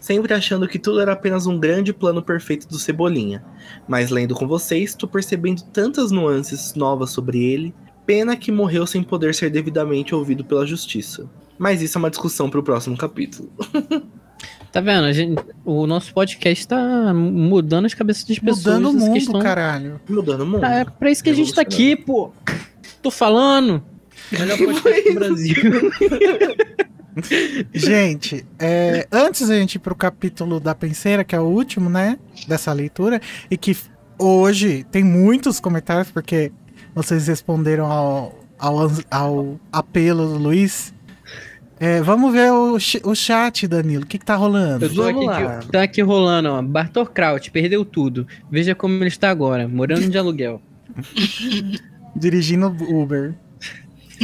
sempre achando que tudo era apenas um grande plano perfeito do Cebolinha. Mas lendo com vocês, tô percebendo tantas nuances novas sobre ele, pena que morreu sem poder ser devidamente ouvido pela justiça. Mas isso é uma discussão para o próximo capítulo. Tá vendo? A gente, o nosso podcast tá mudando as cabeças das pessoas. Mudando o mundo, questão. caralho. Mudando o mundo. Ah, é pra isso que a gente tá aqui, pô. Tô falando. Melhor podcast do Brasil. Gente, é, antes da gente ir pro capítulo da penseira, que é o último, né? Dessa leitura, e que hoje tem muitos comentários, porque vocês responderam ao, ao, ao apelo do Luiz. É, vamos ver o, o chat, Danilo. O que, que tá rolando? Eu tô Vamos aqui, lá. que- tá aqui rolando, ó. Bartor Kraut, perdeu tudo. Veja como ele está agora, morando de aluguel. Dirigindo Uber.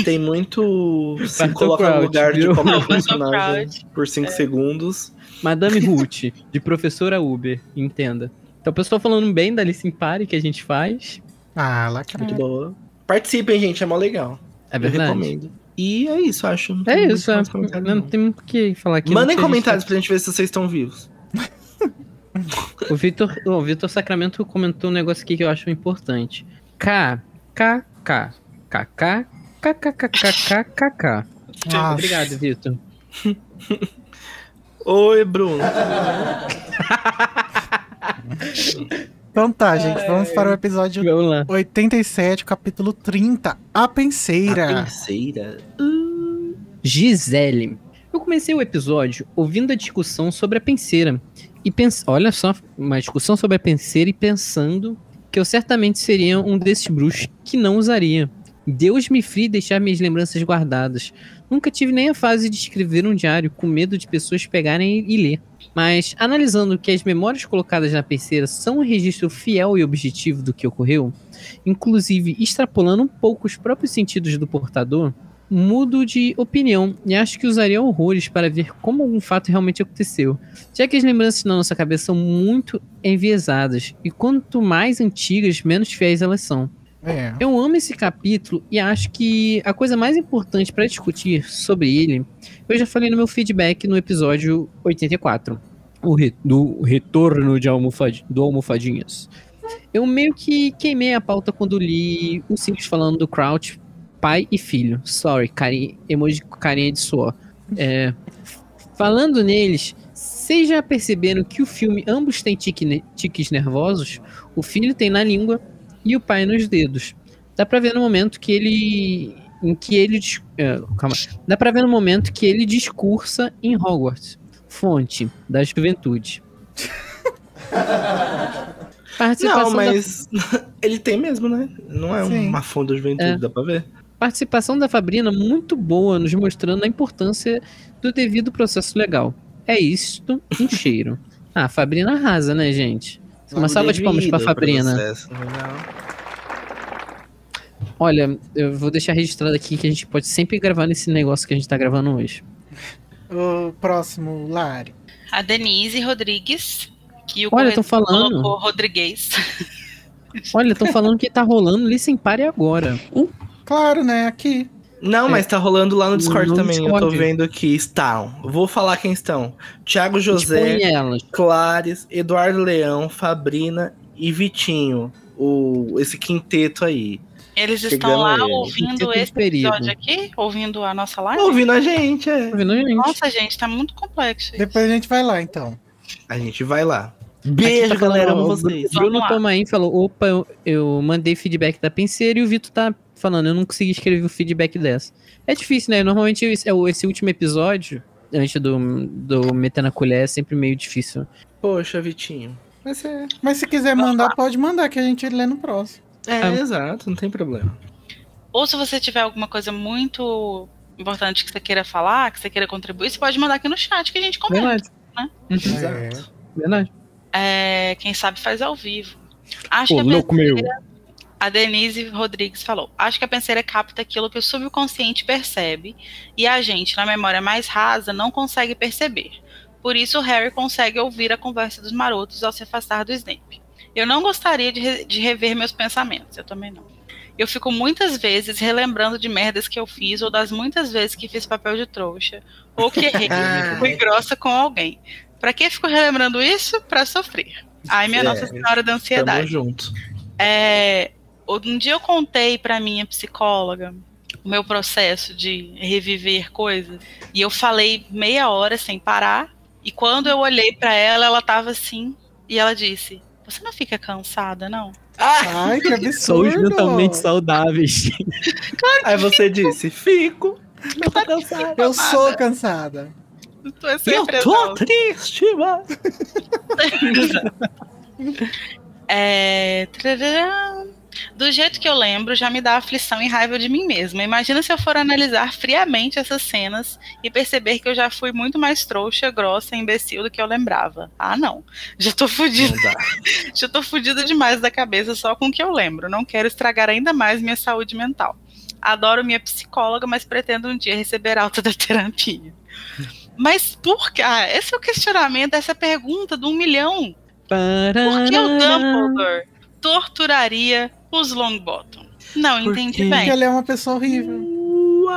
Tem muito se Bartol coloca no lugar de viu? qualquer Bartol personagem Crouch. por 5 segundos. Madame Ruth, de professora Uber, entenda. Então, o pessoal falando bem da Listen Party que a gente faz. Ah, lacrado. Muito boa. Participem, gente, é mó legal. É Eu verdade. recomendo. E é isso, acho. Não É tem isso, é. Não não. tem muito o que falar aqui. Mandem comentários se- pra gente ver se vocês estão vivos. O Vitor, o Vitor Sacramento comentou um negócio aqui que eu acho importante. K, K, K, K, K, K, K, K, K, K, K, K. Nossa. Obrigado, Vitor. Oi, Bruno. Então tá, gente. Vamos para o episódio Vamos lá. 87, capítulo 30. A penseira. A penseira. Gisele. Eu comecei o episódio ouvindo a discussão sobre a penseira. E pens... Olha só, uma discussão sobre a penseira e pensando que eu certamente seria um desses bruxos que não usaria. Deus me frie deixar minhas lembranças guardadas. Nunca tive nem a fase de escrever um diário com medo de pessoas pegarem e ler. Mas, analisando que as memórias colocadas na penseira são um registro fiel e objetivo do que ocorreu, inclusive extrapolando um pouco os próprios sentidos do portador, mudo de opinião e acho que usaria horrores para ver como algum fato realmente aconteceu, já que as lembranças na nossa cabeça são muito enviesadas e quanto mais antigas, menos fiéis elas são. É. Eu amo esse capítulo e acho que a coisa mais importante para discutir sobre ele, eu já falei no meu feedback no episódio 84, o re- do retorno de almofad do Almofadinhas. Eu meio que queimei a pauta quando li os Simples falando do Crouch, pai e filho. Sorry, carinha, emoji com carinha de suor. É, falando neles, vocês já perceberam que o filme ambos têm tique ne- tiques nervosos? O filho tem na língua e o pai nos dedos. Dá pra ver no momento que ele. Em que ele. é, calma. Dá pra ver no momento que ele discursa em Hogwarts. Fonte da juventude. Participação, Não, da, mas ele tem mesmo, né? Não é Sim. uma fonte da juventude, É. dá pra ver. participação da Fabrina muito boa, nos mostrando a importância do devido processo legal. É isto, um cheiro. Ah, a Fabrina arrasa, né, gente? Uma salva de palmas pra Devido Fabrina. processo, não. Olha, eu vou deixar registrado aqui que a gente pode sempre gravar nesse negócio que a gente tá gravando hoje. O próximo, Lari. A Denise Rodrigues, que o Olha, tô falando. colocou Rodrigues. Olha, estão falando que tá rolando Listen Party agora. Claro, né? Aqui. Não, mas tá rolando lá no Discord No também. Eu tô Discord. vendo que estão. Vou falar quem estão. Thiago José, Expõe elas. Clares, Eduardo Leão, Fabrina e Vitinho. O, esse quinteto aí. Eles estão lá aí. ouvindo Quinteto esse perigo. episódio aqui, ouvindo a nossa live. Ouvindo a gente, é. Tá vendo, gente? Nossa, gente, tá muito complexo. isso. Depois a gente vai lá, então. A gente vai lá. Beijo, tá falando, galera, amo ó, o vocês. Bruno. Tomain falou: opa, eu, eu mandei feedback da penseira e o Vitor tá falando, eu não consegui escrever o feedback dessa. É difícil, né? Normalmente esse, é o- esse último episódio, antes do, do meter na colher, é sempre meio difícil. Poxa, Vitinho. Mas, é- mas se quiser mandar, pode mandar, que a gente lê no próximo. É, Ah. exato, não tem problema. Ou se você tiver alguma coisa muito importante que você queira falar, que você queira contribuir, você pode mandar aqui no chat que a gente comenta. Verdade. né? Uhum, Exato. Verdade. É, quem sabe faz ao vivo. Acho Pô, que a louco meu. A Denise Rodrigues falou: Acho que a penseira capta aquilo que o subconsciente percebe e a gente, na memória mais rasa, não consegue perceber. Por isso, o Harry consegue ouvir a conversa dos marotos ao se afastar do Snape. Eu não gostaria de, re- de rever meus pensamentos, eu também não. Eu fico muitas vezes relembrando de merdas que eu fiz ou das muitas vezes que fiz papel de trouxa ou que errei Ah. fui grossa com alguém. Pra que fico relembrando isso? Pra sofrer. Ai, minha É, Nossa Senhora da Tamo Ansiedade. junto. É, um dia eu contei pra minha psicóloga o meu processo de reviver coisas e eu falei meia hora sem parar e quando eu olhei pra ela ela tava assim e ela disse você não fica cansada não Ai, que Sou absurdo. mentalmente saudáveis. Aí você disse, fico. Eu tô cansado. Eu sou cansada. tu é Eu tô não. triste, mano. É. Do jeito que eu lembro, já me dá aflição e raiva de mim mesma. Imagina se eu for analisar friamente essas cenas e perceber que eu já fui muito mais trouxa, grossa e imbecil do que eu lembrava. Ah, não. Já tô fudida. Já tô fudida demais da cabeça só com o que eu lembro. Não quero estragar ainda mais minha saúde mental. Adoro minha psicóloga, mas pretendo um dia receber alta da terapia. Mas por que? Ah, esse é o questionamento, essa pergunta do um milhão. Por que o Dumbledore torturaria os Longbottom? Não Por entendi quê? Porque bem. ele é uma pessoa horrível.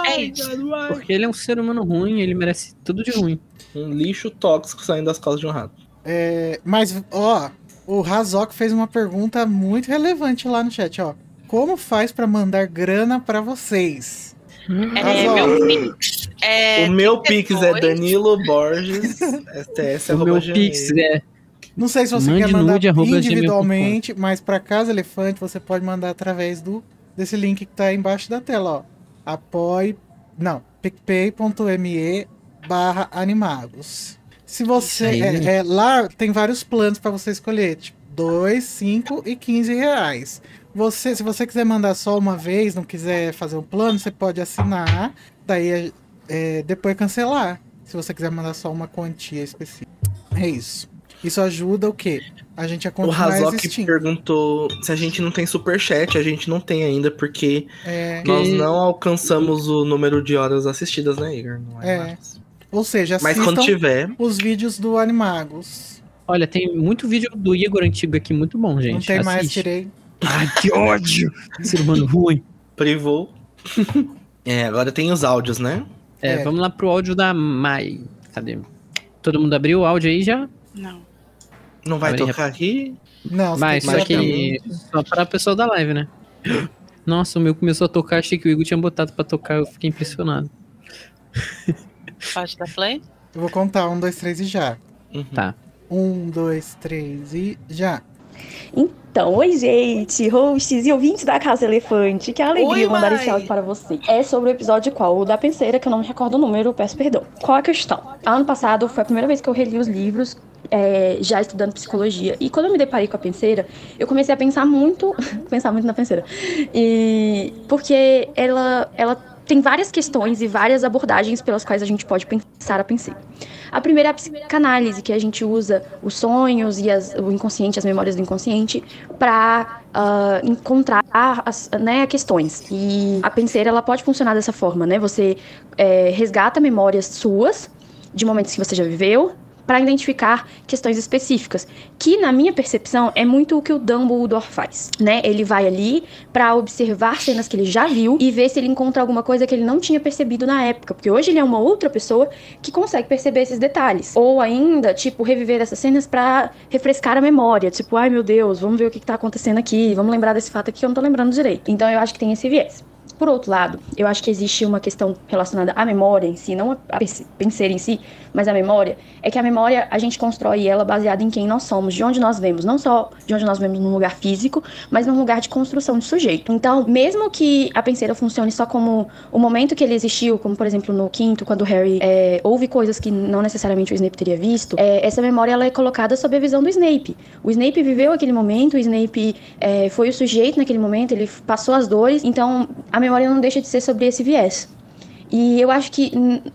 É isso. Porque ele é um ser humano ruim, ele merece tudo de ruim. Um lixo tóxico saindo das costas de um rato. É, mas, ó, o Razok fez uma pergunta muito relevante lá no chat, ó. Como faz pra mandar grana pra vocês? É, Razok. meu Pix. É, o meu Pix é 32. Danilo Borges, STS, o meu. Pix é Não sei se você Mande quer mandar nude, individualmente, mas pra Casa Elefante você pode mandar através do desse link que tá aí embaixo da tela, ó. Apoie, não, picpay.me barra animagos. Se você, é, é, lá tem vários planos pra você escolher, tipo 2, 5 e 15 reais. Você, se você quiser mandar só uma vez, não quiser fazer um plano, você pode assinar, daí é, depois cancelar. Se você quiser mandar só uma quantia específica. É isso. Isso ajuda o quê? A gente a O continuar Razok existindo. perguntou se a gente não tem superchat. A gente não tem ainda, porque É, nós não alcançamos o número de horas assistidas, né, Igor? Não É. mais. ou seja, Mas quando tiver, os vídeos do Animagos. Olha, tem muito vídeo do Igor antigo aqui, muito bom, gente. não tem mais, Assiste. tirei. Ai, que ódio! Ser humano ruim. privou. é, agora tem os áudios, né? É, É. vamos lá pro áudio da Mai. Cadê? Todo mundo abriu o áudio aí já? Não. Não vai Abre tocar aqui? Não, você Mas só que só para a pessoa da live, né? Nossa, o meu começou a tocar, achei que o Igor tinha botado pra tocar, eu fiquei impressionado. Pode dar play? Eu vou contar um, dois, três e já. Uhum. Tá. Um, dois, três e já. Então, oi gente, hosts e ouvintes da Casa Elefante, que alegria Oi, mandar mãe. esse áudio para você. É sobre o episódio qual? O da penseira, que eu não me recordo o número, peço perdão. Qual a questão? Ano passado foi a primeira vez que eu reli os livros, é, já estudando psicologia. E quando eu me deparei com a penseira, eu comecei a pensar muito, pensar muito na penseira. E porque ela, ela tem várias questões e várias abordagens pelas quais a gente pode pensar a penseira. A primeira é a psicanálise, que a gente usa os sonhos e as- o inconsciente, as memórias do inconsciente, para encontrar as né, questões. E a penseira ela pode funcionar dessa forma, né? Você é, resgata memórias suas de momentos que você já viveu para identificar questões específicas, que na minha percepção é muito o que o Dumbledore faz, né? Ele vai ali para observar cenas que ele já viu e ver se ele encontra alguma coisa que ele não tinha percebido na época, porque hoje ele é uma outra pessoa que consegue perceber esses detalhes. Ou ainda, tipo, reviver essas cenas para refrescar a memória, tipo, ai meu Deus, vamos ver o que, que tá acontecendo aqui, vamos lembrar desse fato aqui que eu não tô lembrando direito. Então eu acho que tem esse viés. Por outro lado, eu acho que existe uma questão relacionada à memória em si, não a penseira em si, mas a memória, é que a memória a gente constrói ela baseada em quem nós somos, de onde nós vemos, não só de onde nós vemos num lugar físico, mas num lugar de construção de sujeito. Então, mesmo que a penseira funcione só como o momento que ele existiu, como por exemplo no quinto, quando Harry é, ouve coisas que não necessariamente o Snape teria visto, é, essa memória ela é colocada sob a visão do Snape. O Snape viveu aquele momento, o Snape é, foi o sujeito naquele momento, ele passou as dores, então a memória não deixa de ser sobre esse viés. E eu acho que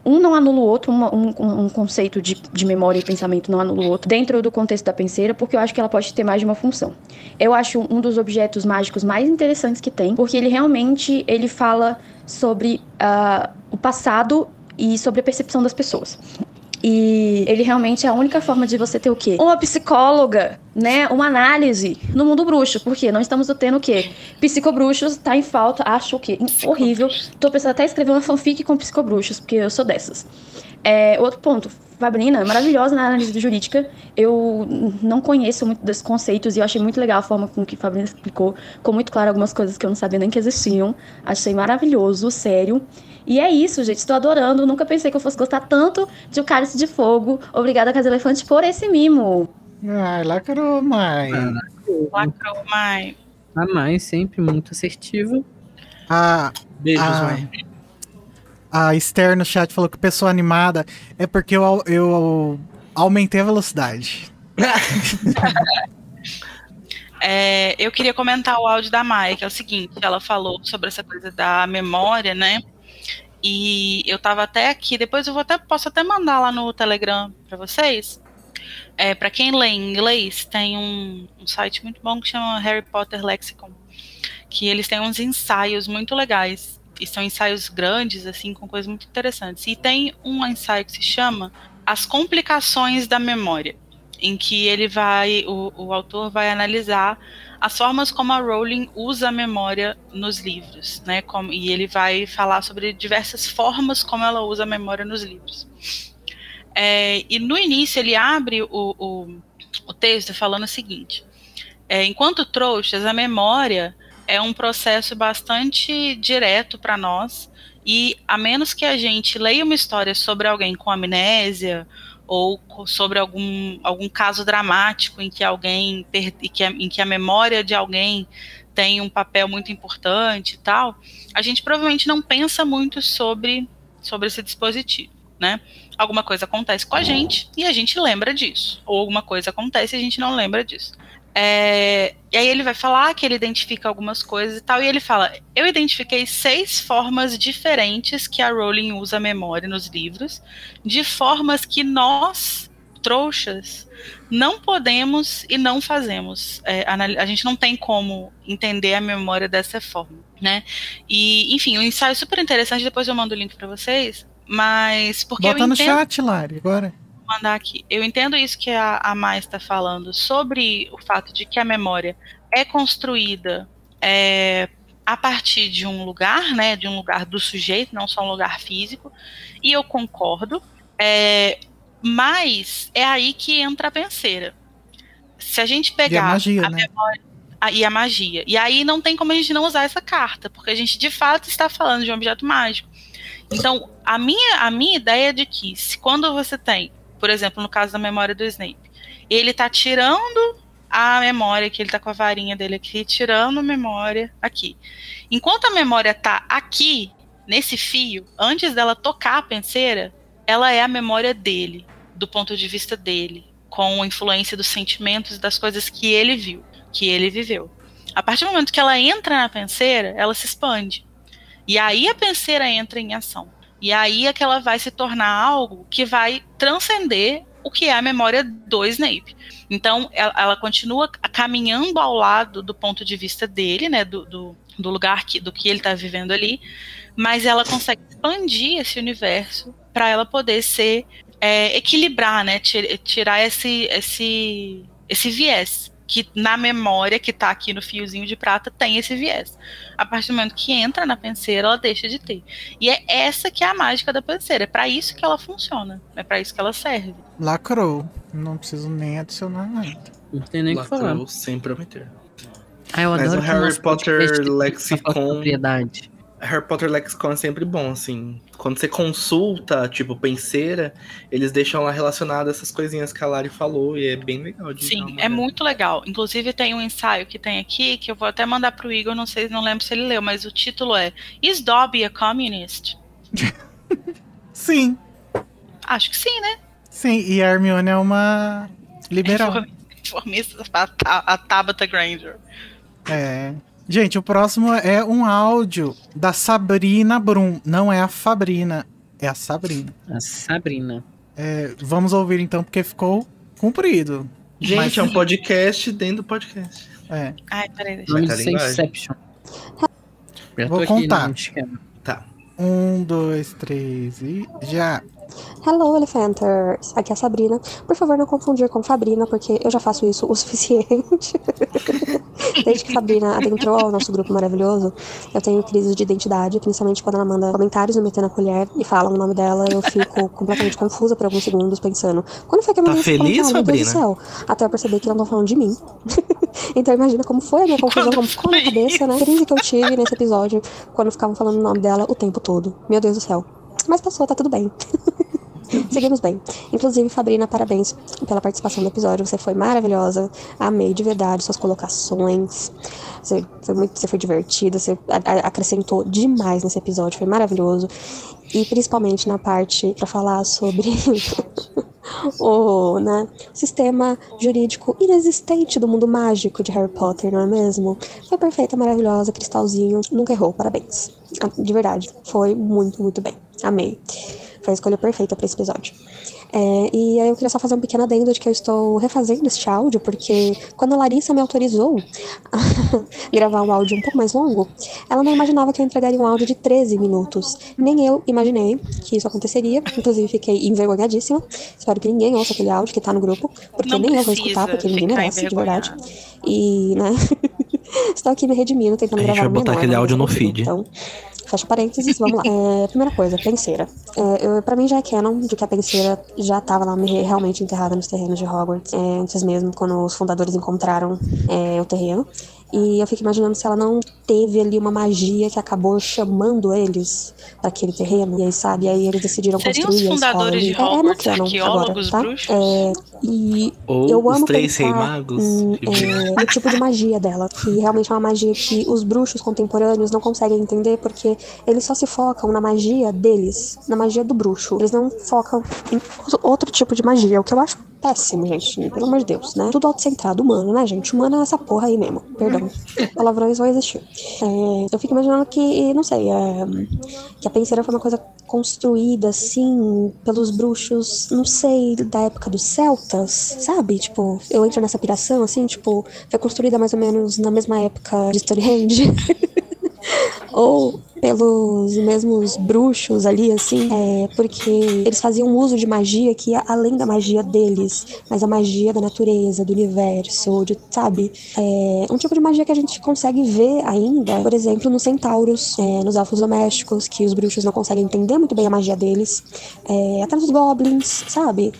um não anula o outro, um, um- um conceito de, de memória e pensamento não anula o outro, dentro do contexto da penseira, porque eu acho que ela pode ter mais de uma função. Eu acho um dos objetos mágicos mais interessantes que tem, porque ele realmente ele fala sobre ah, o passado e sobre a percepção das pessoas. E ele realmente é a única forma de você ter o quê? Uma psicóloga, né? Uma análise no mundo bruxo. Porque não estamos tendo o quê? Psicobruxos tá em falta. Acho o quê? Horrível. Tô pensando até em escrever uma fanfic com psicobruxos, porque eu sou dessas. É, outro ponto. Fabrina, maravilhosa na análise jurídica. Eu não conheço muito desses conceitos e eu achei muito legal a forma com que Fabrina explicou. Ficou muito claro algumas coisas que eu não sabia nem que existiam. Achei maravilhoso, sério. E é isso, gente. Estou adorando. Nunca pensei que eu fosse gostar tanto de O Cálice de Fogo. Obrigada, Casa Elefante, por esse mimo. Ai, lacrou, mãe. Lacrou, mãe. A Mai sempre muito assertiva. A, Beijos, Ah. mãe. a Esther no chat falou que pessoa animada é porque eu, eu aumentei a velocidade. É, eu queria comentar o áudio da Maia, que é o seguinte: ela falou sobre essa coisa da memória, né? E eu tava até aqui, depois eu vou até, posso até mandar lá no Telegram para vocês. É, para quem lê em inglês, tem um, um, site muito bom que chama Harry Potter Lexicon, que eles têm uns ensaios muito legais. E são ensaios grandes, assim, com coisas muito interessantes. E tem um ensaio que se chama As Complicações da Memória, em que ele vai, o, o autor vai analisar as formas como a Rowling usa a memória nos livros, né? Como, e ele vai falar sobre diversas formas como ela usa a memória nos livros. É, e no início ele abre o, o, o texto falando o seguinte: é, enquanto trouxas, a memória é um processo bastante direto para nós, e a menos que a gente leia uma história sobre alguém com amnésia ou sobre algum, algum caso dramático em que alguém que a, em que a memória de alguém tem um papel muito importante e tal, a gente provavelmente não pensa muito sobre, sobre esse dispositivo, né? Alguma coisa acontece com a gente e a gente lembra disso, ou alguma coisa acontece e a gente não lembra disso. É, e aí ele vai falar que ele identifica algumas coisas e tal, e ele fala: Eu identifiquei seis formas diferentes que a Rowling usa a memória nos livros, de formas que nós, trouxas, não podemos e não fazemos. É, a gente não tem como entender a memória dessa forma, né? E, enfim, um ensaio super interessante, depois eu mando o link para vocês, mas porque Bota eu no entendo... chat, Lari, agora mandar aqui. Eu entendo isso que a, a Mai está falando sobre o fato de que a memória é construída é, a partir de um lugar, né, de um lugar do sujeito, não só um lugar físico, e eu concordo, é, mas é aí que entra a penseira. Se a gente pegar a, magia, a né? memória a, e a magia, e aí não tem como a gente não usar essa carta, porque a gente de fato está falando de um objeto mágico. Então, a minha, a minha ideia é de que se, quando você tem por exemplo, no caso da memória do Snape. Ele tá tirando a memória, que ele tá com a varinha dele aqui, tirando a memória aqui. Enquanto a memória tá aqui, nesse fio, antes dela tocar a penseira, ela é a memória dele, do ponto de vista dele, com a influência dos sentimentos e das coisas que ele viu, que ele viveu. A partir do momento que ela entra na penseira, ela se expande. E aí a penseira entra em ação. E aí é que ela vai se tornar algo que vai transcender o que é a memória do Snape. Então, ela, ela continua caminhando ao lado do ponto de vista dele, né, do, do, do lugar que, do que ele está vivendo ali, mas ela consegue expandir esse universo para ela poder ser é, equilibrar, né, tirar esse, esse, esse viés que na memória que está aqui no fiozinho de prata tem esse viés. A partir do momento que entra na penseira, ela deixa de ter. E é essa que é a mágica da penseira. É para isso que ela funciona. É para isso que ela serve. Lacrou. Não preciso nem adicionar nada. Não tem nem o que falar. sem prometer. Ah, eu Mas adoro o que Harry Potter Lexicon- propriedade. Harry Potter Lexicon é sempre bom, assim. Quando você consulta, tipo, penseira, eles deixam lá relacionado essas coisinhas que a Lari falou e é bem legal. Sim, é muito legal. Inclusive tem um ensaio que tem aqui que eu vou até mandar pro Igor, não sei, não lembro se ele leu, mas o título é Is Dobby a Communist? Sim, Acho que sim, né? sim. E a Hermione é uma liberal. Reformista, a, Ta- a Tabitha Granger. É. Gente, o próximo é um áudio da Sabrina Brum. Não é a Fabrina, é a Sabrina. A Sabrina. É, vamos ouvir então, porque ficou comprido. Gente, Mas- é um podcast dentro do podcast. É. Ai, peraí, deixa tá linguagem. Inception. Já Vou aqui contar. no esquema. Tá. Um, dois, três e já. Hello, Elephanters! Aqui é a Sabrina. Por favor, não confundir com Fabrina, porque eu já faço isso o suficiente. Desde que Fabrina adentrou ao nosso grupo maravilhoso, eu tenho crise de identidade, principalmente quando ela manda comentários no metendo a colher e fala o nome dela, eu fico completamente confusa por alguns segundos, pensando, quando foi que a Tá menina se feliz, céu. Até eu perceber que não estão falando de mim. então imagina como foi a minha confusão, como ficou na cabeça, né? Crise que eu tive nesse episódio, quando ficavam falando o nome dela o tempo todo. Meu Deus do céu. Mas passou, tá tudo bem. Seguimos bem. Inclusive, Fabrina, parabéns pela participação no episódio. Você foi maravilhosa. Amei de verdade suas colocações. Você foi, muito, você foi divertida. Você acrescentou demais nesse episódio. Foi maravilhoso. E principalmente na parte pra falar sobre o né, sistema jurídico inexistente do mundo mágico de Harry Potter, não é mesmo? Foi perfeita, maravilhosa, cristalzinho, nunca errou, parabéns. De verdade, foi muito, muito bem. Amei. Foi a escolha perfeita para esse episódio. É, e aí eu queria só fazer um pequeno adendo de que eu estou refazendo este áudio, porque quando a Larissa me autorizou a gravar um áudio um pouco mais longo, ela não imaginava que eu entregaria um áudio de 13 minutos. Nem eu imaginei que isso aconteceria. Inclusive, fiquei envergonhadíssima. Espero que ninguém ouça aquele áudio que tá no grupo, porque Não nem eu vou escutar, porque ninguém merece, de verdade. E, né? Estou aqui me redimindo, tentando A gente gravar vai botar menor, aquele áudio no feed. Então, fecha parênteses, vamos lá. É, primeira coisa, penseira. É, eu, pra mim já é canon de que a penseira já tava lá me- realmente enterrada nos terrenos de Hogwarts, é, antes mesmo, quando os fundadores encontraram é, o terreno. E eu fico imaginando se ela não teve ali uma magia que acabou chamando eles para aquele terreno. E aí, sabe, e aí eles decidiram Seriam construir os a escola fundadores de É- é no Hogwarts canon arqueólogos agora, tá? bruxos? É, e Ou eu os amo três pensar rei magos. em, que viram. é, o tipo de magia dela, que realmente é uma magia que os bruxos contemporâneos não conseguem entender porque eles só se focam na magia deles, na magia do bruxo. Eles não focam em outro tipo de magia, o que eu acho péssimo, gente. Pelo amor de Deus, né? Tudo autocentrado, humano, né, gente? Humano é essa porra aí mesmo. Perdão. Palavrões vão existir. É, eu fico imaginando que, não sei, é, que a penseira foi uma coisa construída, assim, pelos bruxos, não sei, da época dos celtas, sabe? Tipo, eu entro nessa piração, assim, tipo, foi construída mais ou menos na mesma época de Stonehenge. Ou pelos mesmos bruxos ali, assim, é, porque eles faziam uso de magia que ia além da magia deles, mas a magia da natureza, do universo, de, sabe? É, um tipo de magia que a gente consegue ver ainda, por exemplo, nos centauros, é, nos elfos domésticos, que os bruxos não conseguem entender muito bem a magia deles, é, até nos goblins, sabe?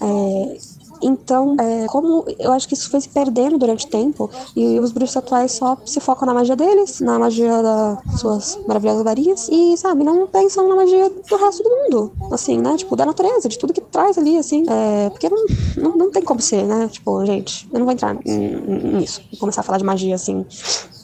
É, então, é, como eu acho que isso foi se perdendo durante tempo, e os bruxos atuais só se focam na magia deles, na magia das suas maravilhosas varinhas, e, sabe, não pensam na magia do resto do mundo, assim, né? Tipo, da natureza, de tudo que traz ali, assim. É, porque não, não, não tem como ser, né? Tipo, gente, eu não vou entrar nisso, começar a falar de magia, assim.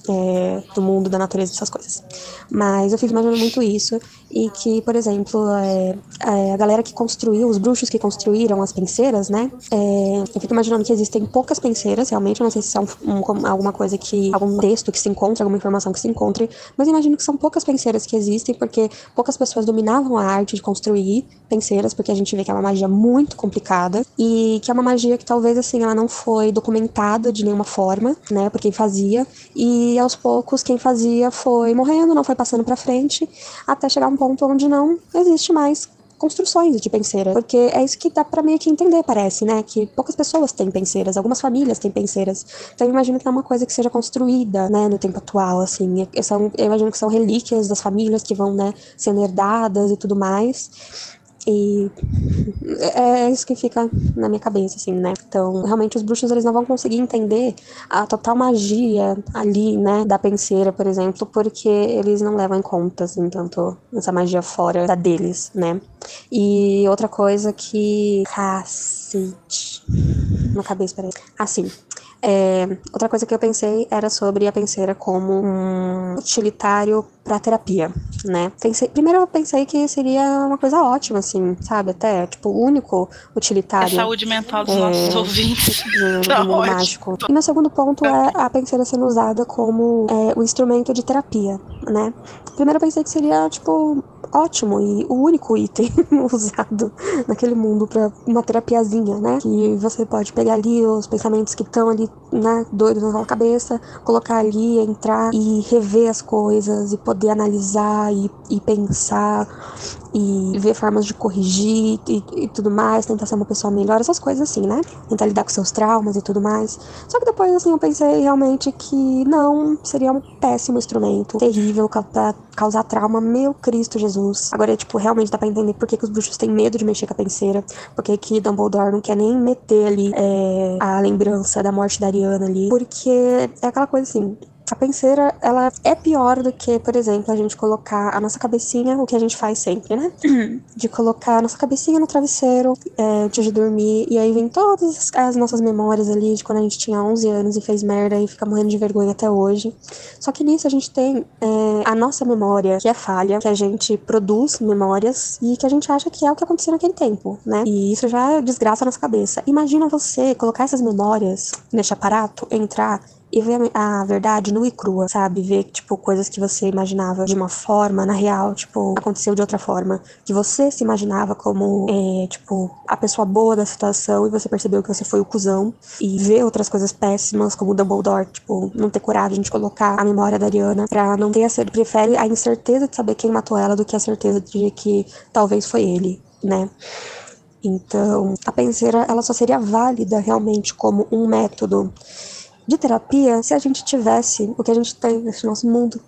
é, do mundo, da natureza, essas coisas. Mas eu fico imaginando muito isso. E que, por exemplo, é, é, a galera que construiu, os bruxos que construíram as penseiras, né? é, eu fico imaginando que existem poucas penseiras, realmente. Eu não sei se é um- um- alguma coisa que. algum texto que se encontre, alguma informação que se encontre. Mas imagino que são poucas penseiras que existem, porque poucas pessoas dominavam a arte de construir penseiras, porque a gente vê que é uma magia muito complicada. E que é uma magia que talvez, assim, ela não foi documentada de nenhuma forma, né? Por quem fazia. E aos poucos, quem fazia foi morrendo, não foi passando pra frente, até chegar um ponto onde não existe mais construções de penseira, porque é isso que dá pra meio que entender, parece, né? Que poucas pessoas têm penseiras, algumas famílias têm penseiras. Então eu imagino que é uma coisa que seja construída, né, no tempo atual, assim. E São, eu imagino que são relíquias das famílias que vão, né, sendo herdadas e tudo mais. E é isso que fica na minha cabeça, assim, né? Então, realmente, os bruxos, eles não vão conseguir entender a total magia ali, né, da penseira, por exemplo, porque eles não levam em conta, assim, tanto essa magia fora da deles, né? E outra coisa que... Cacete. Na cabeça, peraí. Assim, é, outra coisa que eu pensei era sobre a penseira como um utilitário para terapia, né? Pensei, primeiro eu pensei que seria uma coisa ótima, assim, sabe? Até, tipo, o único A utilitário saúde mental dos É. nossos ouvintes. do, do Tá mundo ótimo. mágico. E meu segundo ponto é a penseira sendo usada como é, um instrumento de terapia, né? Primeiro eu pensei que seria, tipo, ótimo e o único item usado naquele mundo pra uma terapiazinha, né? Que você pode pegar ali os pensamentos que estão ali, né, doidos na sua cabeça, colocar ali, entrar e rever as coisas e poder analisar e, e pensar e ver formas de corrigir e, e tudo mais, tentar ser uma pessoa melhor, essas coisas assim, né? Tentar lidar com seus traumas e tudo mais. Só que depois, assim, eu pensei realmente que não, seria um péssimo instrumento, terrível, pra causar trauma, meu Cristo Jesus. Agora, tipo, realmente dá pra entender por que, que os bruxos têm medo de mexer com a penseira, por que que Dumbledore não quer nem meter ali é, a lembrança da morte da Ariana ali, porque é aquela coisa assim, A penseira, ela é pior do que, por exemplo, a gente colocar a nossa cabecinha, o que a gente faz sempre, né? De colocar a nossa cabecinha no travesseiro é, antes de dormir, e aí vem todas as nossas memórias ali de quando a gente tinha 11 anos e fez merda e fica morrendo de vergonha até hoje. Só que nisso a gente tem é, a nossa memória, que é falha, que a gente produz memórias e que a gente acha que é o que aconteceu naquele tempo, né? E isso já desgraça a nossa cabeça. Imagina você colocar essas memórias neste aparato, entrar e ver a verdade nua e crua, sabe? Ver, tipo, coisas que você imaginava de uma forma, na real, tipo, aconteceu de outra forma. Que você se imaginava como, é, tipo, a pessoa boa da situação e você percebeu que você foi o cuzão. E ver outras coisas péssimas, como o Dumbledore, tipo, não ter coragem de colocar a memória da Ariana pra não ter a certeza. Prefere a incerteza de saber quem matou ela do que a certeza de que talvez foi ele, né? Então, a penseira, ela só seria válida realmente como um método de terapia se a gente tivesse o que a gente tem nesse nosso mundo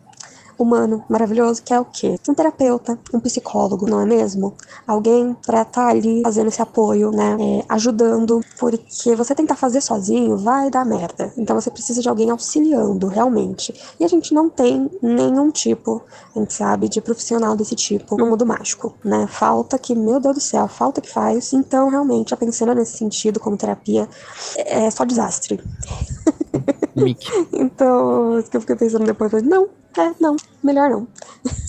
humano maravilhoso, que é o quê? Um terapeuta, um psicólogo, não é mesmo? Alguém para estar tá ali fazendo esse apoio, né? É, ajudando, porque você tentar fazer sozinho vai dar merda. Então você precisa de alguém auxiliando, realmente. E a gente não tem nenhum tipo, a gente sabe, de profissional desse tipo no mundo mágico, né? Falta que, meu Deus do céu, falta que faz. Então, realmente, a pensando nesse sentido como terapia é só desastre. Então, isso que eu fiquei pensando depois, não, é, não, melhor não.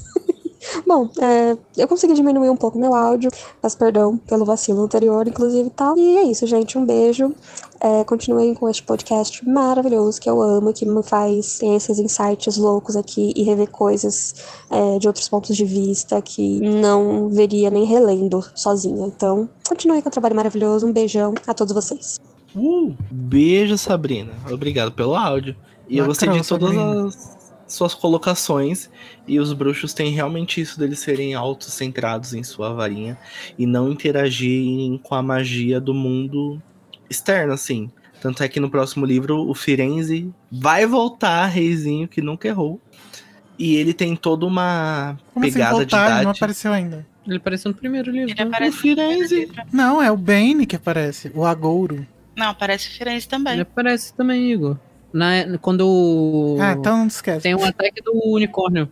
Bom, é, eu consegui diminuir um pouco meu áudio, peço perdão pelo vacilo anterior, inclusive e tal. E é isso, gente. Um beijo. É, continuem com este podcast maravilhoso que eu amo, que me faz ter esses insights loucos aqui e rever coisas é, de outros pontos de vista que não veria nem relendo sozinha. Então, continuem com o trabalho maravilhoso. Um beijão a todos vocês. Uh, beijo, Sabrina. Obrigado pelo áudio. E eu gostei de todas Sabrina. as suas colocações. E os bruxos têm realmente isso deles serem autocentrados em sua varinha e não interagirem com a magia do mundo externo, assim. Tanto é que no próximo livro o Firenze vai voltar, reizinho que nunca errou. E ele tem toda uma Como assim pegada voltar? de Ele não idade. apareceu ainda. Ele apareceu no primeiro livro. Ele né? aparece O Firenze. Não, é o Bane que aparece. O Agouro. Não, aparece o Firenze também. Ele aparece também, Igor. Na, quando Ah, então não esquece. tem um ataque do unicórnio.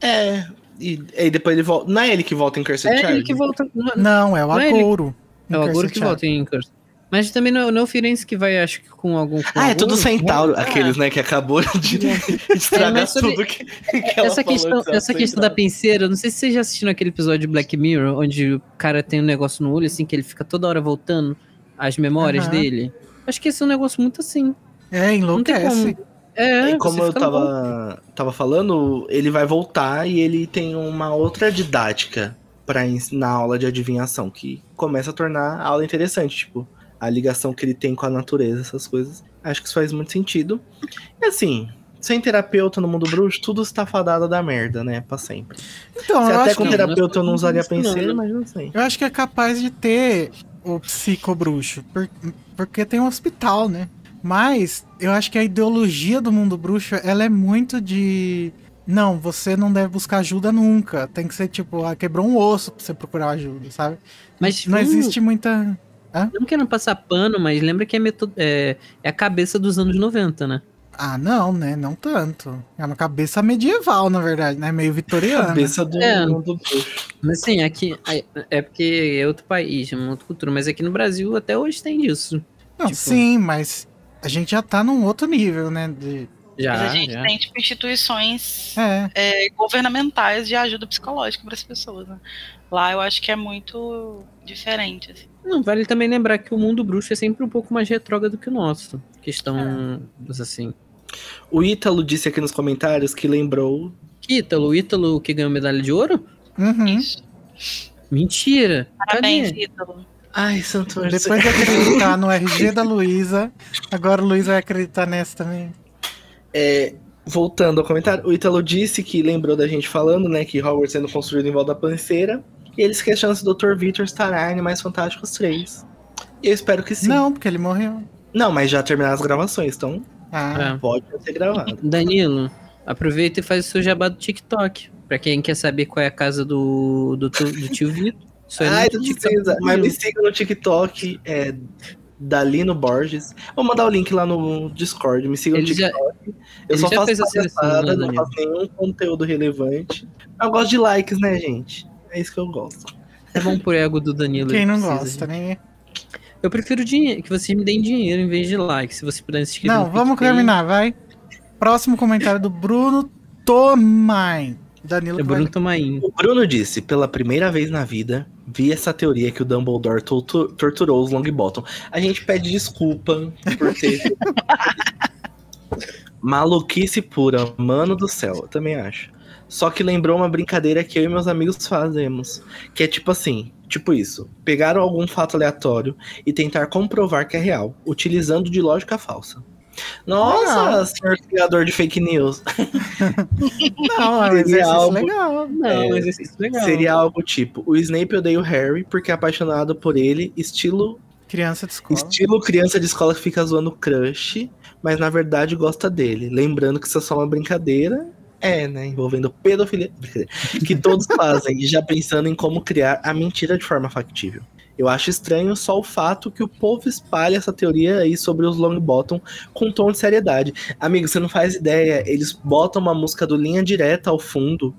É. E, e depois ele volta. Não é ele que volta em Cursed É Child? ele que volta. Não, Não, é o é Agouro. é o Aguro que volta em Curse. Mas também não, não é o Firenze que vai, acho que com algum. com Ah, é tudo centauro. Ah, Aqueles, né, que acabou de estragar sobre- tudo que, que Essa questão, essa questão da penseira, não sei se vocês já assistiram aquele episódio de Black Mirror, onde o cara tem um negócio no olho, assim, que ele fica toda hora voltando as memórias Aham. dele. Acho que esse é um negócio muito assim. É, enlouquece. como. É, E como eu tava, tava falando, ele vai voltar e ele tem uma outra didática para ensinar a aula de adivinhação, que começa a tornar a aula interessante, tipo, a ligação que ele tem com a natureza, essas coisas. Acho que isso faz muito sentido. E assim, sem terapeuta no mundo bruxo, tudo está fadado da merda, né? Pra sempre. Então, Se eu até acho, com terapeuta eu não usaria né? mas não sei. eu acho que é capaz de ter o psicobruxo. por- porque tem um hospital, né? Mas eu acho que a ideologia do mundo bruxo, ela é muito de. Não, você não deve buscar ajuda nunca. Tem que ser tipo, ah, quebrou um osso pra você procurar ajuda, sabe? Mas Não hum, existe muita. Não querendo passar pano, mas lembra que é, meto- é, é a cabeça dos anos 90, né? Ah, não, né? Não tanto. É uma cabeça medieval, na verdade, né? Meio vitoriana. Cabeça do É. mundo bruxo. Mas assim, aqui é- porque é outro país, é uma outra cultura, mas aqui no Brasil até hoje tem disso. Não, tipo- sim, mas a gente já tá num outro nível, né? De... Já, Mas a gente já. tem tipo, instituições É. é, governamentais de ajuda psicológica para as pessoas. né? Lá eu acho que é muito diferente. assim. Não, vale também lembrar que o mundo bruxo é sempre um pouco mais retrógrado do que o nosso. Questão, assim. O Ítalo disse aqui nos comentários que lembrou. Que Ítalo, o Ítalo que ganhou medalha de ouro? Uhum. Isso. Mentira! Parabéns, Cadê? Ítalo. Ai, santo. Depois de acreditar no RG da Luísa, agora o Luiz vai acreditar nessa também. É, voltando ao comentário, o Ítalo disse que lembrou da gente falando, né, que Hogwarts sendo construído em volta da panceira. E eles questionam se o Dr. Victor estará em Animais Fantásticos 3. E eu espero que sim. Não, porque ele morreu. Não, mas já terminaram as gravações, então Ah, É. pode ser gravado. Danilo, aproveita e faz o seu jabá do TikTok. Pra quem quer saber qual é a casa do, do, do tio Vitor. No Ai, não TikTok precisa. Mas me siga no TikTok, é Dalino Borges. Vou mandar o link lá no Discord. Me sigam no Ele já- TikTok. eu ele só já faço palhaçada, né, não faço nenhum conteúdo relevante. Eu gosto de likes, né, gente? É isso que eu gosto. É bom pro ego do Danilo. Quem não precisa, gosta, gente. né? Eu prefiro dinheiro, que vocês me deem dinheiro em vez de like. Se você puder inscrever Não, no vamos PicPay. terminar, vai. Próximo comentário do Bruno Tomai. Danilo É Bruno Tomain. O Bruno disse, pela primeira vez na vida, vi essa teoria que o Dumbledore tortu- torturou os Longbottom. A gente pede desculpa por ter... Maluquice pura, mano do céu, eu também acho. Só que lembrou uma brincadeira que eu e meus amigos fazemos. Que é tipo assim, tipo isso. Pegar algum fato aleatório e tentar comprovar que é real, utilizando de lógica falsa. Nossa, Não. senhor criador de fake news. Não, é um Seria exercício algo- legal. Não, É, um exercício legal. Seria algo tipo: o Snape odeia o Harry porque é apaixonado por ele, estilo, Criança de escola. estilo criança de escola que fica zoando o crush, mas na verdade gosta dele. Lembrando que isso é só uma brincadeira. É, né? Envolvendo pedofilia. Que todos fazem, e já pensando em como criar a mentira de forma factível. Eu acho estranho só o fato que o povo espalha essa teoria aí sobre os Longbottom com um tom de seriedade. Amigo, você não faz ideia. Eles botam uma música do Linha Direta ao fundo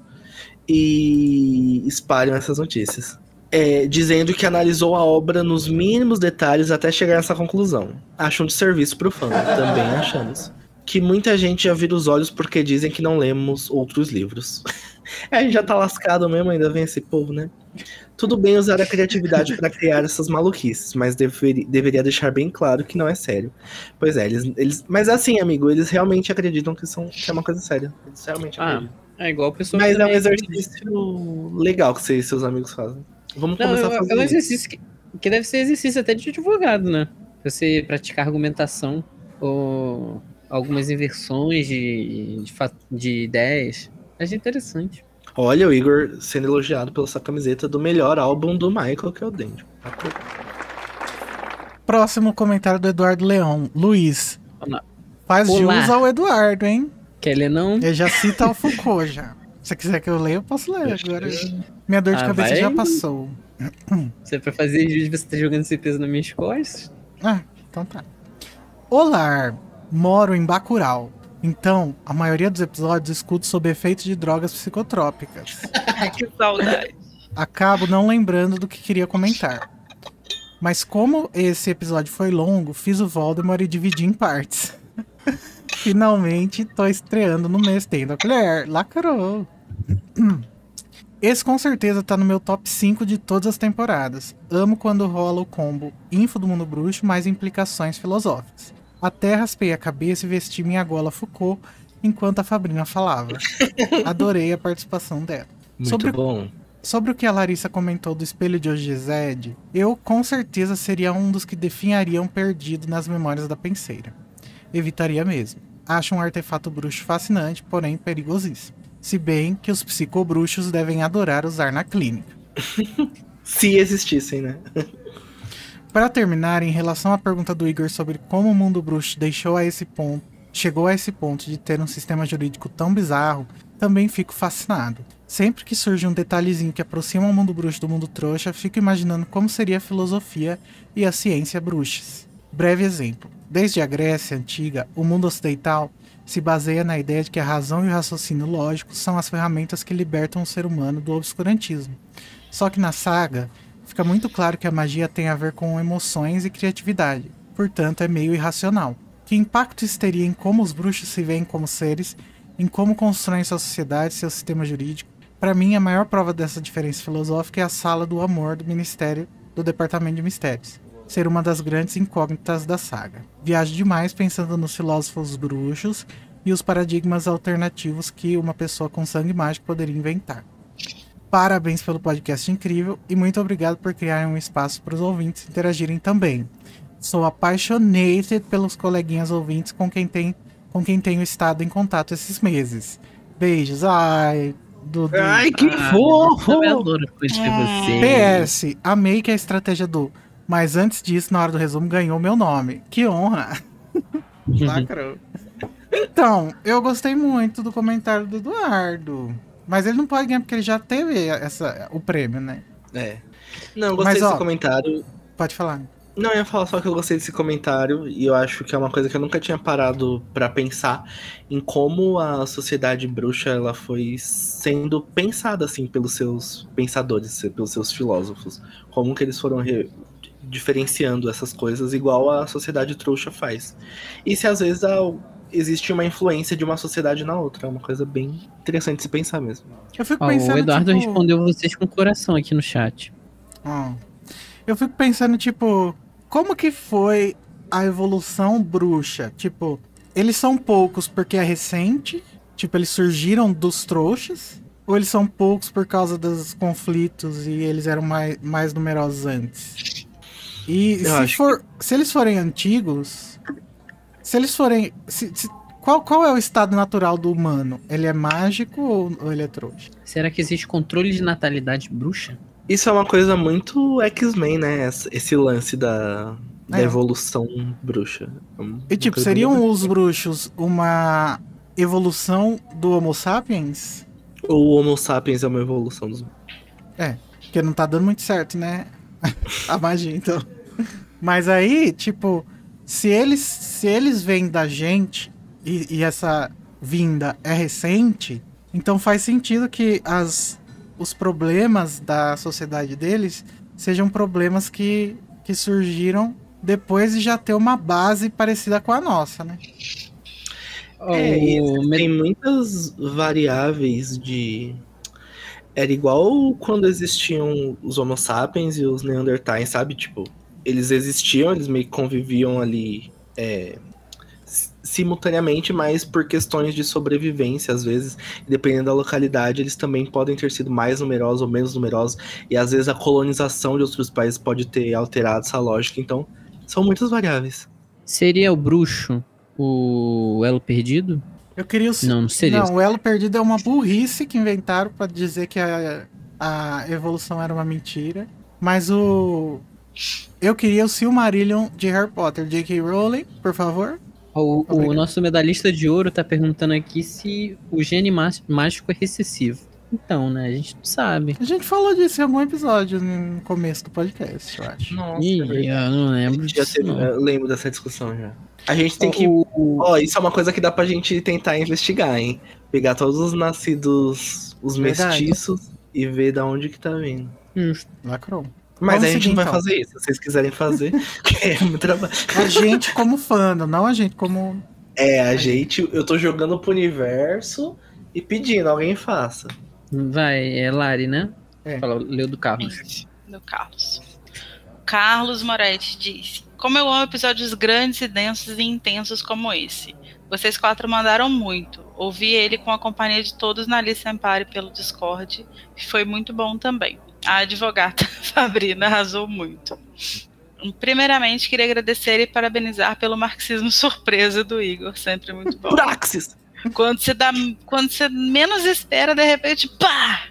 e espalham essas notícias. É, dizendo que analisou a obra nos mínimos detalhes até chegar nessa conclusão. Acho um desserviço pro fã, também achamos. Que muita gente já vira os olhos porque dizem que não lemos outros livros. É, a gente já tá lascado mesmo, ainda vem esse povo, né? Tudo bem usar a criatividade para criar essas maluquices, mas deveri- deveria deixar bem claro que não é sério. Pois é, eles, eles. Mas assim, amigo, eles realmente acreditam que, são, que é uma coisa séria. Eles realmente Ah, acreditam. É igual a pessoa Mas é um exercício legal que você e seus amigos fazem. Vamos Não, começar é, a fazer é um exercício que, que deve ser exercício até de advogado, né? Você praticar argumentação ou algumas inversões de, de, de ideias. Acho interessante. Olha o Igor sendo elogiado pela sua camiseta do melhor álbum do Michael, que é o Dente. Próximo comentário do Eduardo Leão. Luiz. Olá. Faz Olá. jus ao Eduardo, hein? Quer ler não? Ele já cita o Foucault já. Se você quiser que eu leia, eu posso ler agora. Minha dor de Ah, cabeça vai. já passou. Você é pra fazer juiz, você tá jogando esse peso nas minhas costas? Ah, então tá. Olá, moro em Bacurau. Então, a maioria dos episódios escuto sobre efeitos de drogas psicotrópicas. que saudade. Acabo não lembrando do que queria comentar. Mas como esse episódio foi longo, fiz o Voldemort e dividi em partes. Finalmente tô estreando no mês tendo a colher. Lacrou. Esse com certeza tá no meu top 5 de todas as temporadas. Amo quando rola o combo info do mundo bruxo mais implicações filosóficas. Até raspei a cabeça e vesti minha gola Foucault enquanto a Fabrina falava. Adorei a participação dela. Muito Sobre- bom. Sobre o que a Larissa comentou do espelho de Ogized, eu com certeza seria um dos que definhariam perdido nas memórias da penseira. Evitaria mesmo. Acho um artefato bruxo fascinante, porém perigosíssimo. Se bem que os psicobruxos devem adorar usar na clínica. Se existissem, né? Para terminar, em relação à pergunta do Igor sobre como o mundo bruxo deixou a esse ponto, chegou a esse ponto de ter um sistema jurídico tão bizarro, também fico fascinado. Sempre que surge um detalhezinho que aproxima o mundo bruxo do mundo trouxa, fico imaginando como seria a filosofia e a ciência bruxas. Breve exemplo. Desde a Grécia antiga, o mundo ocidental se baseia na ideia de que a razão e o raciocínio lógico são as ferramentas que libertam o ser humano do obscurantismo. Só que na saga, fica muito claro que a magia tem a ver com emoções e criatividade, portanto é meio irracional. Que impacto isso teria em como os bruxos se veem como seres, em como constroem sua sociedade, seu sistema jurídico? Para mim, a maior prova dessa diferença filosófica é a sala do amor do Ministério do Departamento de Mistérios. Ser uma das grandes incógnitas da saga. Viajo demais pensando nos filósofos bruxos e os paradigmas alternativos que uma pessoa com sangue mágico poderia inventar. Parabéns pelo podcast incrível e muito obrigado por criarem um espaço para os ouvintes interagirem também. Sou apaixonado pelos coleguinhas ouvintes com quem, tem, com quem tenho estado em contato esses meses. Beijos. Ai, Dudu. Ai, que Ah, fofo! Eu adoro conhecer você. PS, amei que a estratégia do. Mas antes disso, na hora do resumo, ganhou meu nome. Que honra! Lacrou. Então, eu gostei muito do comentário do Eduardo. Mas ele não pode ganhar porque ele já teve essa, o prêmio, né? É. Não, gostei Mas, desse ó, comentário. Pode falar. Não, eu ia falar só que eu gostei desse comentário e eu acho que é uma coisa que eu nunca tinha parado pra pensar em como a sociedade bruxa ela foi sendo pensada assim pelos seus pensadores, pelos seus filósofos, como que eles foram re- diferenciando essas coisas igual a sociedade trouxa faz. E se às vezes a- existe uma influência de uma sociedade na outra, é uma coisa bem interessante de se pensar mesmo. Eu fico pensando. o Eduardo tipo, respondeu vocês com coração aqui no chat. eu fico pensando, tipo, como que foi a evolução bruxa? Tipo, eles são poucos porque é recente? Tipo, eles surgiram dos trouxas? Ou eles são poucos por causa dos conflitos e eles eram mais, mais numerosos antes? E Eu se, for, se eles forem antigos, se eles forem. se- se- qual, qual é o estado natural do humano? Ele é mágico ou, ou ele é trouxa? Será que existe controle de natalidade bruxa? Isso é uma coisa muito X-Men, né? Esse lance da, da É. evolução bruxa. É E tipo, seriam os bruxos uma evolução do Homo sapiens? O Homo sapiens é uma evolução dos. Porque não tá dando muito certo, né? A magia, então. Mas aí, tipo, se eles, se eles vêm da gente e, e essa vinda é recente, então faz sentido que as, os problemas da sociedade deles sejam problemas que, que surgiram depois de já ter uma base parecida com a nossa, né? É, o me- tem muitas variáveis de. Era igual quando existiam os Homo sapiens e os Neandertais, sabe? Tipo, eles existiam, eles meio que conviviam ali é, simultaneamente, mas por questões de sobrevivência, às vezes, e dependendo da localidade, eles também podem ter sido mais numerosos ou menos numerosos, e às vezes a colonização de outros países pode ter alterado essa lógica, então são muitas variáveis. Seria o bruxo o elo perdido? Eu queria o Não, não seria. Não, o elo perdido é uma burrice que inventaram pra dizer que a, a evolução era uma mentira. Mas o. Eu queria o Silmarillion de Harry Potter. J.K. Rowling, por favor. O, o nosso medalhista de ouro tá perguntando aqui se o gene má- mágico é recessivo. Então, né? A gente não sabe. A gente falou disso em algum episódio no começo do podcast, eu acho. Nossa, Ih, é eu não lembro disso, teve- não. eu lembro dessa discussão já. A gente tem que O- o- Ó, isso é uma coisa que dá pra gente tentar investigar, hein? Pegar todos os nascidos, os Verdade. mestiços e ver da onde que tá vindo. Justo. Lacrou. Mas Vamos a gente seguir, não vai então. fazer isso. Se vocês quiserem fazer, que é muito trabalho. A gente como fã, não a gente como. É, a gente, eu tô jogando pro universo e pedindo, alguém faça. Vai, é Lari, né? É. Fala, leu do Carlos. Do Carlos. Carlos Moretti disse: Como eu amo episódios grandes e densos e intensos como esse. Vocês quatro mandaram muito. Ouvi ele com a companhia de todos na Alice Empire pelo Discord. e Foi muito bom também. A advogada Fabrina arrasou muito. Primeiramente, queria agradecer e parabenizar pelo marxismo surpresa do Igor. Sempre muito bom. Praxis! Quando você, dá, quando você menos espera, de repente, pá!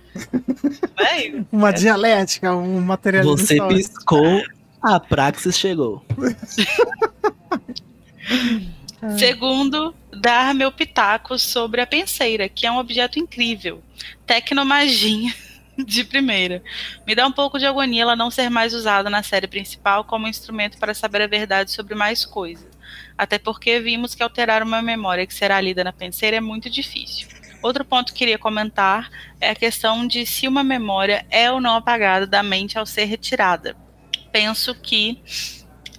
Né, Igor? Uma dialética, um materialismo Você histórico. piscou, a Praxis chegou. Segundo, dar meu pitaco sobre a penseira, que é um objeto incrível. Tecnomagia de primeira. Me dá um pouco de agonia ela não ser mais usada na série principal como instrumento para saber a verdade sobre mais coisas. Até porque vimos que alterar uma memória que será lida na penseira é muito difícil. Outro ponto que queria comentar é a questão de se uma memória é ou não apagada da mente ao ser retirada. Penso que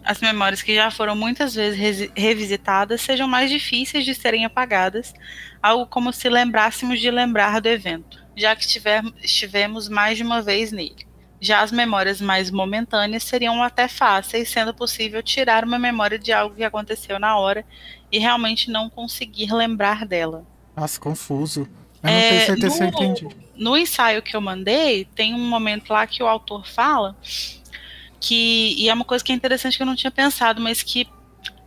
as memórias que já foram muitas vezes revisitadas sejam mais difíceis de serem apagadas, algo como se lembrássemos de lembrar do evento, já que estiver- estivemos mais de uma vez nele. Já as memórias mais momentâneas seriam até fáceis, sendo possível tirar uma memória de algo que aconteceu na hora e realmente não conseguir lembrar dela. Nossa, confuso. Eu não É, tenho certeza se eu no- entendi. no ensaio que eu mandei, tem um momento lá que o autor fala que, e é uma coisa que é interessante que eu não tinha pensado, mas que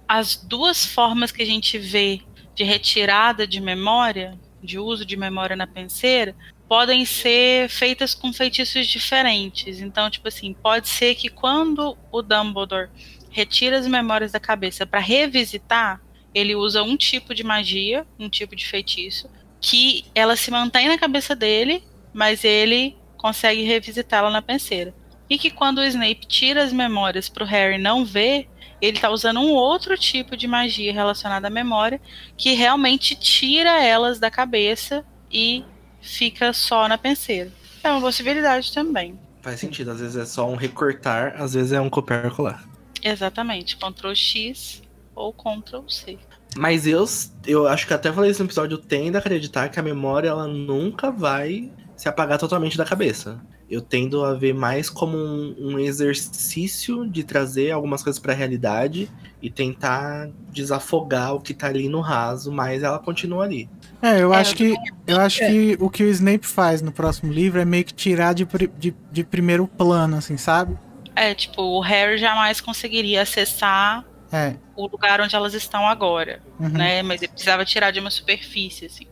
as duas formas que a gente vê de retirada de memória, de uso de memória na penseira, podem ser feitas com feitiços diferentes. Então, tipo assim, pode ser que quando o Dumbledore retira as memórias da cabeça para revisitar, ele usa um tipo de magia, um tipo de feitiço, que ela se mantém na cabeça dele, mas ele consegue revisitá-la na penseira. e que quando o Snape tira as memórias para o Harry não ver, ele está usando um outro tipo de magia relacionada à memória que realmente tira elas da cabeça e fica só na penseira. É uma possibilidade também. Faz sentido, às vezes é só um recortar, às vezes é um copiar e colar. Exatamente, Ctrl X ou Ctrl C. Mas eu, eu acho que até falei isso no episódio, eu tendo a acreditar que a memória ela nunca vai se apagar totalmente da cabeça. Eu tendo a ver mais como um, um exercício de trazer algumas coisas para a realidade e tentar desafogar o que tá ali no raso, mas ela continua ali. É, eu É, acho que eu acho que o que o Snape faz no próximo livro é meio que tirar de, de, de primeiro plano, assim, sabe? É, tipo, o Harry jamais conseguiria acessar É. o lugar onde elas estão agora, uhum. né? Mas ele precisava tirar de uma superfície, assim.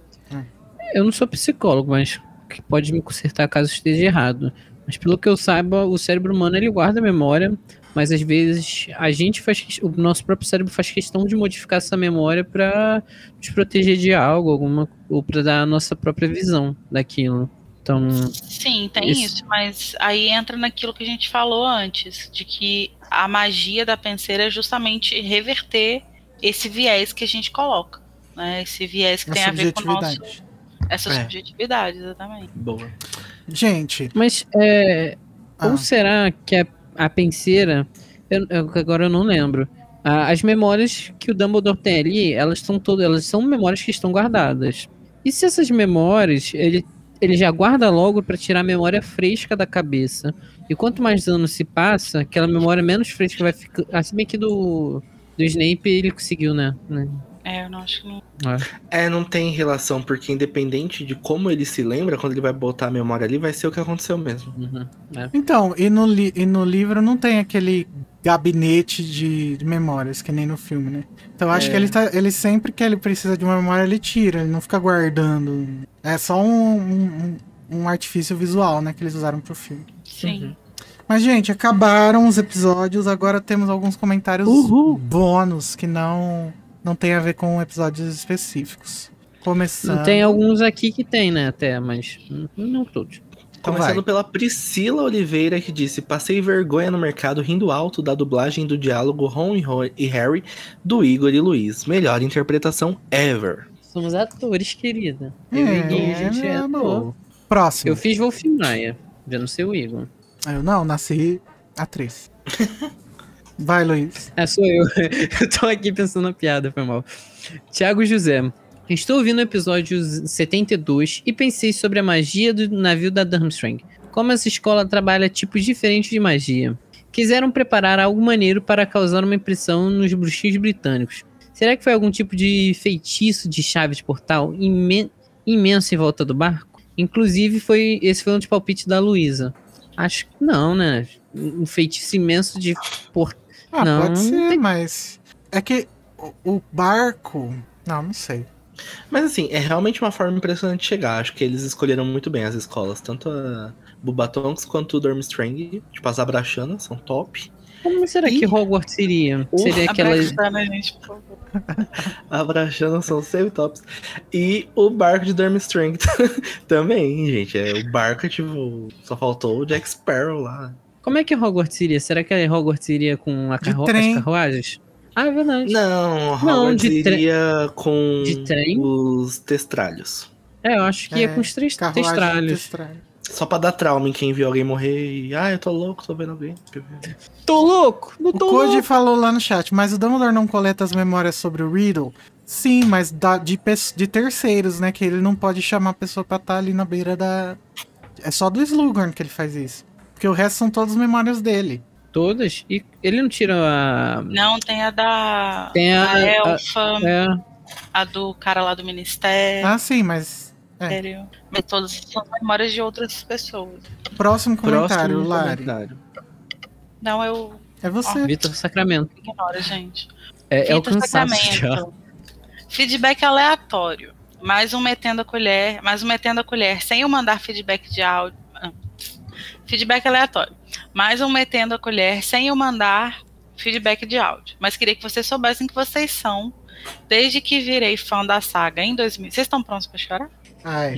Eu não sou psicólogo, mas que pode me consertar caso esteja errado. Mas pelo que eu saiba, o cérebro humano ele guarda a memória, mas às vezes a gente faz o nosso próprio cérebro faz questão de modificar essa memória para nos proteger de algo, alguma ou para dar a nossa própria visão daquilo. Então, Sim, tem Isso. isso. mas aí entra naquilo que a gente falou antes, de que a magia da penseira é justamente reverter esse viés que a gente coloca. Né? Esse viés que A tem a ver com o nosso. Essa É. subjetividade, exatamente. Boa. Gente, mas é, ah, Ou será que a, a penseira. eu- eu- agora eu não lembro. A- as memórias que o Dumbledore tem ali, elas estão todas. Elas são memórias que estão guardadas. E se essas memórias, ele, ele já guarda logo pra tirar a memória fresca da cabeça. E quanto mais anos se passa, aquela memória menos fresca vai ficar. Assim bem que do. Do Snape ele conseguiu, né? É, eu não acho que não. É, não tem relação, porque independente de como ele se lembra, quando ele vai botar a memória ali, vai ser o que aconteceu mesmo. Uhum. então, e no, li- e no livro não tem aquele gabinete de, de memórias, que nem no filme, né? Então eu acho É. que ele, tá, ele sempre que ele precisa de uma memória, ele tira, ele não fica guardando. É só um, um, um artifício visual, né, que eles usaram pro filme. Sim. Mas, gente, acabaram os episódios, agora temos alguns comentários Uhul. bônus que não, não tem a ver com episódios específicos. Começando. Tem alguns aqui que tem, né? Até, mas não todos. Então Começando vai. pela Priscila Oliveira, que disse: Passei vergonha no mercado rindo alto da dublagem do diálogo Ron e Harry do Igor e Luiz. Melhor interpretação ever. Somos atores, querida. É, Eu e Gui, a gente é, é, ator. amor. Próximo. Eu fiz Wolf Maia, já não sei o Igor. Eu não, nasci atriz. Vai, Luiz. Ah, sou eu. eu tô aqui pensando na piada, foi mal. Tiago José. Estou ouvindo o episódio 72 e pensei sobre a magia do navio da Durmstrang. Como essa escola trabalha tipos diferentes de magia. Quiseram preparar algo maneiro para causar uma impressão nos bruxinhos britânicos. Será que foi algum tipo de feitiço de chave de portal imen- imenso em volta do barco? Inclusive, foi esse foi um dos palpites da Luísa. Acho que não, né? Um feitiço imenso de portal. Ah, Não, pode ser, tem- mas. É que o, o barco. Não, não sei. Mas assim, é realmente uma forma impressionante de chegar. Acho que eles escolheram muito bem as escolas. Tanto a Bubatonks quanto o Durmstrang. Tipo, as Abraxanas são top. Como será Ih. que Hogwarts seria? Uf, seria aquela. Abraçando, né, gente, por favor. Abraxanas são sempre tops. E o barco de Durmstrang também, gente. É, o barco, tipo, só faltou o Jack Sparrow lá. Como é que Hogwarts seria? Será que Hogwarts iria com a De carro... trem. as carruagens? Ah, é verdade. Não, Hogwarts de tre- iria com de trem? os testralhos. É, eu acho que ia É, com os três testralhos. testralho. Só pra dar trauma em quem viu alguém morrer e. Ah, eu tô louco, tô vendo alguém. Tô louco! Não O tô Code louco! falou lá no chat, mas o Dumbledore não coleta as memórias sobre o Riddle? Sim, mas da- de, de terceiros, né? Que ele não pode chamar a pessoa pra estar ali na beira da. É só do Slughorn que ele faz isso. Porque o resto são todas memórias dele. Todas? E ele não tira a. Não, tem a da. Tem a- a a- elfa, É, a do cara lá do ministério. Ah, sim, mas. é. Mas todas são memórias de outras pessoas. Próximo comentário, Próximo Lari. comentário. Não, eu É você. Vitor Sacramento. ignoro, gente. É, é o Vitor cansaço já. Sacramento. Feedback aleatório. Mais um metendo a colher, mais um metendo a colher, sem eu mandar feedback de áudio. Feedback aleatório. Mais um metendo a colher, sem eu mandar feedback de áudio. Mas queria que vocês soubessem que vocês são Desde que virei fã da saga em 2000. Vocês estão prontos pra chorar? Ai.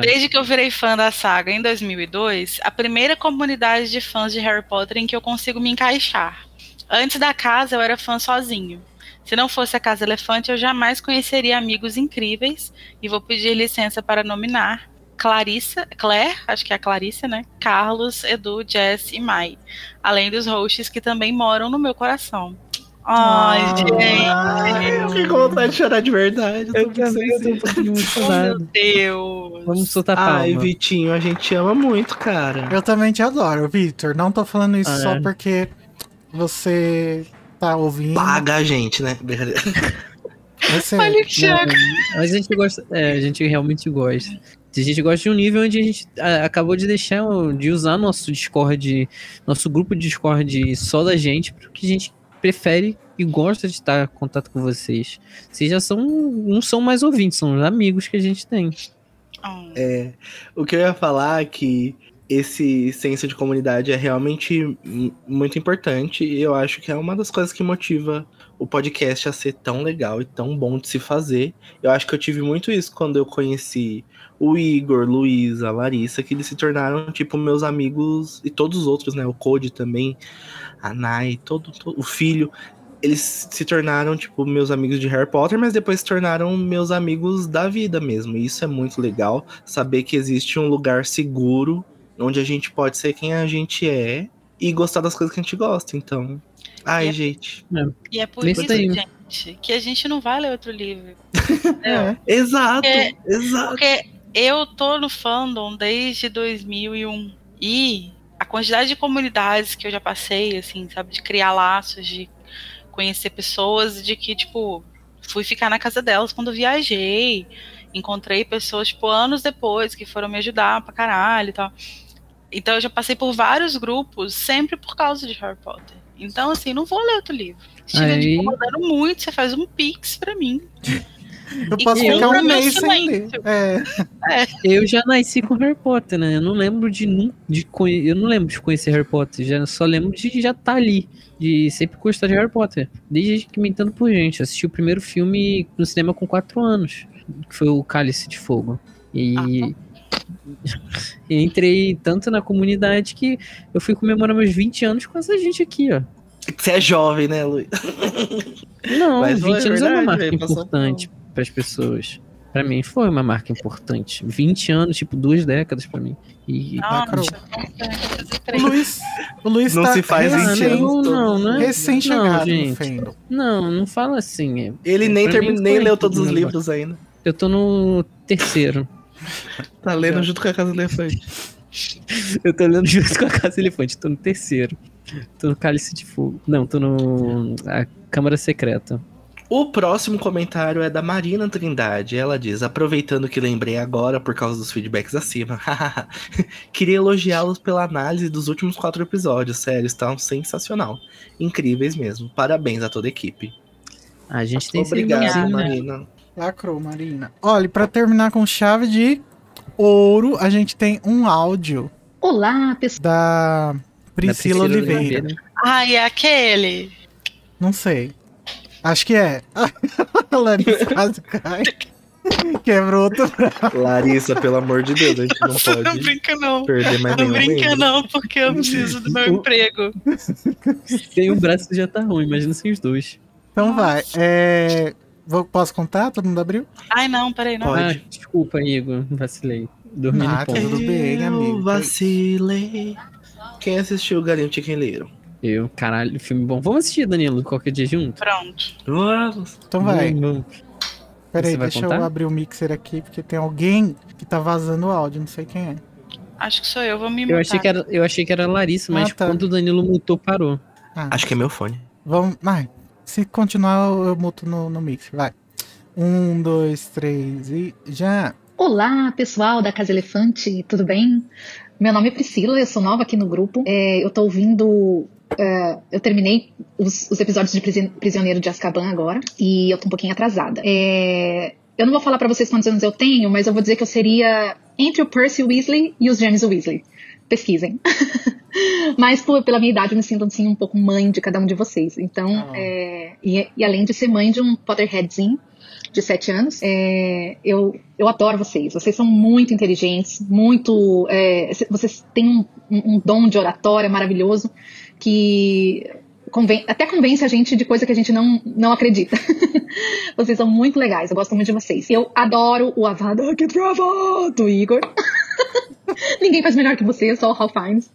Desde que eu virei fã da saga em 2002, a primeira comunidade de fãs de Harry Potter em que eu consigo me encaixar. Antes da casa, eu era fã sozinho. Se não fosse a Casa Elefante, eu jamais conheceria amigos incríveis e vou pedir licença para nominar Clarissa, Claire, acho que é a Clarissa, né? Carlos, Edu, Jess e Mai. Além dos hosts que também moram no meu coração. Ai, Ah. gente. Ai, eu fiquei com vontade de chorar de verdade. Eu Eu também eu tô um pouquinho Oh, meu emocionado. Deus. Vamos soltar palma. Ai, Vitinho, a gente te ama muito, cara. eu também te adoro, Victor. Não tô falando isso Ah, só é. porque você tá ouvindo. Paga a gente, né? Você, Olha o Thiago. Mas a gente gosta. É, a gente realmente gosta. A gente gosta de um nível onde a gente ah, acabou de deixar, de usar nosso Discord, nosso grupo de Discord só da gente, porque a gente prefere e gosta de estar em contato com vocês. Vocês já são, não são mais ouvintes, são os amigos que a gente tem. Oh. É, o que eu ia falar é que esse senso de comunidade é realmente muito importante e eu acho que é uma das coisas que motiva o podcast a ser tão legal e tão bom de se fazer. Eu acho que eu tive muito isso quando eu conheci o Igor, Luísa, Larissa, que eles se tornaram, tipo, meus amigos e todos os outros, né? O Code também, a Nai, todo, todo- o filho. Eles se tornaram, tipo, meus amigos de Harry Potter, mas depois se tornaram meus amigos da vida mesmo. E isso é muito legal, saber que existe um lugar seguro onde a gente pode ser quem a gente é e gostar das coisas que a gente gosta. Então, ai, E é- gente. E é por Isso gente, que a gente não vai ler outro livro. É. Exato, É, exato. Porque eu tô no fandom desde 2001 e a quantidade de comunidades que eu já passei, assim, sabe, de criar laços, de conhecer pessoas, de que, tipo, fui ficar na casa delas quando viajei, encontrei pessoas, tipo, anos depois que foram me ajudar pra caralho e tal. Então eu já passei por vários grupos, sempre por causa de Harry Potter. Então, assim, não vou ler outro livro. Se estiver te incomodando muito, você faz um pix pra mim. Eu posso E ficar um mês sem ler. silêncio. É. Eu já nasci com Harry Potter, né? Eu não lembro de, nu- de eu não lembro de conhecer Harry Potter, já só lembro de já estar ali, de sempre gostar de Harry Potter. Desde que me entendo por gente, assisti o primeiro filme no cinema com 4 anos, que foi o Cálice de Fogo. E e entrei tanto na comunidade que eu fui comemorar meus 20 anos com essa gente aqui, ó. Você é jovem, né, Luiz? Não, Mas 20 foi anos é uma verdade, marca passou importante para as pessoas. Pra mim foi uma marca importante. 20 anos, tipo, duas décadas pra mim. E Lacrou. Nossa, O Luiz, o Luiz Não tá se faz Ah, 20 recém, anos. não, não, não é- recém-chegado Não, no gente. fandom. Não, não fala assim. é- Ele nem, Pra mim termi- nem leu todos os livros ainda. Eu tô no terceiro. Tá lendo junto com a Casa do Elefante. Eu tô lendo junto com a Casa Elefante, tô no terceiro. Tô no Cálice de Fogo. Não, tô no. A Câmara Secreta. O próximo comentário é da Marina Trindade. Ela diz: aproveitando que lembrei agora por causa dos feedbacks acima, queria elogiá-los pela análise dos últimos quatro episódios. Sério, estão sensacional. Incríveis mesmo. Parabéns a toda a equipe. A gente tem Obrigado, né? Marina. Lacrou, Marina. Olha, pra terminar com chave de ouro, a gente tem um áudio Olá, pessoal. da Priscila, Oliveira. Ai, é aquele. Não sei. Acho que é. A Larissa quase cai. Quebrou outro braço. Larissa, pelo amor de Deus, a gente não Nossa, não pode brinca não. perder mais Não nenhum brinca não, porque eu preciso do meu emprego. Tem um braço que já tá ruim, imagina sem os dois. Então vai. É... Vou, posso contar? Todo mundo abriu? Ai, não, peraí, não. Pode. Ah, desculpa, Igor. Vacilei. Dormi Ah, no ponto. tudo bem, amigo. Eu vacilei. Quem assistiu o Galinho Chiquenleiro? Eu, caralho, filme bom. Vamos assistir, Danilo, qualquer dia junto? Pronto. Vamos. Então vai. Vamos. Peraí, deixa eu contar? abrir o mixer aqui, porque tem alguém que tá vazando o áudio, não sei quem é. Acho que sou eu, vou me Eu mutar. achei, que era, eu achei que era a Larissa, mas Ah, tá. quando o Danilo mutou, parou. Ah, Acho que é meu fone. Vamos. Vai. Se continuar, eu muto no, no mixer. Vai. Um, dois, três e já. Olá, pessoal da Casa Elefante, tudo bem? Meu nome é Priscila, eu sou nova aqui no grupo. É, eu tô ouvindo. é, eu terminei os, os episódios de Prisi- Prisioneiro de Azkaban agora e eu tô um pouquinho atrasada. É, eu não vou falar pra vocês quantos anos eu tenho, mas eu vou dizer que eu seria entre o Percy Weasley e os James Weasley. Pesquisem. Mas por, pela minha idade, eu me sinto assim um pouco mãe de cada um de vocês. Então, Ah. é, e, e além de ser mãe de um Potterheadzinho de 7 anos, é, eu, eu adoro vocês. Vocês são muito inteligentes, muito. é, vocês têm um, um dom de oratória maravilhoso que conven- até convence a gente de coisa que a gente não, não acredita. vocês são muito legais, eu gosto muito de vocês. Eu adoro o Avada Kedavra do Igor. Ninguém faz melhor que você, só o Ralph Fiennes.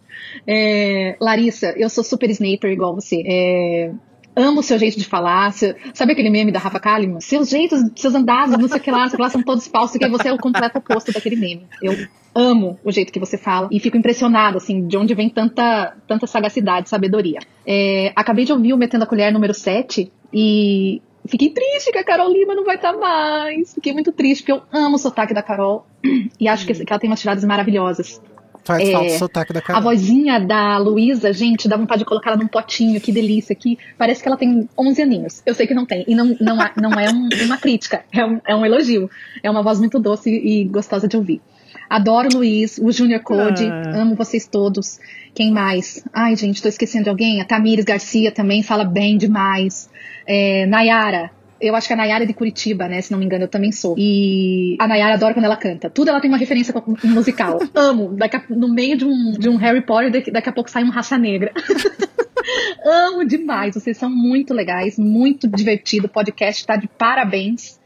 É, Larissa, eu sou super Snaper igual você. É, amo o seu jeito de falar. seu- sabe aquele meme da Rafa Kalimann? Seus jeitos, seus andados, não sei o que lá, sei lá, são todos falsos, que você é o completo oposto daquele meme. Eu amo o jeito que você fala e fico impressionada, assim, de onde vem tanta, tanta sagacidade, sabedoria. É, acabei de ouvir o Metendo a Colher número 7 e fiquei triste que a Carol Lima não vai estar mais. Fiquei muito triste, porque eu amo o sotaque da Carol e acho que, ela tem umas tiradas maravilhosas. Faz É, falta o sotaque da A Carol. vozinha da Luísa, gente, dá vontade de colocar ela num potinho, que delícia. Que parece que ela tem 11 aninhos. Eu sei que não tem. E não, não, é- não é um- uma crítica, é um, é um elogio. É uma voz muito doce e gostosa de ouvir. Adoro o Luiz, o Junior Code, Ah. amo vocês todos. Quem mais? Ai, gente, tô esquecendo de alguém. A Tamires Garcia também fala bem demais. É, Nayara, eu acho que a Nayara é de Curitiba, né? Se não me engano, eu também sou. E a Nayara adora quando ela canta. Tudo ela tem uma referência com musical. Amo. Daqui a- no meio de um, de um Harry Potter, daqui, daqui a pouco sai um Raça Negra. Amo demais. Vocês são muito legais, muito divertido. O podcast tá de parabéns.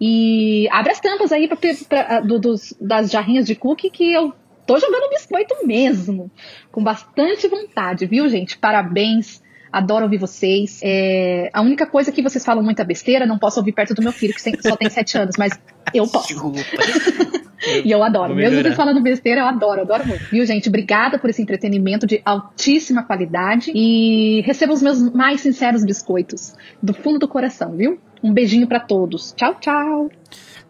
E abre as tampas aí pra, pra- do- dos- das jarrinhas de cookie que eu tô jogando biscoito mesmo. Com bastante vontade, viu, gente? Parabéns. Adoro ouvir vocês. É, a única coisa que vocês falam muita besteira, não posso ouvir perto do meu filho, que só tem sete anos, mas eu posso. E eu adoro. Mesmo vocês falando besteira, eu adoro, adoro muito. Viu, gente? Obrigada por esse entretenimento de altíssima qualidade. E receba os meus mais sinceros biscoitos. Do fundo do coração, viu? Um beijinho pra todos. Tchau, tchau.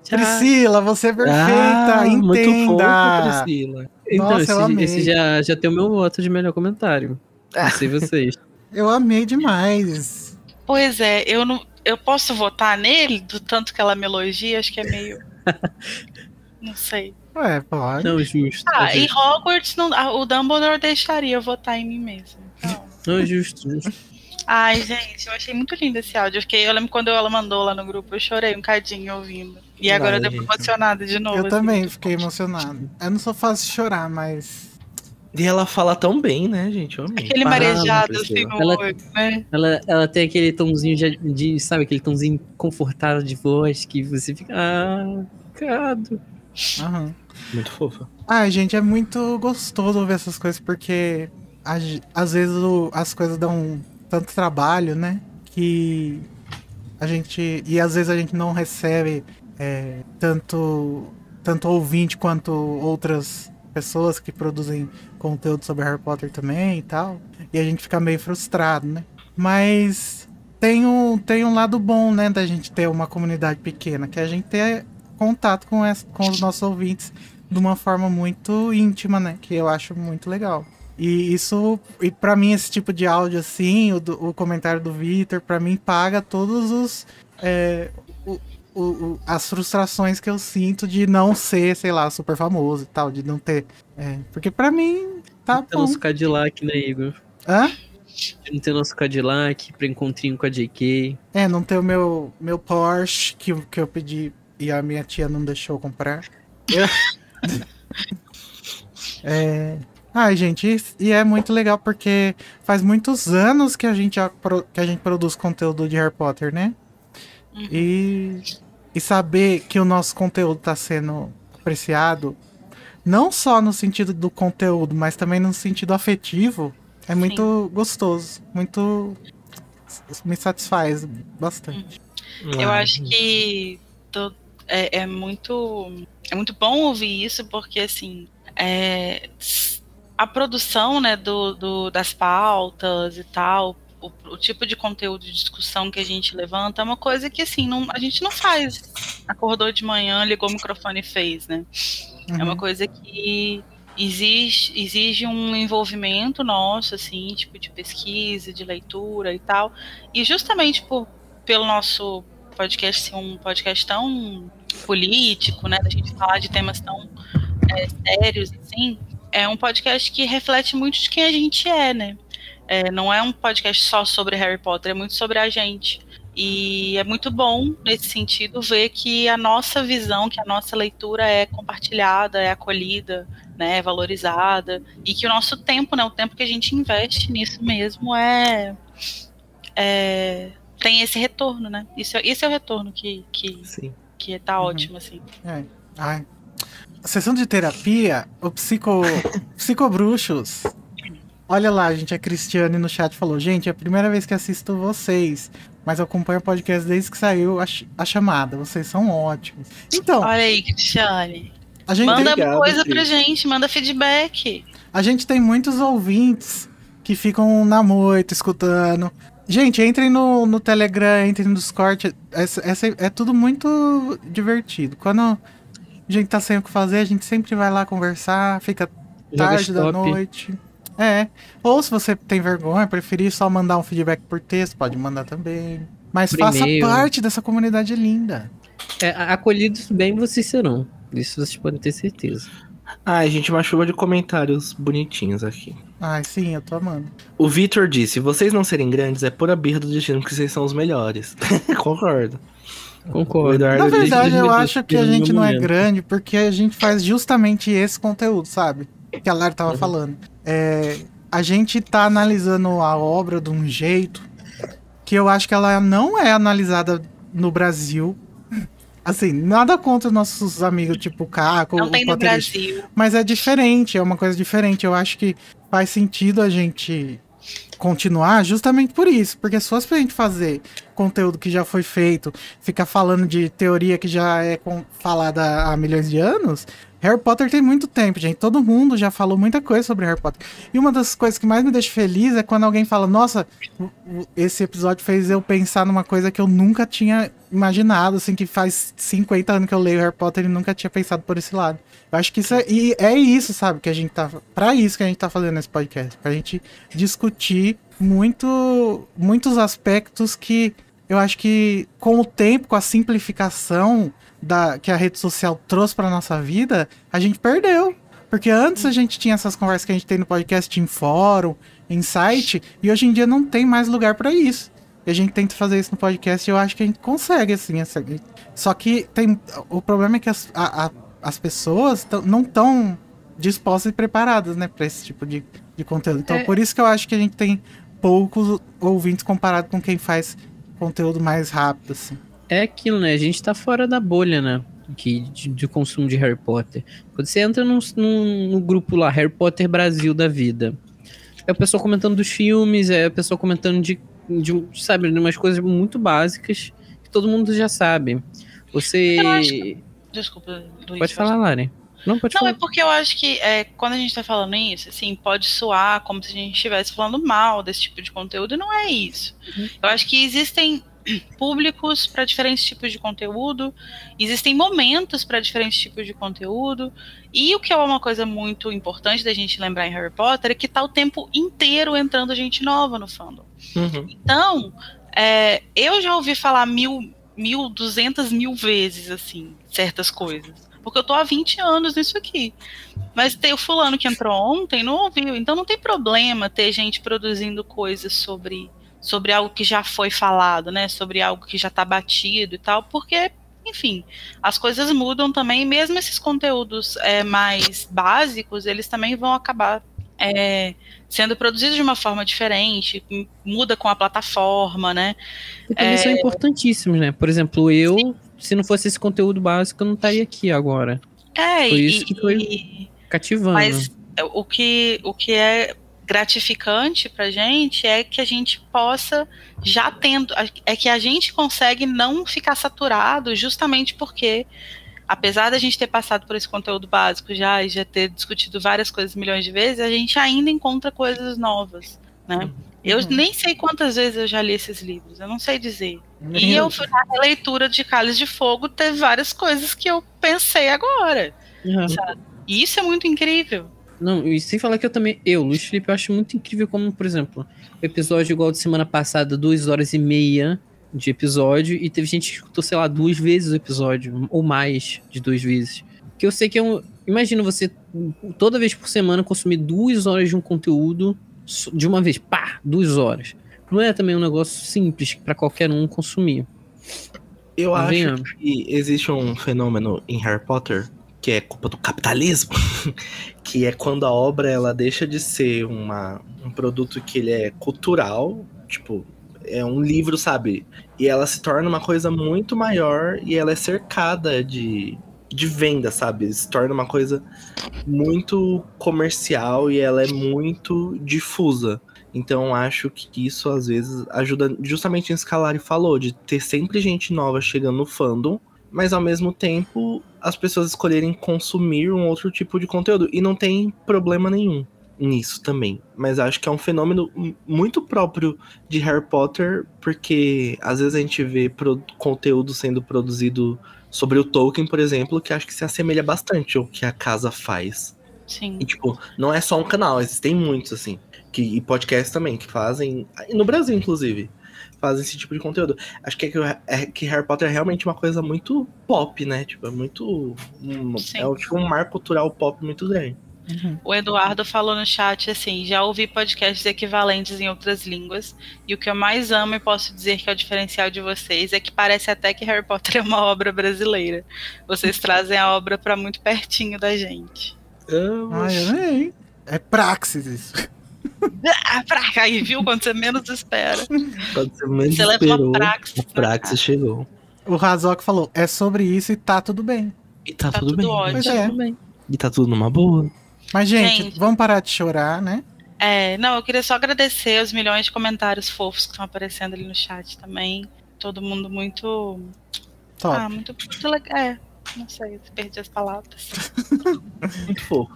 Priscila, você é perfeita, Ah, Muito entenda. fofo, Priscila. Então, Nossa, esse, eu amei. esse já, já tem o meu voto de melhor comentário. Não sei vocês. Eu amei demais. Pois é, eu não. Eu posso votar nele, do tanto que ela me elogia, acho que é meio. não sei. Ué, pode. Não, justo. Ah, é justo. Hogwarts não, ah, o Dumbledore deixaria eu votar em mim mesmo. Então. Não, é justo, justo. Ai, gente, eu achei muito lindo esse áudio. Eu, fiquei, eu lembro quando ela mandou lá no grupo, eu chorei um cadinho ouvindo. E agora eu devo emocionada de novo. Eu assim. também fiquei emocionado. Eu não sou fácil de chorar, mas. E ela fala tão bem, né, gente? Eu amei. Aquele Parada, marejado assim no Ela- olho, né? Ela, ela tem aquele tomzinho de, de, sabe, aquele tomzinho confortável de voz que você fica. Ah, cado. Aham. Muito fofa. Ai, gente, é muito gostoso ver essas coisas, porque às vezes o- as coisas dão tanto trabalho, né? Que a gente. E às vezes a gente não recebe é, tanto, tanto ouvinte quanto outras pessoas que produzem conteúdo sobre Harry Potter também e tal. E a gente fica meio frustrado, né? Mas tem um, tem um lado bom, né, da gente ter uma comunidade pequena, que é a gente ter contato com, essa, com os nossos ouvintes de uma forma muito íntima, né? Que eu acho muito legal. E isso, e para mim esse tipo de áudio assim, o, do- o comentário do Vitor, para mim paga todos os é, o- o- as frustrações que eu sinto de não ser, sei lá, super famoso e tal, de não ter, é, porque para mim tá Tem bom. nosso Cadillac, né, Igor? Hã? De Não ter nosso Cadillac pra encontrinho com a JK. É, não ter o meu meu Porsche que, eu- que eu pedi e a minha tia não deixou eu comprar. É. Ai, gente, e- é muito legal porque faz muitos anos que a gente, já pro- que a gente produz conteúdo de Harry Potter, né? E, e saber que o nosso conteúdo está sendo apreciado, não só no sentido do conteúdo, mas também no sentido afetivo, é muito gostoso. Muito. Me satisfaz bastante. Eu acho que to- é, é muito é muito bom ouvir isso porque assim é, a produção né do, do- das pautas e tal o, o tipo de conteúdo de discussão que a gente levanta é uma coisa que assim não, a gente não faz acordou de manhã ligou o microfone e fez né é uma Uhum. coisa que exige, exige um envolvimento nosso, assim, tipo de pesquisa, de leitura e tal. E justamente por, pelo nosso podcast ser um podcast tão político, né, da gente falar de temas tão é, sérios, assim, é um podcast que reflete muito de quem a gente é, né? É, não é um podcast só sobre Harry Potter, é muito sobre a gente. E é muito bom, nesse sentido, ver que a nossa visão, que a nossa leitura é compartilhada, é acolhida, né, é valorizada. E que o nosso tempo, né, o tempo que a gente investe nisso mesmo é, é tem esse retorno, né? Isso, esse é o retorno que, que, Sim. que tá Uhum. ótimo, assim. É. Ai. A sessão de terapia, o psico... psicobruxos. Olha lá, gente, a Cristiane no chat falou: Gente, é a primeira vez que assisto vocês, mas eu acompanho o podcast desde que saiu a, ch- a chamada. Vocês são ótimos. Então, Olha aí, Cristiane. a gente, Manda tem, coisa pra gente, manda feedback. a gente tem muitos ouvintes que ficam na moita escutando. Gente, entrem no, no Telegram, entrem no Discord. Essa, essa é tudo muito divertido. Quando a gente tá sem o que fazer, a gente sempre vai lá conversar, fica tarde da noite. É. Ou se você tem vergonha, preferir só mandar um feedback por texto, pode mandar também. Mas Por faça e-mail. parte dessa comunidade linda. É, acolhidos bem vocês serão. Isso vocês podem ter certeza. Ai, gente, uma chuva de comentários bonitinhos aqui. Ai, sim, eu tô amando. O Vitor disse: vocês não serem grandes é pura birra do destino que vocês são os melhores. Concordo. Concordo. Eduardo Na verdade, eu acho que a gente não é momento. grande porque a gente faz justamente esse conteúdo, sabe? Que a Lara tava falando. É, a gente tá analisando a obra de um jeito que eu acho que ela não é analisada no Brasil. Assim, nada contra os nossos amigos, tipo o Caco, Não o tem no. Brasil. Mas é diferente, é uma coisa diferente. Eu acho que faz sentido a gente continuar justamente por isso. Porque se fosse pra gente fazer conteúdo que já foi feito, ficar falando de teoria que já é com- falada há milhões de anos, Harry Potter tem muito tempo, gente. Todo mundo já falou muita coisa sobre Harry Potter. E uma das coisas que mais me deixa feliz é quando alguém fala: Nossa, esse episódio fez eu pensar numa coisa que eu nunca tinha imaginado, assim, que faz 50 anos que eu leio Harry Potter e nunca tinha pensado por esse lado. Eu acho que isso é, e é isso, sabe, que a gente tá. Pra isso que a gente tá fazendo esse podcast. Pra gente discutir muito, muitos aspectos que eu acho que com o tempo, com a simplificação da, que a rede social trouxe pra nossa vida, a gente perdeu. Porque antes a gente tinha essas conversas que a gente tem no podcast, em fórum, em site, e hoje em dia não tem mais lugar pra isso. E a gente tenta fazer isso no podcast e eu acho que a gente consegue, assim. essa- Só que tem. O problema é que as, a- a- as pessoas não estão dispostas e preparadas, né, pra esse tipo de, de conteúdo. Então, É. por isso que eu acho que a gente tem poucos ouvintes comparado com quem faz conteúdo mais rápido, assim. É aquilo, né? A gente tá fora da bolha, né? Que, de, de consumo de Harry Potter. Quando você entra num, num, num grupo lá, Harry Potter Brasil da vida, é o pessoal comentando dos filmes, é o pessoal comentando de, de sabe, de umas coisas muito básicas que todo mundo já sabe. Você. Desculpa, Luiz. Pode falar, Lari. Não, pode Não, é falar. porque eu acho que é, quando a gente tá falando isso, assim, pode soar como se a gente estivesse falando mal desse tipo de conteúdo, e não é isso. Eu acho que existem públicos para diferentes tipos de conteúdo, existem momentos para diferentes tipos de conteúdo, e o que é uma coisa muito importante da gente lembrar em Harry Potter é que tá o tempo inteiro entrando gente nova no fandom. Uhum. Então, é, eu já ouvi falar mil, mil, duzentas mil vezes, assim, certas coisas. Porque eu tô há 20 anos nisso aqui. Mas tem o fulano que entrou ontem não ouviu. Então não tem problema ter gente produzindo coisas sobre, sobre algo que já foi falado, né? Sobre algo que já tá batido e tal. Porque, enfim, as coisas mudam também. E mesmo esses conteúdos é, mais básicos, eles também vão acabar é, sendo produzidos de uma forma diferente. Muda com a plataforma, né? E também são importantíssimos, né? Por exemplo, eu, se não fosse esse conteúdo básico, eu não estaria aqui agora. É, Foi e, isso que foi e- Cativando. Mas o que, o que é gratificante pra gente é que a gente possa já tendo é que a gente consegue não ficar saturado justamente porque apesar da gente ter passado por esse conteúdo básico já e já ter discutido várias coisas milhões de vezes, a gente ainda encontra coisas novas, né? Eu Uhum. nem sei quantas vezes eu já li esses livros, eu não sei dizer. E Meu eu, na leitura de Cálice de Fogo, teve várias coisas que eu pensei agora. Uhum. E isso é muito incrível. Não, e sem falar que eu também, eu, Luiz Felipe, eu acho muito incrível como, por exemplo, o episódio igual de semana passada, duas horas e meia de episódio, e teve gente que escutou, sei lá, duas vezes o episódio, ou mais de duas vezes. Que eu sei que é um. Imagina você toda vez por semana consumir duas horas de um conteúdo de uma vez, pá, duas horas. Não é também um negócio simples para qualquer um consumir. Eu acho Convenhamos. que existe um fenômeno em Harry Potter que é culpa do capitalismo, que é quando a obra ela deixa de ser uma, um produto que ele é cultural, tipo, é um livro, sabe? E ela se torna uma coisa muito maior e ela é cercada de, de venda, sabe? Se torna uma coisa muito comercial e ela é muito difusa. Então acho que isso às vezes ajuda justamente que a Lari falou, de ter sempre gente nova chegando no fandom, mas ao mesmo tempo as pessoas escolherem consumir um outro tipo de conteúdo. E não tem problema nenhum nisso também. Mas acho que é um fenômeno muito próprio de Harry Potter, porque às vezes a gente vê conteúdo sendo produzido sobre o Tolkien, por exemplo, que acho que se assemelha bastante ao que a casa faz. Sim. E, tipo, não é só um canal, existem muitos, assim. Que, e podcasts também, que fazem. e No Brasil, inclusive. Fazem esse tipo de conteúdo. Acho que, é que, é que Harry Potter é realmente uma coisa muito pop, né? Tipo, é muito. um- é tipo, um marco cultural pop muito grande. O Eduardo falou no chat assim: já ouvi podcasts equivalentes em outras línguas, e o que eu mais amo e posso dizer que é o diferencial de vocês é que parece até que Harry Potter é uma obra brasileira. Vocês trazem a obra pra muito pertinho da gente. Ai, eu nem. É praxis isso. Ah, pra cá, aí, viu? Quando você menos espera. Quando você menos Você leva esperou, uma praxis. o Praxis chegou. O Razok falou, é sobre isso e tá tudo bem. E tá, Tá tudo, tudo bem. ótimo. Pois é. Tudo bem. E tá tudo numa boa. Mas, gente, Gente. vamos parar de chorar, né? É, não, eu queria só agradecer os milhões de comentários fofos que estão aparecendo ali no chat também. Todo mundo muito. Top. Ah, muito, muito legal. É, não sei, perdi as palavras. Muito fofo.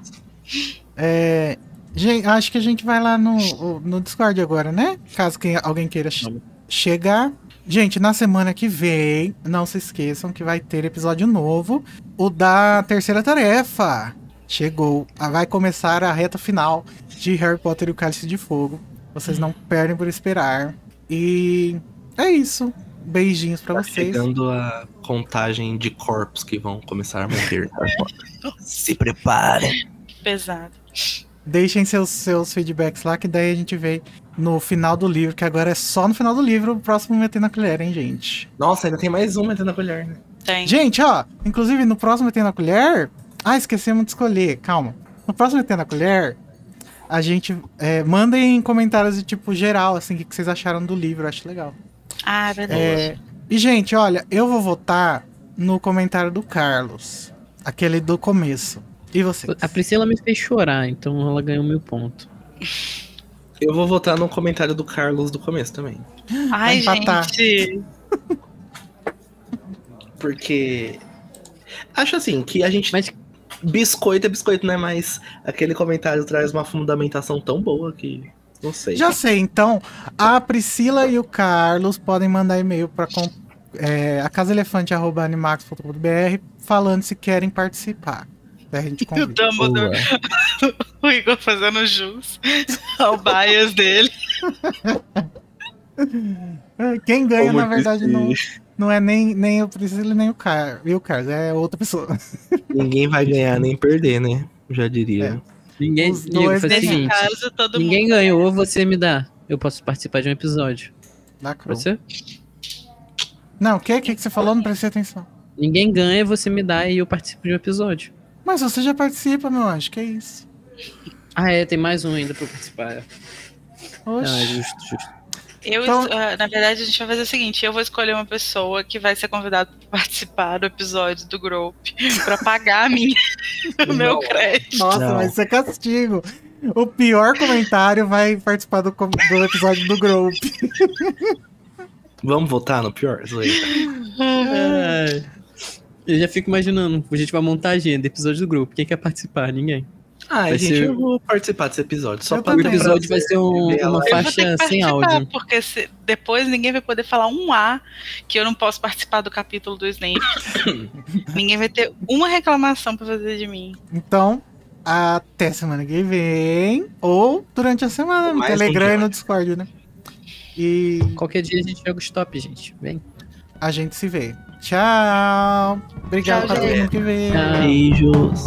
É, gente, acho que a gente vai lá no, no Discord agora, né? Caso que alguém queira che- chegar. Gente, na semana que vem, não se esqueçam que vai ter episódio novo. O da terceira tarefa. Chegou. Ah, Vai começar a reta final de Harry Potter e o Cálice de Fogo. Vocês não perdem por esperar. E é isso. Beijinhos pra Tá vocês. chegando a contagem de corpos que vão começar a morrer. Se preparem. Pesado. Deixem seus, seus feedbacks lá, que daí a gente vê no final do livro, que agora é só no final do livro, o próximo meter na colher, hein, gente? Nossa, ainda tem mais um metendo a colher, né? Tem. Gente, ó, inclusive no próximo meter na colher. Ah, esquecemos de escolher, calma. No próximo meter na colher, a gente. É, mandem comentários de tipo geral, assim, o que que vocês acharam do livro, eu acho legal. Ah, verdade. É, e, gente, olha, eu vou votar no comentário do Carlos, aquele do começo. E vocês? A Priscila me fez chorar, então ela ganhou mil pontos. Eu vou votar no comentário do Carlos do começo também. Ai, gente. Porque. Acho assim, que a gente. Mas Biscoito é biscoito, né? Mas aquele comentário traz uma fundamentação tão boa que. Não sei. Já sei, então a Priscila e o Carlos podem mandar e-mail para é, a casaelefante.animax.br falando se querem participar. Daí a gente O convida. Dumbledore, o Igor fazendo jus ao bias dele. Quem ganha, Como na verdade, não, não é nem, nem o Priscila nem o, Car e o Carlos, é outra pessoa. Ninguém vai ganhar nem perder, né? Já diria. ninguém. Os dois faz o Nesse seguinte: caso, todo ninguém mundo. ganhou, você me dá. Eu posso participar de um episódio. Pode ser? Não, o que, que que você falou? Não prestei atenção. Ninguém ganha, você me dá e eu participo de um episódio. Mas você já participa, meu anjo, que isso? Ah, é, tem mais um ainda pra participar. Oxe. Ah, justo, justo. Eu, Então- ah, na verdade, a gente vai fazer o seguinte: eu vou escolher uma pessoa que vai ser convidada para participar do episódio do Group para pagar a minha, o meu crédito. Nossa, Não. mas isso é castigo. O pior comentário vai participar do, do episódio do Group. Vamos votar no pior? Zoeira. Eu já fico imaginando, a gente vai montar a agenda, episódio do grupo. Quem quer participar? Ninguém. Ai, Vai gente, ser- eu vou participar desse episódio. Só pra O episódio vai ser um- uma faixa sem áudio. porque se- depois ninguém vai poder falar um A que eu não posso participar do capítulo do Snape. ninguém vai ter uma reclamação pra fazer de mim. Então, até semana que vem. Ou durante a semana, no Telegram e no Discord, né? E Qualquer dia a gente joga os top, gente. Vem. a gente se vê. Tchau. Obrigado Tchau, por gente. que veio. Beijos.